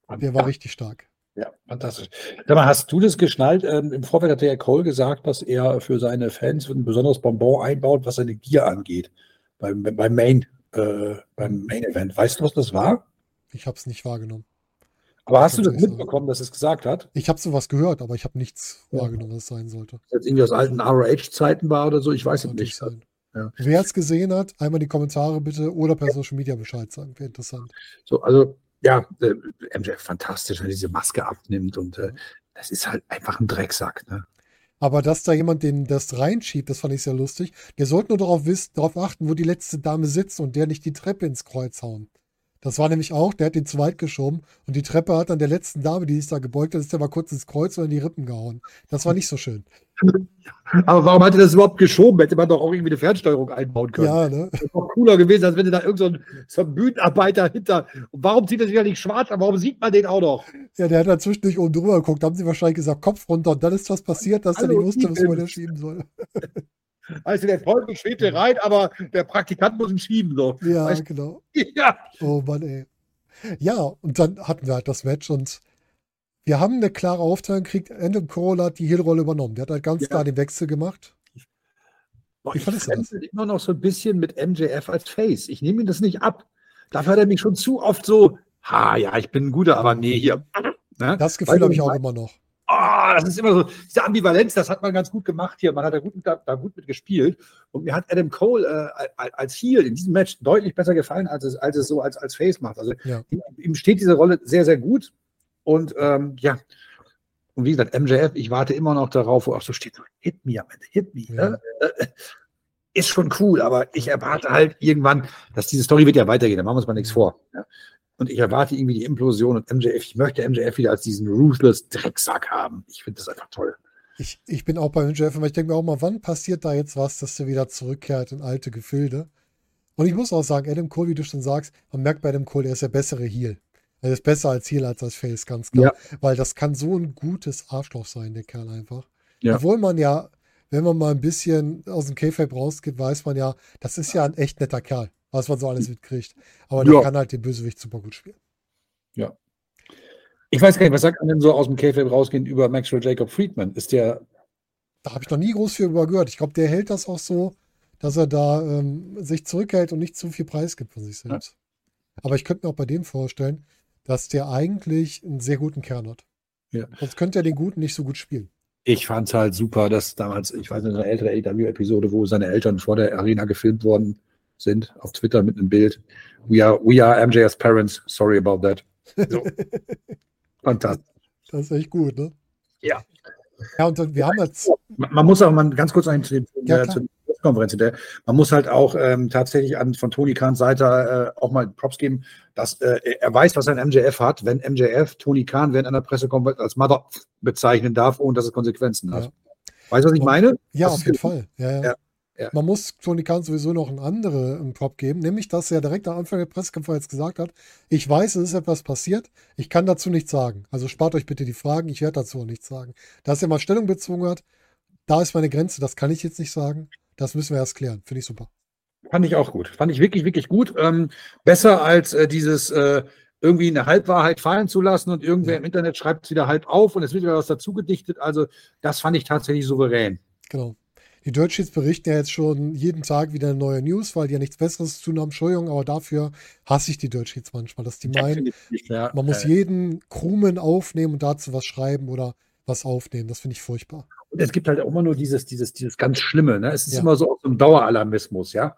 der war richtig stark. Ja, fantastisch. Sag mal, hast du das geschnallt? Ähm, Im Vorfeld hat der Cole gesagt, dass er für seine Fans ein besonderes Bonbon einbaut, was seine Gier angeht. Beim, beim Main, äh, beim Main Event. Weißt du, was das war? Ich habe es nicht wahrgenommen. Aber hast du das mitbekommen, dass es gesagt hat? Ich habe sowas gehört, aber ich habe nichts Ja. wahrgenommen, was es sein sollte. Dass es irgendwie aus alten ROH-Zeiten war oder so? Ich weiß es nicht. Ja. Wer es gesehen hat, einmal in die Kommentare bitte oder per Social Media Bescheid sagen. Wäre interessant. So, also, ja, äh, MJF fantastisch, wenn er diese Maske abnimmt und äh, das ist halt einfach ein Drecksack. Ne? Aber dass da jemand den das reinschiebt, das fand ich sehr lustig. Der sollte nur darauf, wissen, darauf achten, wo die letzte Dame sitzt und der nicht die Treppe ins Kreuz hauen. Das war nämlich auch, der hat den zu weit geschoben und die Treppe hat an der letzten Dame, die sich da gebeugt hat, ist der mal kurz ins Kreuz oder in die Rippen gehauen. Das war nicht so schön. Aber warum hat er das überhaupt geschoben? Hätte man doch auch irgendwie eine Fernsteuerung einbauen können. Ja, ne? Das doch cooler gewesen, als wenn du da irgend so ein, so ein Bühnenarbeiter hinter. Und warum zieht er sich ja nicht schwarz an? Warum sieht man den auch noch? Ja, der hat dann zwischendurch oben drüber geguckt. Da haben sie wahrscheinlich gesagt, Kopf runter. Und dann ist was passiert, dass er Hallo, nicht wusste, was man der schieben soll. Also der Teufel schwebte rein, aber der Praktikant muss ihn schieben. So. Ja, Weißt genau. Ja. Oh Mann, ey. Ja, und dann hatten wir halt das Match und wir haben eine klare Aufteilung gekriegt. Adam Cole hat die Heel-Rolle übernommen. Der hat halt ganz Ja. klar den Wechsel gemacht. Boah, Wie ich fandest du das? fremdel immer noch so ein bisschen mit MJF als Face. Ich nehme ihm das nicht ab. Dafür hat er mich schon zu oft so, ha, ja, ich bin ein guter, aber nee, hier. Ne? Das Gefühl habe ich auch immer noch. Ah, das ist immer so, diese Ambivalenz, das hat man ganz gut gemacht hier. Man hat da gut, da, da gut mit gespielt. Und mir hat Adam Cole äh, als- Heel in diesem Match deutlich besser gefallen, als es, als es so als, als Face macht. Also Ja. ihm, ihm steht diese Rolle sehr, sehr gut. Und ähm, ja, und wie gesagt, MJF, ich warte immer noch darauf, wo auch so steht, so, hit me am Ende, hit me. Ja. Ne? Ist schon cool, aber ich erwarte halt irgendwann, dass diese Story wird ja weitergehen, da machen wir uns mal nichts vor. Ja? Und ich erwarte irgendwie die Implosion und MJF, ich möchte MJF wieder als diesen ruthless Drecksack haben. Ich finde das einfach toll. Ich, ich bin auch bei MJF, aber ich denke mir auch mal, wann passiert da jetzt was, dass der wieder zurückkehrt in alte Gefilde? Und ich muss auch sagen, Adam Cole, wie du schon sagst, man merkt bei Adam Cole, er ist der bessere Heel. Er ist besser als Heel als als Face, ganz klar. Weil das kann so ein gutes Arschloch sein, der Kerl einfach. Ja. Obwohl man ja, wenn man mal ein bisschen aus dem K-Fape rausgeht, weiß man ja, das ist ja ein echt netter Kerl, was man so alles mitkriegt. Aber der Ja. kann halt den Bösewicht super gut spielen. Ich weiß gar nicht, was sagt man denn so aus dem K-Fape rausgehend über Maxwell Jacob Friedman? Ist der, Da habe ich noch nie groß viel über gehört. Ich glaube, der hält das auch so, dass er da ähm, sich zurückhält und nicht zu viel Preis gibt von sich selbst. Aber ich könnte mir auch bei dem vorstellen, dass der eigentlich einen sehr guten Kern hat. Ja. Sonst könnte er den Guten nicht so gut spielen. ich fand es halt super, dass damals, ich weiß nicht, eine ältere AW-Episode, wo seine Eltern vor der Arena gefilmt worden sind, auf Twitter mit einem Bild. We are, we are MJ's parents, sorry about that. So. Fantastisch. Das ist echt gut, ne? Ja. Ja, und dann, wir haben jetzt, Man, muss auch mal ganz kurz zu den Ja, äh, zu der Konferenz. Der, man muss halt auch ähm, tatsächlich an, von Tony Kahns Seite äh, auch mal Props geben, dass äh, er weiß, was ein MJF hat, wenn MJF Tony Kahn während einer Pressekonferenz als Mother bezeichnen darf, ohne dass es Konsequenzen hat. Ja. Weißt du, was ich Und- meine? ja, Das auf jeden Fall. Ja, ja. Ja. Man muss Tony Khan sowieso noch einen anderen Prop geben, nämlich, dass er direkt am Anfang der Pressekonferenz gesagt hat, ich weiß, es ist etwas passiert, ich kann dazu nichts sagen. Also spart euch bitte die Fragen, ich werde dazu auch nichts sagen. Dass er mal Stellung bezogen hat, da ist meine Grenze, das kann ich jetzt nicht sagen. Das müssen wir erst klären. Finde ich super. Fand ich auch gut. Fand ich wirklich, wirklich gut. Ähm, besser als äh, dieses äh, irgendwie eine Halbwahrheit fallen zu lassen und irgendwer Ja. im Internet schreibt es wieder halb auf und es wird wieder was dazu gedichtet. Also, das fand ich tatsächlich souverän. Genau. Die Dirt Sheets berichten ja jetzt schon jeden Tag wieder neue News, weil die ja nichts Besseres zu tun haben. Entschuldigung, aber dafür hasse ich die Dirt Sheets manchmal, dass die meinen, ja. man muss jeden Krumen aufnehmen und dazu was schreiben oder was aufnehmen. Das finde ich furchtbar. Und es gibt halt auch immer nur dieses, dieses, dieses ganz Schlimme. Ne? Es ist Ja. immer so auf so einem Daueralarmismus, ja.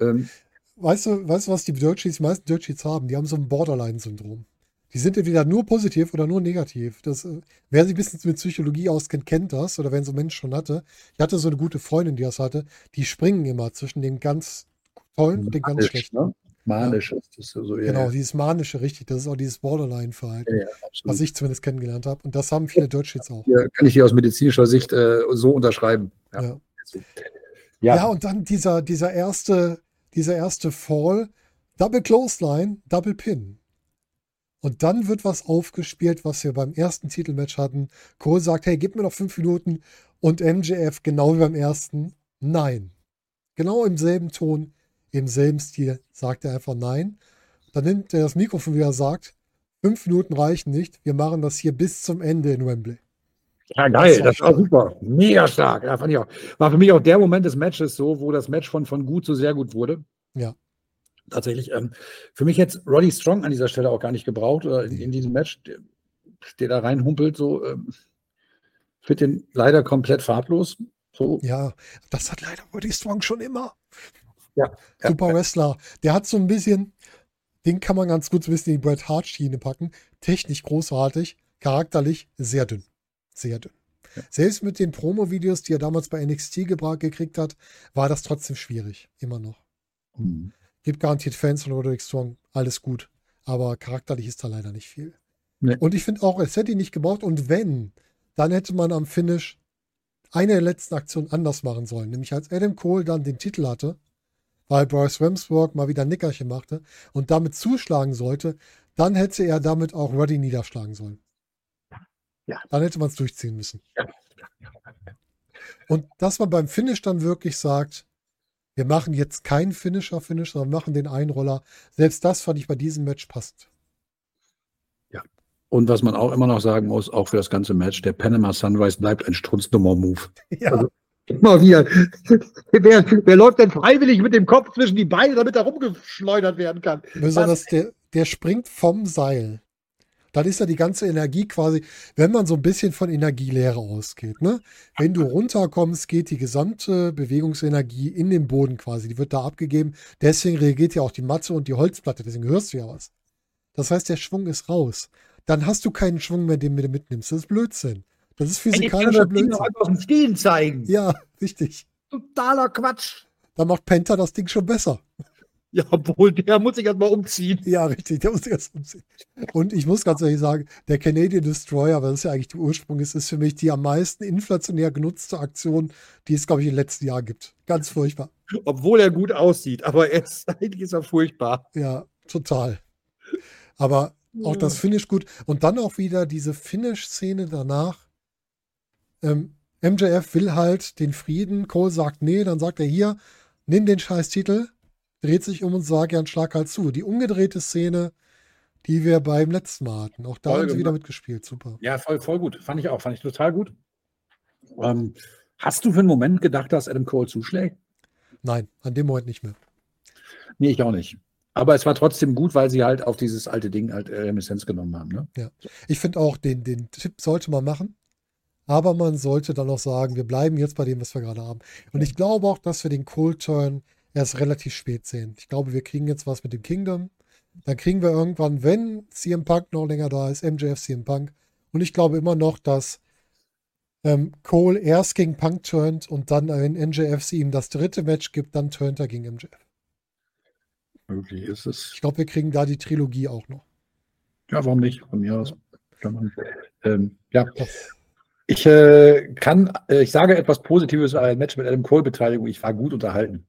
Ähm, Weißt du, weißt du, was die Dirt Sheets, die meisten Dirt Sheets haben? Die haben so ein Borderline-Syndrom. Die sind entweder nur positiv oder nur negativ. Das, äh, wer sich ein bisschen mit Psychologie auskennt, kennt das. Oder wenn so ein Mensch schon hatte. Ich hatte so eine gute Freundin, die das hatte. Die springen immer zwischen dem ganz tollen und dem ganz manisch, schlechten. ne? Manisch ist das so. Ja, Genau, ja, dieses manische, richtig. Das ist auch dieses Borderline-Verhalten, ja, was ich zumindest kennengelernt habe. Und das haben viele Dirt Sheets auch. Hier kann ich dir aus medizinischer Sicht äh, so unterschreiben. Ja. Ja. Ja. Ja, und dann dieser, dieser erste, dieser erste Fall, Double Clothesline, Double Pin. Und dann wird was aufgespielt, was wir beim ersten Titelmatch hatten. Cole sagt, hey, gib mir noch fünf Minuten. Und MJF, genau wie beim ersten, nein. Genau im selben Ton, im selben Stil, sagt er einfach nein. Dann nimmt er das Mikrofon wieder und sagt, fünf Minuten reichen nicht. Wir machen das hier bis zum Ende in Wembley. Ja, geil, Das war super. Mega stark. Ja, fand ich auch. War für mich auch der Moment des Matches so, wo das Match von, von gut zu sehr gut wurde. Ja. Tatsächlich. Ähm, für mich jetzt Roddy Strong an dieser Stelle auch gar nicht gebraucht, oder in, in diesem Match, der, der da reinhumpelt, so. Ähm, Finde den leider komplett farblos. So. Ja, das hat leider Roddy Strong schon immer. Ja, ja. Super Wrestler. Der hat so ein bisschen, den kann man ganz gut so ein bisschen in die Bret Hart Schiene packen. Technisch großartig, charakterlich sehr dünn. Sehr dünn. Selbst mit den Promo-Videos, die er damals bei NXT gebra- gekriegt hat, war das trotzdem schwierig. Immer noch. Mhm. Gibt garantiert Fans von Roderick Strong. Alles gut. Aber charakterlich ist da leider nicht viel. Nee. Und ich finde auch, es hätte ihn nicht gebraucht. Und wenn, dann hätte man am Finish eine der letzten Aktionen anders machen sollen. Nämlich als Adam Cole dann den Titel hatte, weil Bryce Ramsburg mal wieder ein Nickerchen machte und damit zuschlagen sollte, dann hätte er damit auch Roddy niederschlagen sollen. Ja. Dann hätte man es durchziehen müssen. Ja. Und dass man beim Finish dann wirklich sagt, wir machen jetzt keinen Finisher-Finish, sondern machen den Einroller. Selbst das fand ich bei diesem Match passt. Und was man auch immer noch sagen muss, auch für das ganze Match, der Panama Sunrise bleibt ein Strunznummer-Move. Ja, Also, Immer wieder. Wer, wer läuft denn freiwillig mit dem Kopf zwischen die Beine, damit er rumgeschleudert werden kann? besonders der, der springt vom Seil. Dann ist ja die ganze Energie quasi, wenn man so ein bisschen von Energielehre ausgeht. Ne? Wenn du runterkommst, geht die gesamte Bewegungsenergie in den Boden quasi. Die wird da abgegeben. Deswegen reagiert ja auch die Matte und die Holzplatte. Deswegen hörst du ja was. Das heißt, der Schwung ist raus. Dann hast du keinen Schwung mehr, den du mitnimmst. Das ist Blödsinn. Das ist physikalischer Blödsinn. Blödsinn. aus dem Stehen zeigen. Ja, richtig. Totaler Quatsch. Da macht Penta das Ding schon besser. Ja, obwohl der muss sich erstmal umziehen. Ja, richtig, der muss sich das umziehen. Und ich muss ganz ehrlich sagen, der Canadian Destroyer, weil das ja eigentlich der Ursprung ist, ist für mich die am meisten inflationär genutzte Aktion, die es, glaube ich, den letzten Jahren gibt. Ganz furchtbar. Obwohl er gut aussieht, aber er ist, eigentlich ist er furchtbar. Ja, total. Aber auch das Finish gut. Und dann auch wieder diese Finish-Szene danach. Ähm, MJF will halt den Frieden. Cole sagt nee, dann sagt er hier, nimm den scheiß Titel, dreht sich um und sagt ja einen Schlag halt zu. Die umgedrehte Szene, die wir beim letzten Mal hatten. Auch da Voll haben sie wieder mitgespielt. Super. Ja, voll, voll gut. Fand ich auch. Fand ich total gut. Ähm, hast du für einen Moment gedacht, dass Adam Cole zuschlägt? Nein, an dem Moment nicht mehr. Nee, ich auch nicht. Aber es war trotzdem gut, weil sie halt auf dieses alte Ding halt äh, Reminiszenz genommen haben. Ne? Ich finde auch, den, den Tipp sollte man machen. Aber man sollte dann auch sagen, wir bleiben jetzt bei dem, was wir gerade haben. Und ich glaube auch, dass wir den Cold Turn erst relativ spät sehen. Ich glaube, wir kriegen jetzt was mit dem Kingdom. Dann kriegen wir irgendwann, wenn CM Punk noch länger da ist, MJF CM Punk. Und ich glaube immer noch, dass ähm, Cole erst gegen Punk turnt und dann, wenn MJF ihm das dritte Match gibt, dann turnt er gegen MJF. Möglich ist es. Ich glaube, wir kriegen da die Trilogie auch noch. Ja, warum nicht? Von mir aus. Kann man, ähm, ja, Ich äh, kann, äh, ich sage etwas Positives über ein Match mit Adam Cole-Beteiligung. Ich war gut unterhalten.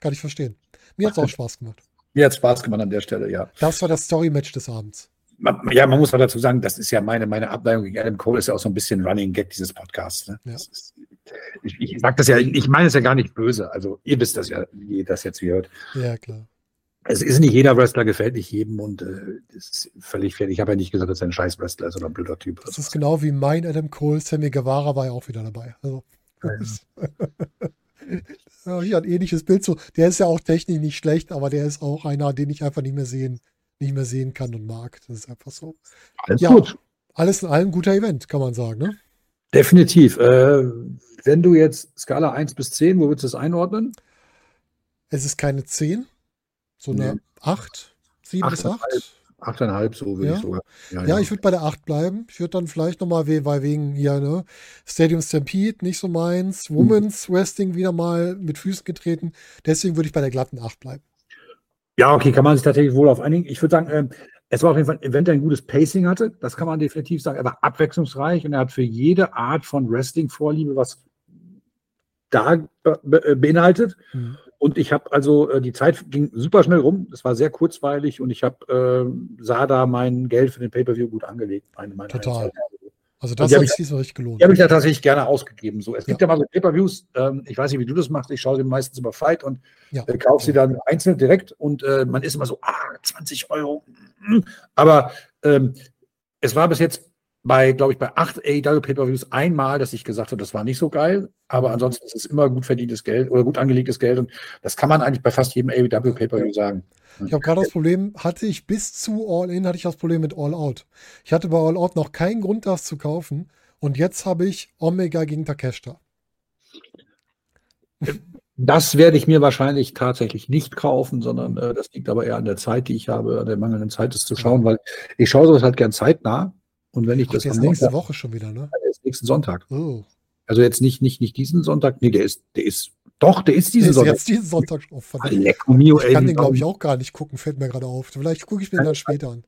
Kann ich verstehen. Mir hat es auch Spaß gemacht. Mir hat Spaß gemacht an der Stelle, ja. Das war das Story-Match des Abends. Ja, man muss mal dazu sagen, das ist ja meine, meine Abneigung gegen Adam Cole, ist ja auch so ein bisschen Running Gag dieses Podcasts. Ne? Ja. Ist, ich ich sage das ja, ich meine es ja gar nicht böse. Also, ihr wisst das ja, wie ihr das jetzt hier hört. Ja, klar. Es ist nicht jeder Wrestler gefällt nicht jedem und äh, ist völlig fertig. Ich habe ja nicht gesagt, dass er ein scheiß Wrestler ist oder ein blöder Typ. Das ist genau wie mein Adam Cole. Sammy Guevara war ja auch wieder dabei. Also, ja, hier ein ähnliches Bild so. Der ist ja auch technisch nicht schlecht, aber der ist auch einer, den ich einfach nicht mehr sehen, nicht mehr sehen kann und mag. Das ist einfach so. Alles Ja. gut. Alles in allem guter Event, kann man sagen. Ne? Definitiv. Äh, wenn du jetzt Skala 1 bis 10, wo würdest du das einordnen? Es ist keine 10, so eine Nee. 8, 7 bis 8. 8,5, so würde Ja. ich sogar. Ja, ich würde bei der 8 bleiben. Ich würde dann vielleicht nochmal, weil wegen hier, ne, Stadium Stampede, nicht so meins, Hm. Women's Wrestling wieder mal mit Füßen getreten. Deswegen würde ich bei der glatten 8 bleiben. Ja, okay, kann man sich tatsächlich wohl auf einigen. Ich würde sagen, ähm, es war auf jeden Fall ein Event, der ein gutes Pacing hatte. Das kann man definitiv sagen. Er war abwechslungsreich und er hat für jede Art von Wrestling-Vorliebe was da be beinhaltet. Mhm. Und ich habe also, äh, die Zeit ging super schnell rum. Es war sehr kurzweilig und ich habe, äh, sah da mein Geld für den Pay-Per-View gut angelegt. Meine, meine Total. Also das hat ich- sich diesmal richtig gelohnt. Die habe ich da tatsächlich gerne ausgegeben. So, es gibt Ja. ja, mal so Pay-Per-Views, ähm, ich weiß nicht, wie du das machst, ich schaue sie meistens über Fight und Ja. äh, kaufe sie dann einzeln direkt und äh, man ist immer so, ah, 20 Euro. mm. Aber ähm, es war bis jetzt bei, glaube ich, bei acht AEW Pay-Per-Views einmal, dass ich gesagt habe, das war nicht so geil, aber ansonsten ist es immer gut verdientes Geld oder gut angelegtes Geld und das kann man eigentlich bei fast jedem AEW Pay-Per-View sagen. Ich habe gerade das Problem, hatte ich bis zu All In, hatte ich das Problem mit All Out. Ich hatte bei All Out noch keinen Grund, das zu kaufen. Und jetzt habe ich Omega gegen Takeshita. Das werde ich mir wahrscheinlich tatsächlich nicht kaufen, sondern äh, das liegt aber eher an der Zeit, die ich habe, an der mangelnden Zeit, das zu schauen, weil ich schaue sowas halt gern zeitnah. Und wenn ich das der ist nächste Woche schon wieder, ne? der ist nächsten Sonntag. Oh. Also jetzt nicht, nicht, nicht diesen Sonntag, nee, der ist, der ist, doch, der ist Der diesen ist Sonntag. jetzt diesen Sonntag. Oh, verdammt. Lecco mio, Ich kann den, glaube ich, auch gar nicht gucken, fällt mir gerade auf. Vielleicht gucke ich mir den dann später an.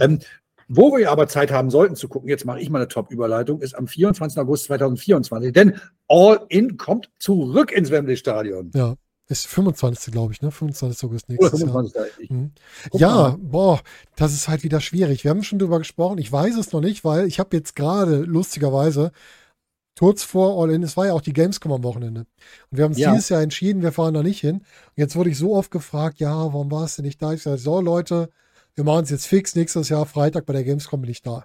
Ähm, wo wir aber Zeit haben sollten zu gucken, jetzt mache ich mal eine Top-Überleitung, ist am 24. August 2024, denn All In kommt zurück ins Wembley Stadion. Ja. Ist 25. glaube ich, ne? 25. August Oder nächstes Jahr. 25. Ich, Mhm. Ja, boah, das ist halt wieder schwierig. Wir haben schon drüber gesprochen. Ich weiß es noch nicht, weil ich habe jetzt gerade lustigerweise kurz vor All In, es war ja auch die Gamescom am Wochenende. Und wir haben uns Ja. dieses Jahr entschieden, wir fahren da nicht hin. Und jetzt wurde ich so oft gefragt, ja, warum warst du nicht da? Ich sage, so Leute, wir machen es jetzt fix. Nächstes Jahr Freitag bei der Gamescom bin ich da.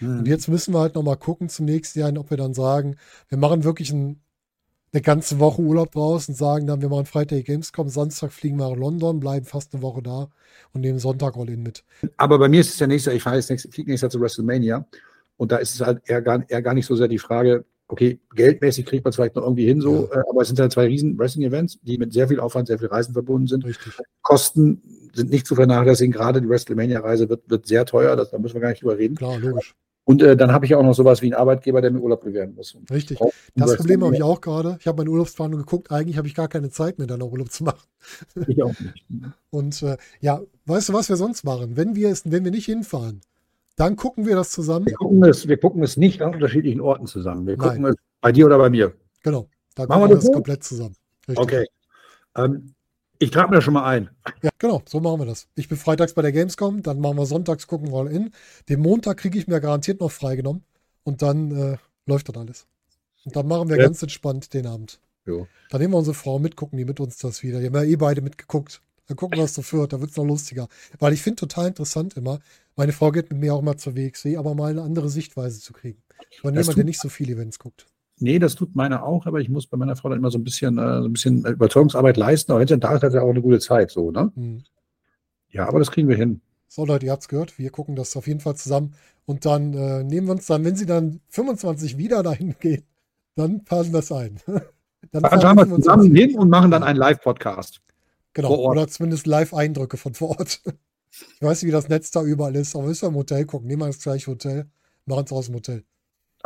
Hm. Und jetzt müssen wir halt nochmal gucken zum nächsten Jahr, ob wir dann sagen, wir machen wirklich ein, eine ganze Woche Urlaub draus und sagen dann, wir machen Freitag Gamescom, Samstag fliegen wir nach London, bleiben fast eine Woche da und nehmen Sonntag All In mit. Aber bei mir ist es ja nächstes Jahr, ich fahre jetzt nächstes, fliege nächstes Jahr zu WrestleMania und da ist es halt eher gar, eher gar nicht so sehr die Frage, okay, geldmäßig kriegt man es vielleicht noch irgendwie hin, so, äh, aber es sind halt zwei riesen Wrestling-Events, die mit sehr viel Aufwand, sehr viel Reisen verbunden sind. Richtig. Kosten sind nicht zu vernachlässigen, gerade die WrestleMania-Reise wird, wird sehr teuer, das, da müssen wir gar nicht drüber reden. Klar, logisch. Und äh, dann habe ich auch noch sowas wie einen Arbeitgeber, der mir Urlaub gewähren muss. Richtig. Das Problem habe ich auch gerade. Ich habe meine Urlaubsplanung geguckt. Eigentlich habe ich gar keine Zeit mehr, dann noch Urlaub zu machen. Ich auch nicht. Und äh, ja, weißt du, was wir sonst machen? Wenn wir, es, wenn wir nicht hinfahren, dann gucken wir das zusammen. Wir gucken, es, wir gucken es nicht an unterschiedlichen Orten zusammen. Wir Nein. gucken es bei dir oder bei mir. Genau. Da Machen wir gucken wir das das komplett zusammen. Richtig. Okay. Ähm, ich trage mir das schon mal ein. Ja, genau, so machen wir das. Ich bin freitags bei der Gamescom, dann machen wir sonntags, gucken wir all in. Den Montag kriege ich mir garantiert noch freigenommen und dann äh, läuft das alles. Und dann machen wir Ja. ganz entspannt den Abend. Jo. Dann nehmen wir unsere Frau mit, gucken die mit uns das wieder. Die haben ja eh beide mitgeguckt. Dann gucken wir, was so führt. Da wird es noch lustiger. Weil ich finde total interessant immer, meine Frau geht mit mir auch mal zur WXW, aber mal eine andere Sichtweise zu kriegen. Von jemand, der nicht so viele Events guckt. Nee, das tut meine auch, aber ich muss bei meiner Frau dann immer so ein bisschen, äh, so ein bisschen Überzeugungsarbeit leisten. Aber wenn sie da ist, hat sie auch eine gute Zeit, so, ne? Hm. Ja, aber das kriegen wir hin. So, Leute, ihr habt's gehört. Wir gucken das auf jeden Fall zusammen. Und dann äh, nehmen wir uns dann, wenn sie dann 25 wieder dahin gehen, dann passen wir es ein. dann fahren wir 25. zusammen hin und machen dann einen Live-Podcast. Genau. Oder zumindest Live-Eindrücke von vor Ort. Ich weiß nicht, wie das Netz da überall ist, aber müssen wir im Hotel gucken. Nehmen wir das gleiche Hotel, machen es aus dem Hotel.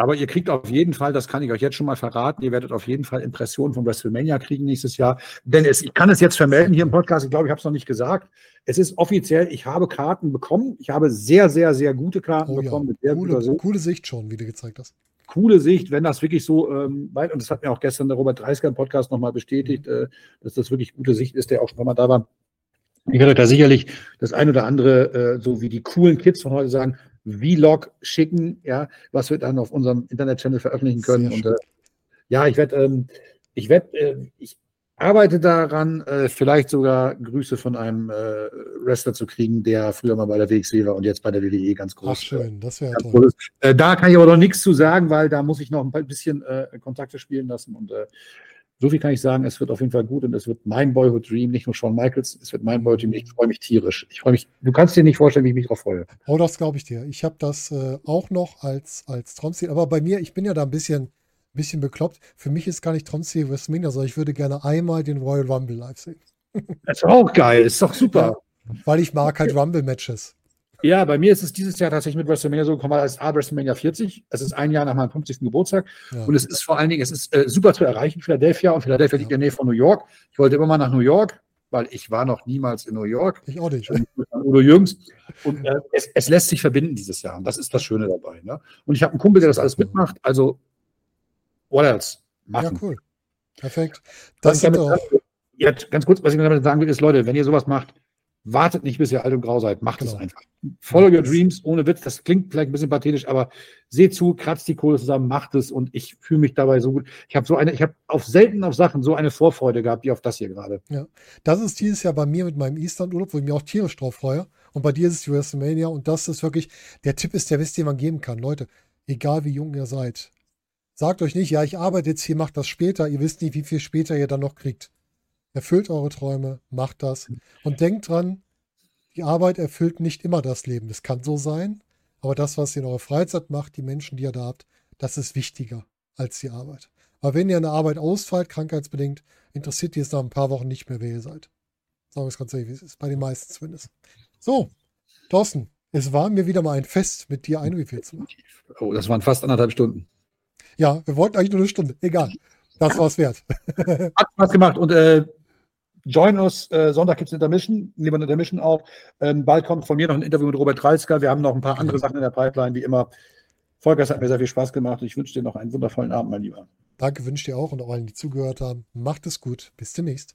Aber ihr kriegt auf jeden Fall, das kann ich euch jetzt schon mal verraten, ihr werdet auf jeden Fall Impressionen von WrestleMania kriegen nächstes Jahr. Denn es, ich kann es jetzt vermelden hier im Podcast, ich glaube, ich habe es noch nicht gesagt. Es ist offiziell, ich habe Karten bekommen. Ich habe sehr, sehr, sehr gute Karten Oh ja, bekommen. Mit sehr guter coole, Sicht. coole Sicht schon, wie du gezeigt hast. Coole Sicht, wenn das wirklich so ähm, weit, und das hat mir auch gestern der Robert Dreisker im Podcast nochmal bestätigt, äh, dass das wirklich gute Sicht ist, der auch schon mal da war. Ich werde euch da sicherlich das ein oder andere, äh, so wie die coolen Kids von heute sagen, Vlog schicken, ja, was wir dann auf unserem Internet-Channel veröffentlichen können. Und äh, ja, ich werde, ähm, ich werde, äh, ich arbeite daran, äh, vielleicht sogar Grüße von einem äh, Wrestler zu kriegen, der früher mal bei der WXW war und jetzt bei der WWE ganz groß. Ach, schön, das wäre toll. Äh, da kann ich aber noch nichts zu sagen, weil da muss ich noch ein bisschen äh, Kontakte spielen lassen. Und äh, so viel kann ich sagen, es wird auf jeden Fall gut und es wird mein Boyhood Dream, nicht nur Shawn Michaels, es wird mein Boyhood Dream. Ich freue mich tierisch. Ich freue mich, du kannst dir nicht vorstellen, wie ich mich darauf freue. Oh, das glaube ich dir. Ich habe das äh, auch noch als, als Traumziel. Aber bei mir, ich bin ja da ein bisschen, bisschen bekloppt. Für mich ist gar nicht Traumziel WrestleMania, sondern ich würde gerne einmal den Royal Rumble live sehen. Das ist auch geil, ist doch super. Weil ich mag halt Rumble-Matches. Ja, bei mir ist es dieses Jahr tatsächlich mit WrestleMania so gekommen, weil es ist A, WrestleMania 40. Es ist ein Jahr nach meinem 50. Geburtstag. Ja. Und es ist vor allen Dingen, es ist äh, super zu erreichen, Philadelphia. Und Philadelphia liegt in der Nähe von New York. Ich wollte immer mal nach New York, weil ich war noch niemals in New York. Ich auch nicht. Udo Jürgens. Und äh, es, es lässt sich verbinden dieses Jahr. Und das ist das Schöne dabei. Ne? Und ich habe einen Kumpel, der das alles mitmacht. Also, what else? Ja, Machen. cool. Perfekt. Das sind damit auch, ja, ganz kurz, was ich damit sagen will, ist, Leute, wenn ihr sowas macht, wartet nicht, bis ihr alt und grau seid. Macht es Genau. einfach. Follow your dreams, ohne Witz. Das klingt vielleicht ein bisschen pathetisch, aber seht zu, kratzt die Kohle zusammen, macht es und ich fühle mich dabei so gut. Ich habe so eine, ich habe auf selten auf Sachen so eine Vorfreude gehabt, wie auf das hier gerade. das ist dieses Jahr bei mir mit meinem Eastern-Urlaub, wo ich mich auch tierisch drauf freue. Und bei dir ist es die WrestleMania. Und das ist wirklich, der Tipp ist der beste, den man geben kann. Leute, egal wie jung ihr seid, sagt euch nicht, ja, ich arbeite jetzt hier, macht das später. Ihr wisst nicht, wie viel später ihr dann noch kriegt. Erfüllt eure Träume, macht das. Und denkt dran, die Arbeit erfüllt nicht immer das Leben. Das kann so sein, aber das, was ihr in eurer Freizeit macht, die Menschen, die ihr da habt, das ist wichtiger als die Arbeit. Aber wenn ihr eine Arbeit ausfällt, krankheitsbedingt, interessiert die es nach ein paar Wochen nicht mehr, wer ihr seid. Sagen wir es ganz ehrlich, wie es ist. Bei den meisten zumindest. So, Thorsten, es war mir wieder mal ein Fest, mit dir ein Reveal zu machen. Oh, das waren fast anderthalb Stunden. Ja, wir wollten eigentlich nur eine Stunde. Egal. Das war's wert. Hat Spaß gemacht und äh, join us. Äh, Sonntag gibt es Intermission, nehmen wir eine Intermission auf. Ähm, bald kommt von mir noch ein Interview mit Robert Dreisker. Wir haben noch ein paar andere Sachen in der Pipeline, wie immer. Volker, es hat mir sehr viel Spaß gemacht. Ich wünsche dir noch einen wundervollen Abend, mein Lieber. Danke, wünsche dir auch und auch allen, die zugehört haben. Macht es gut. Bis demnächst.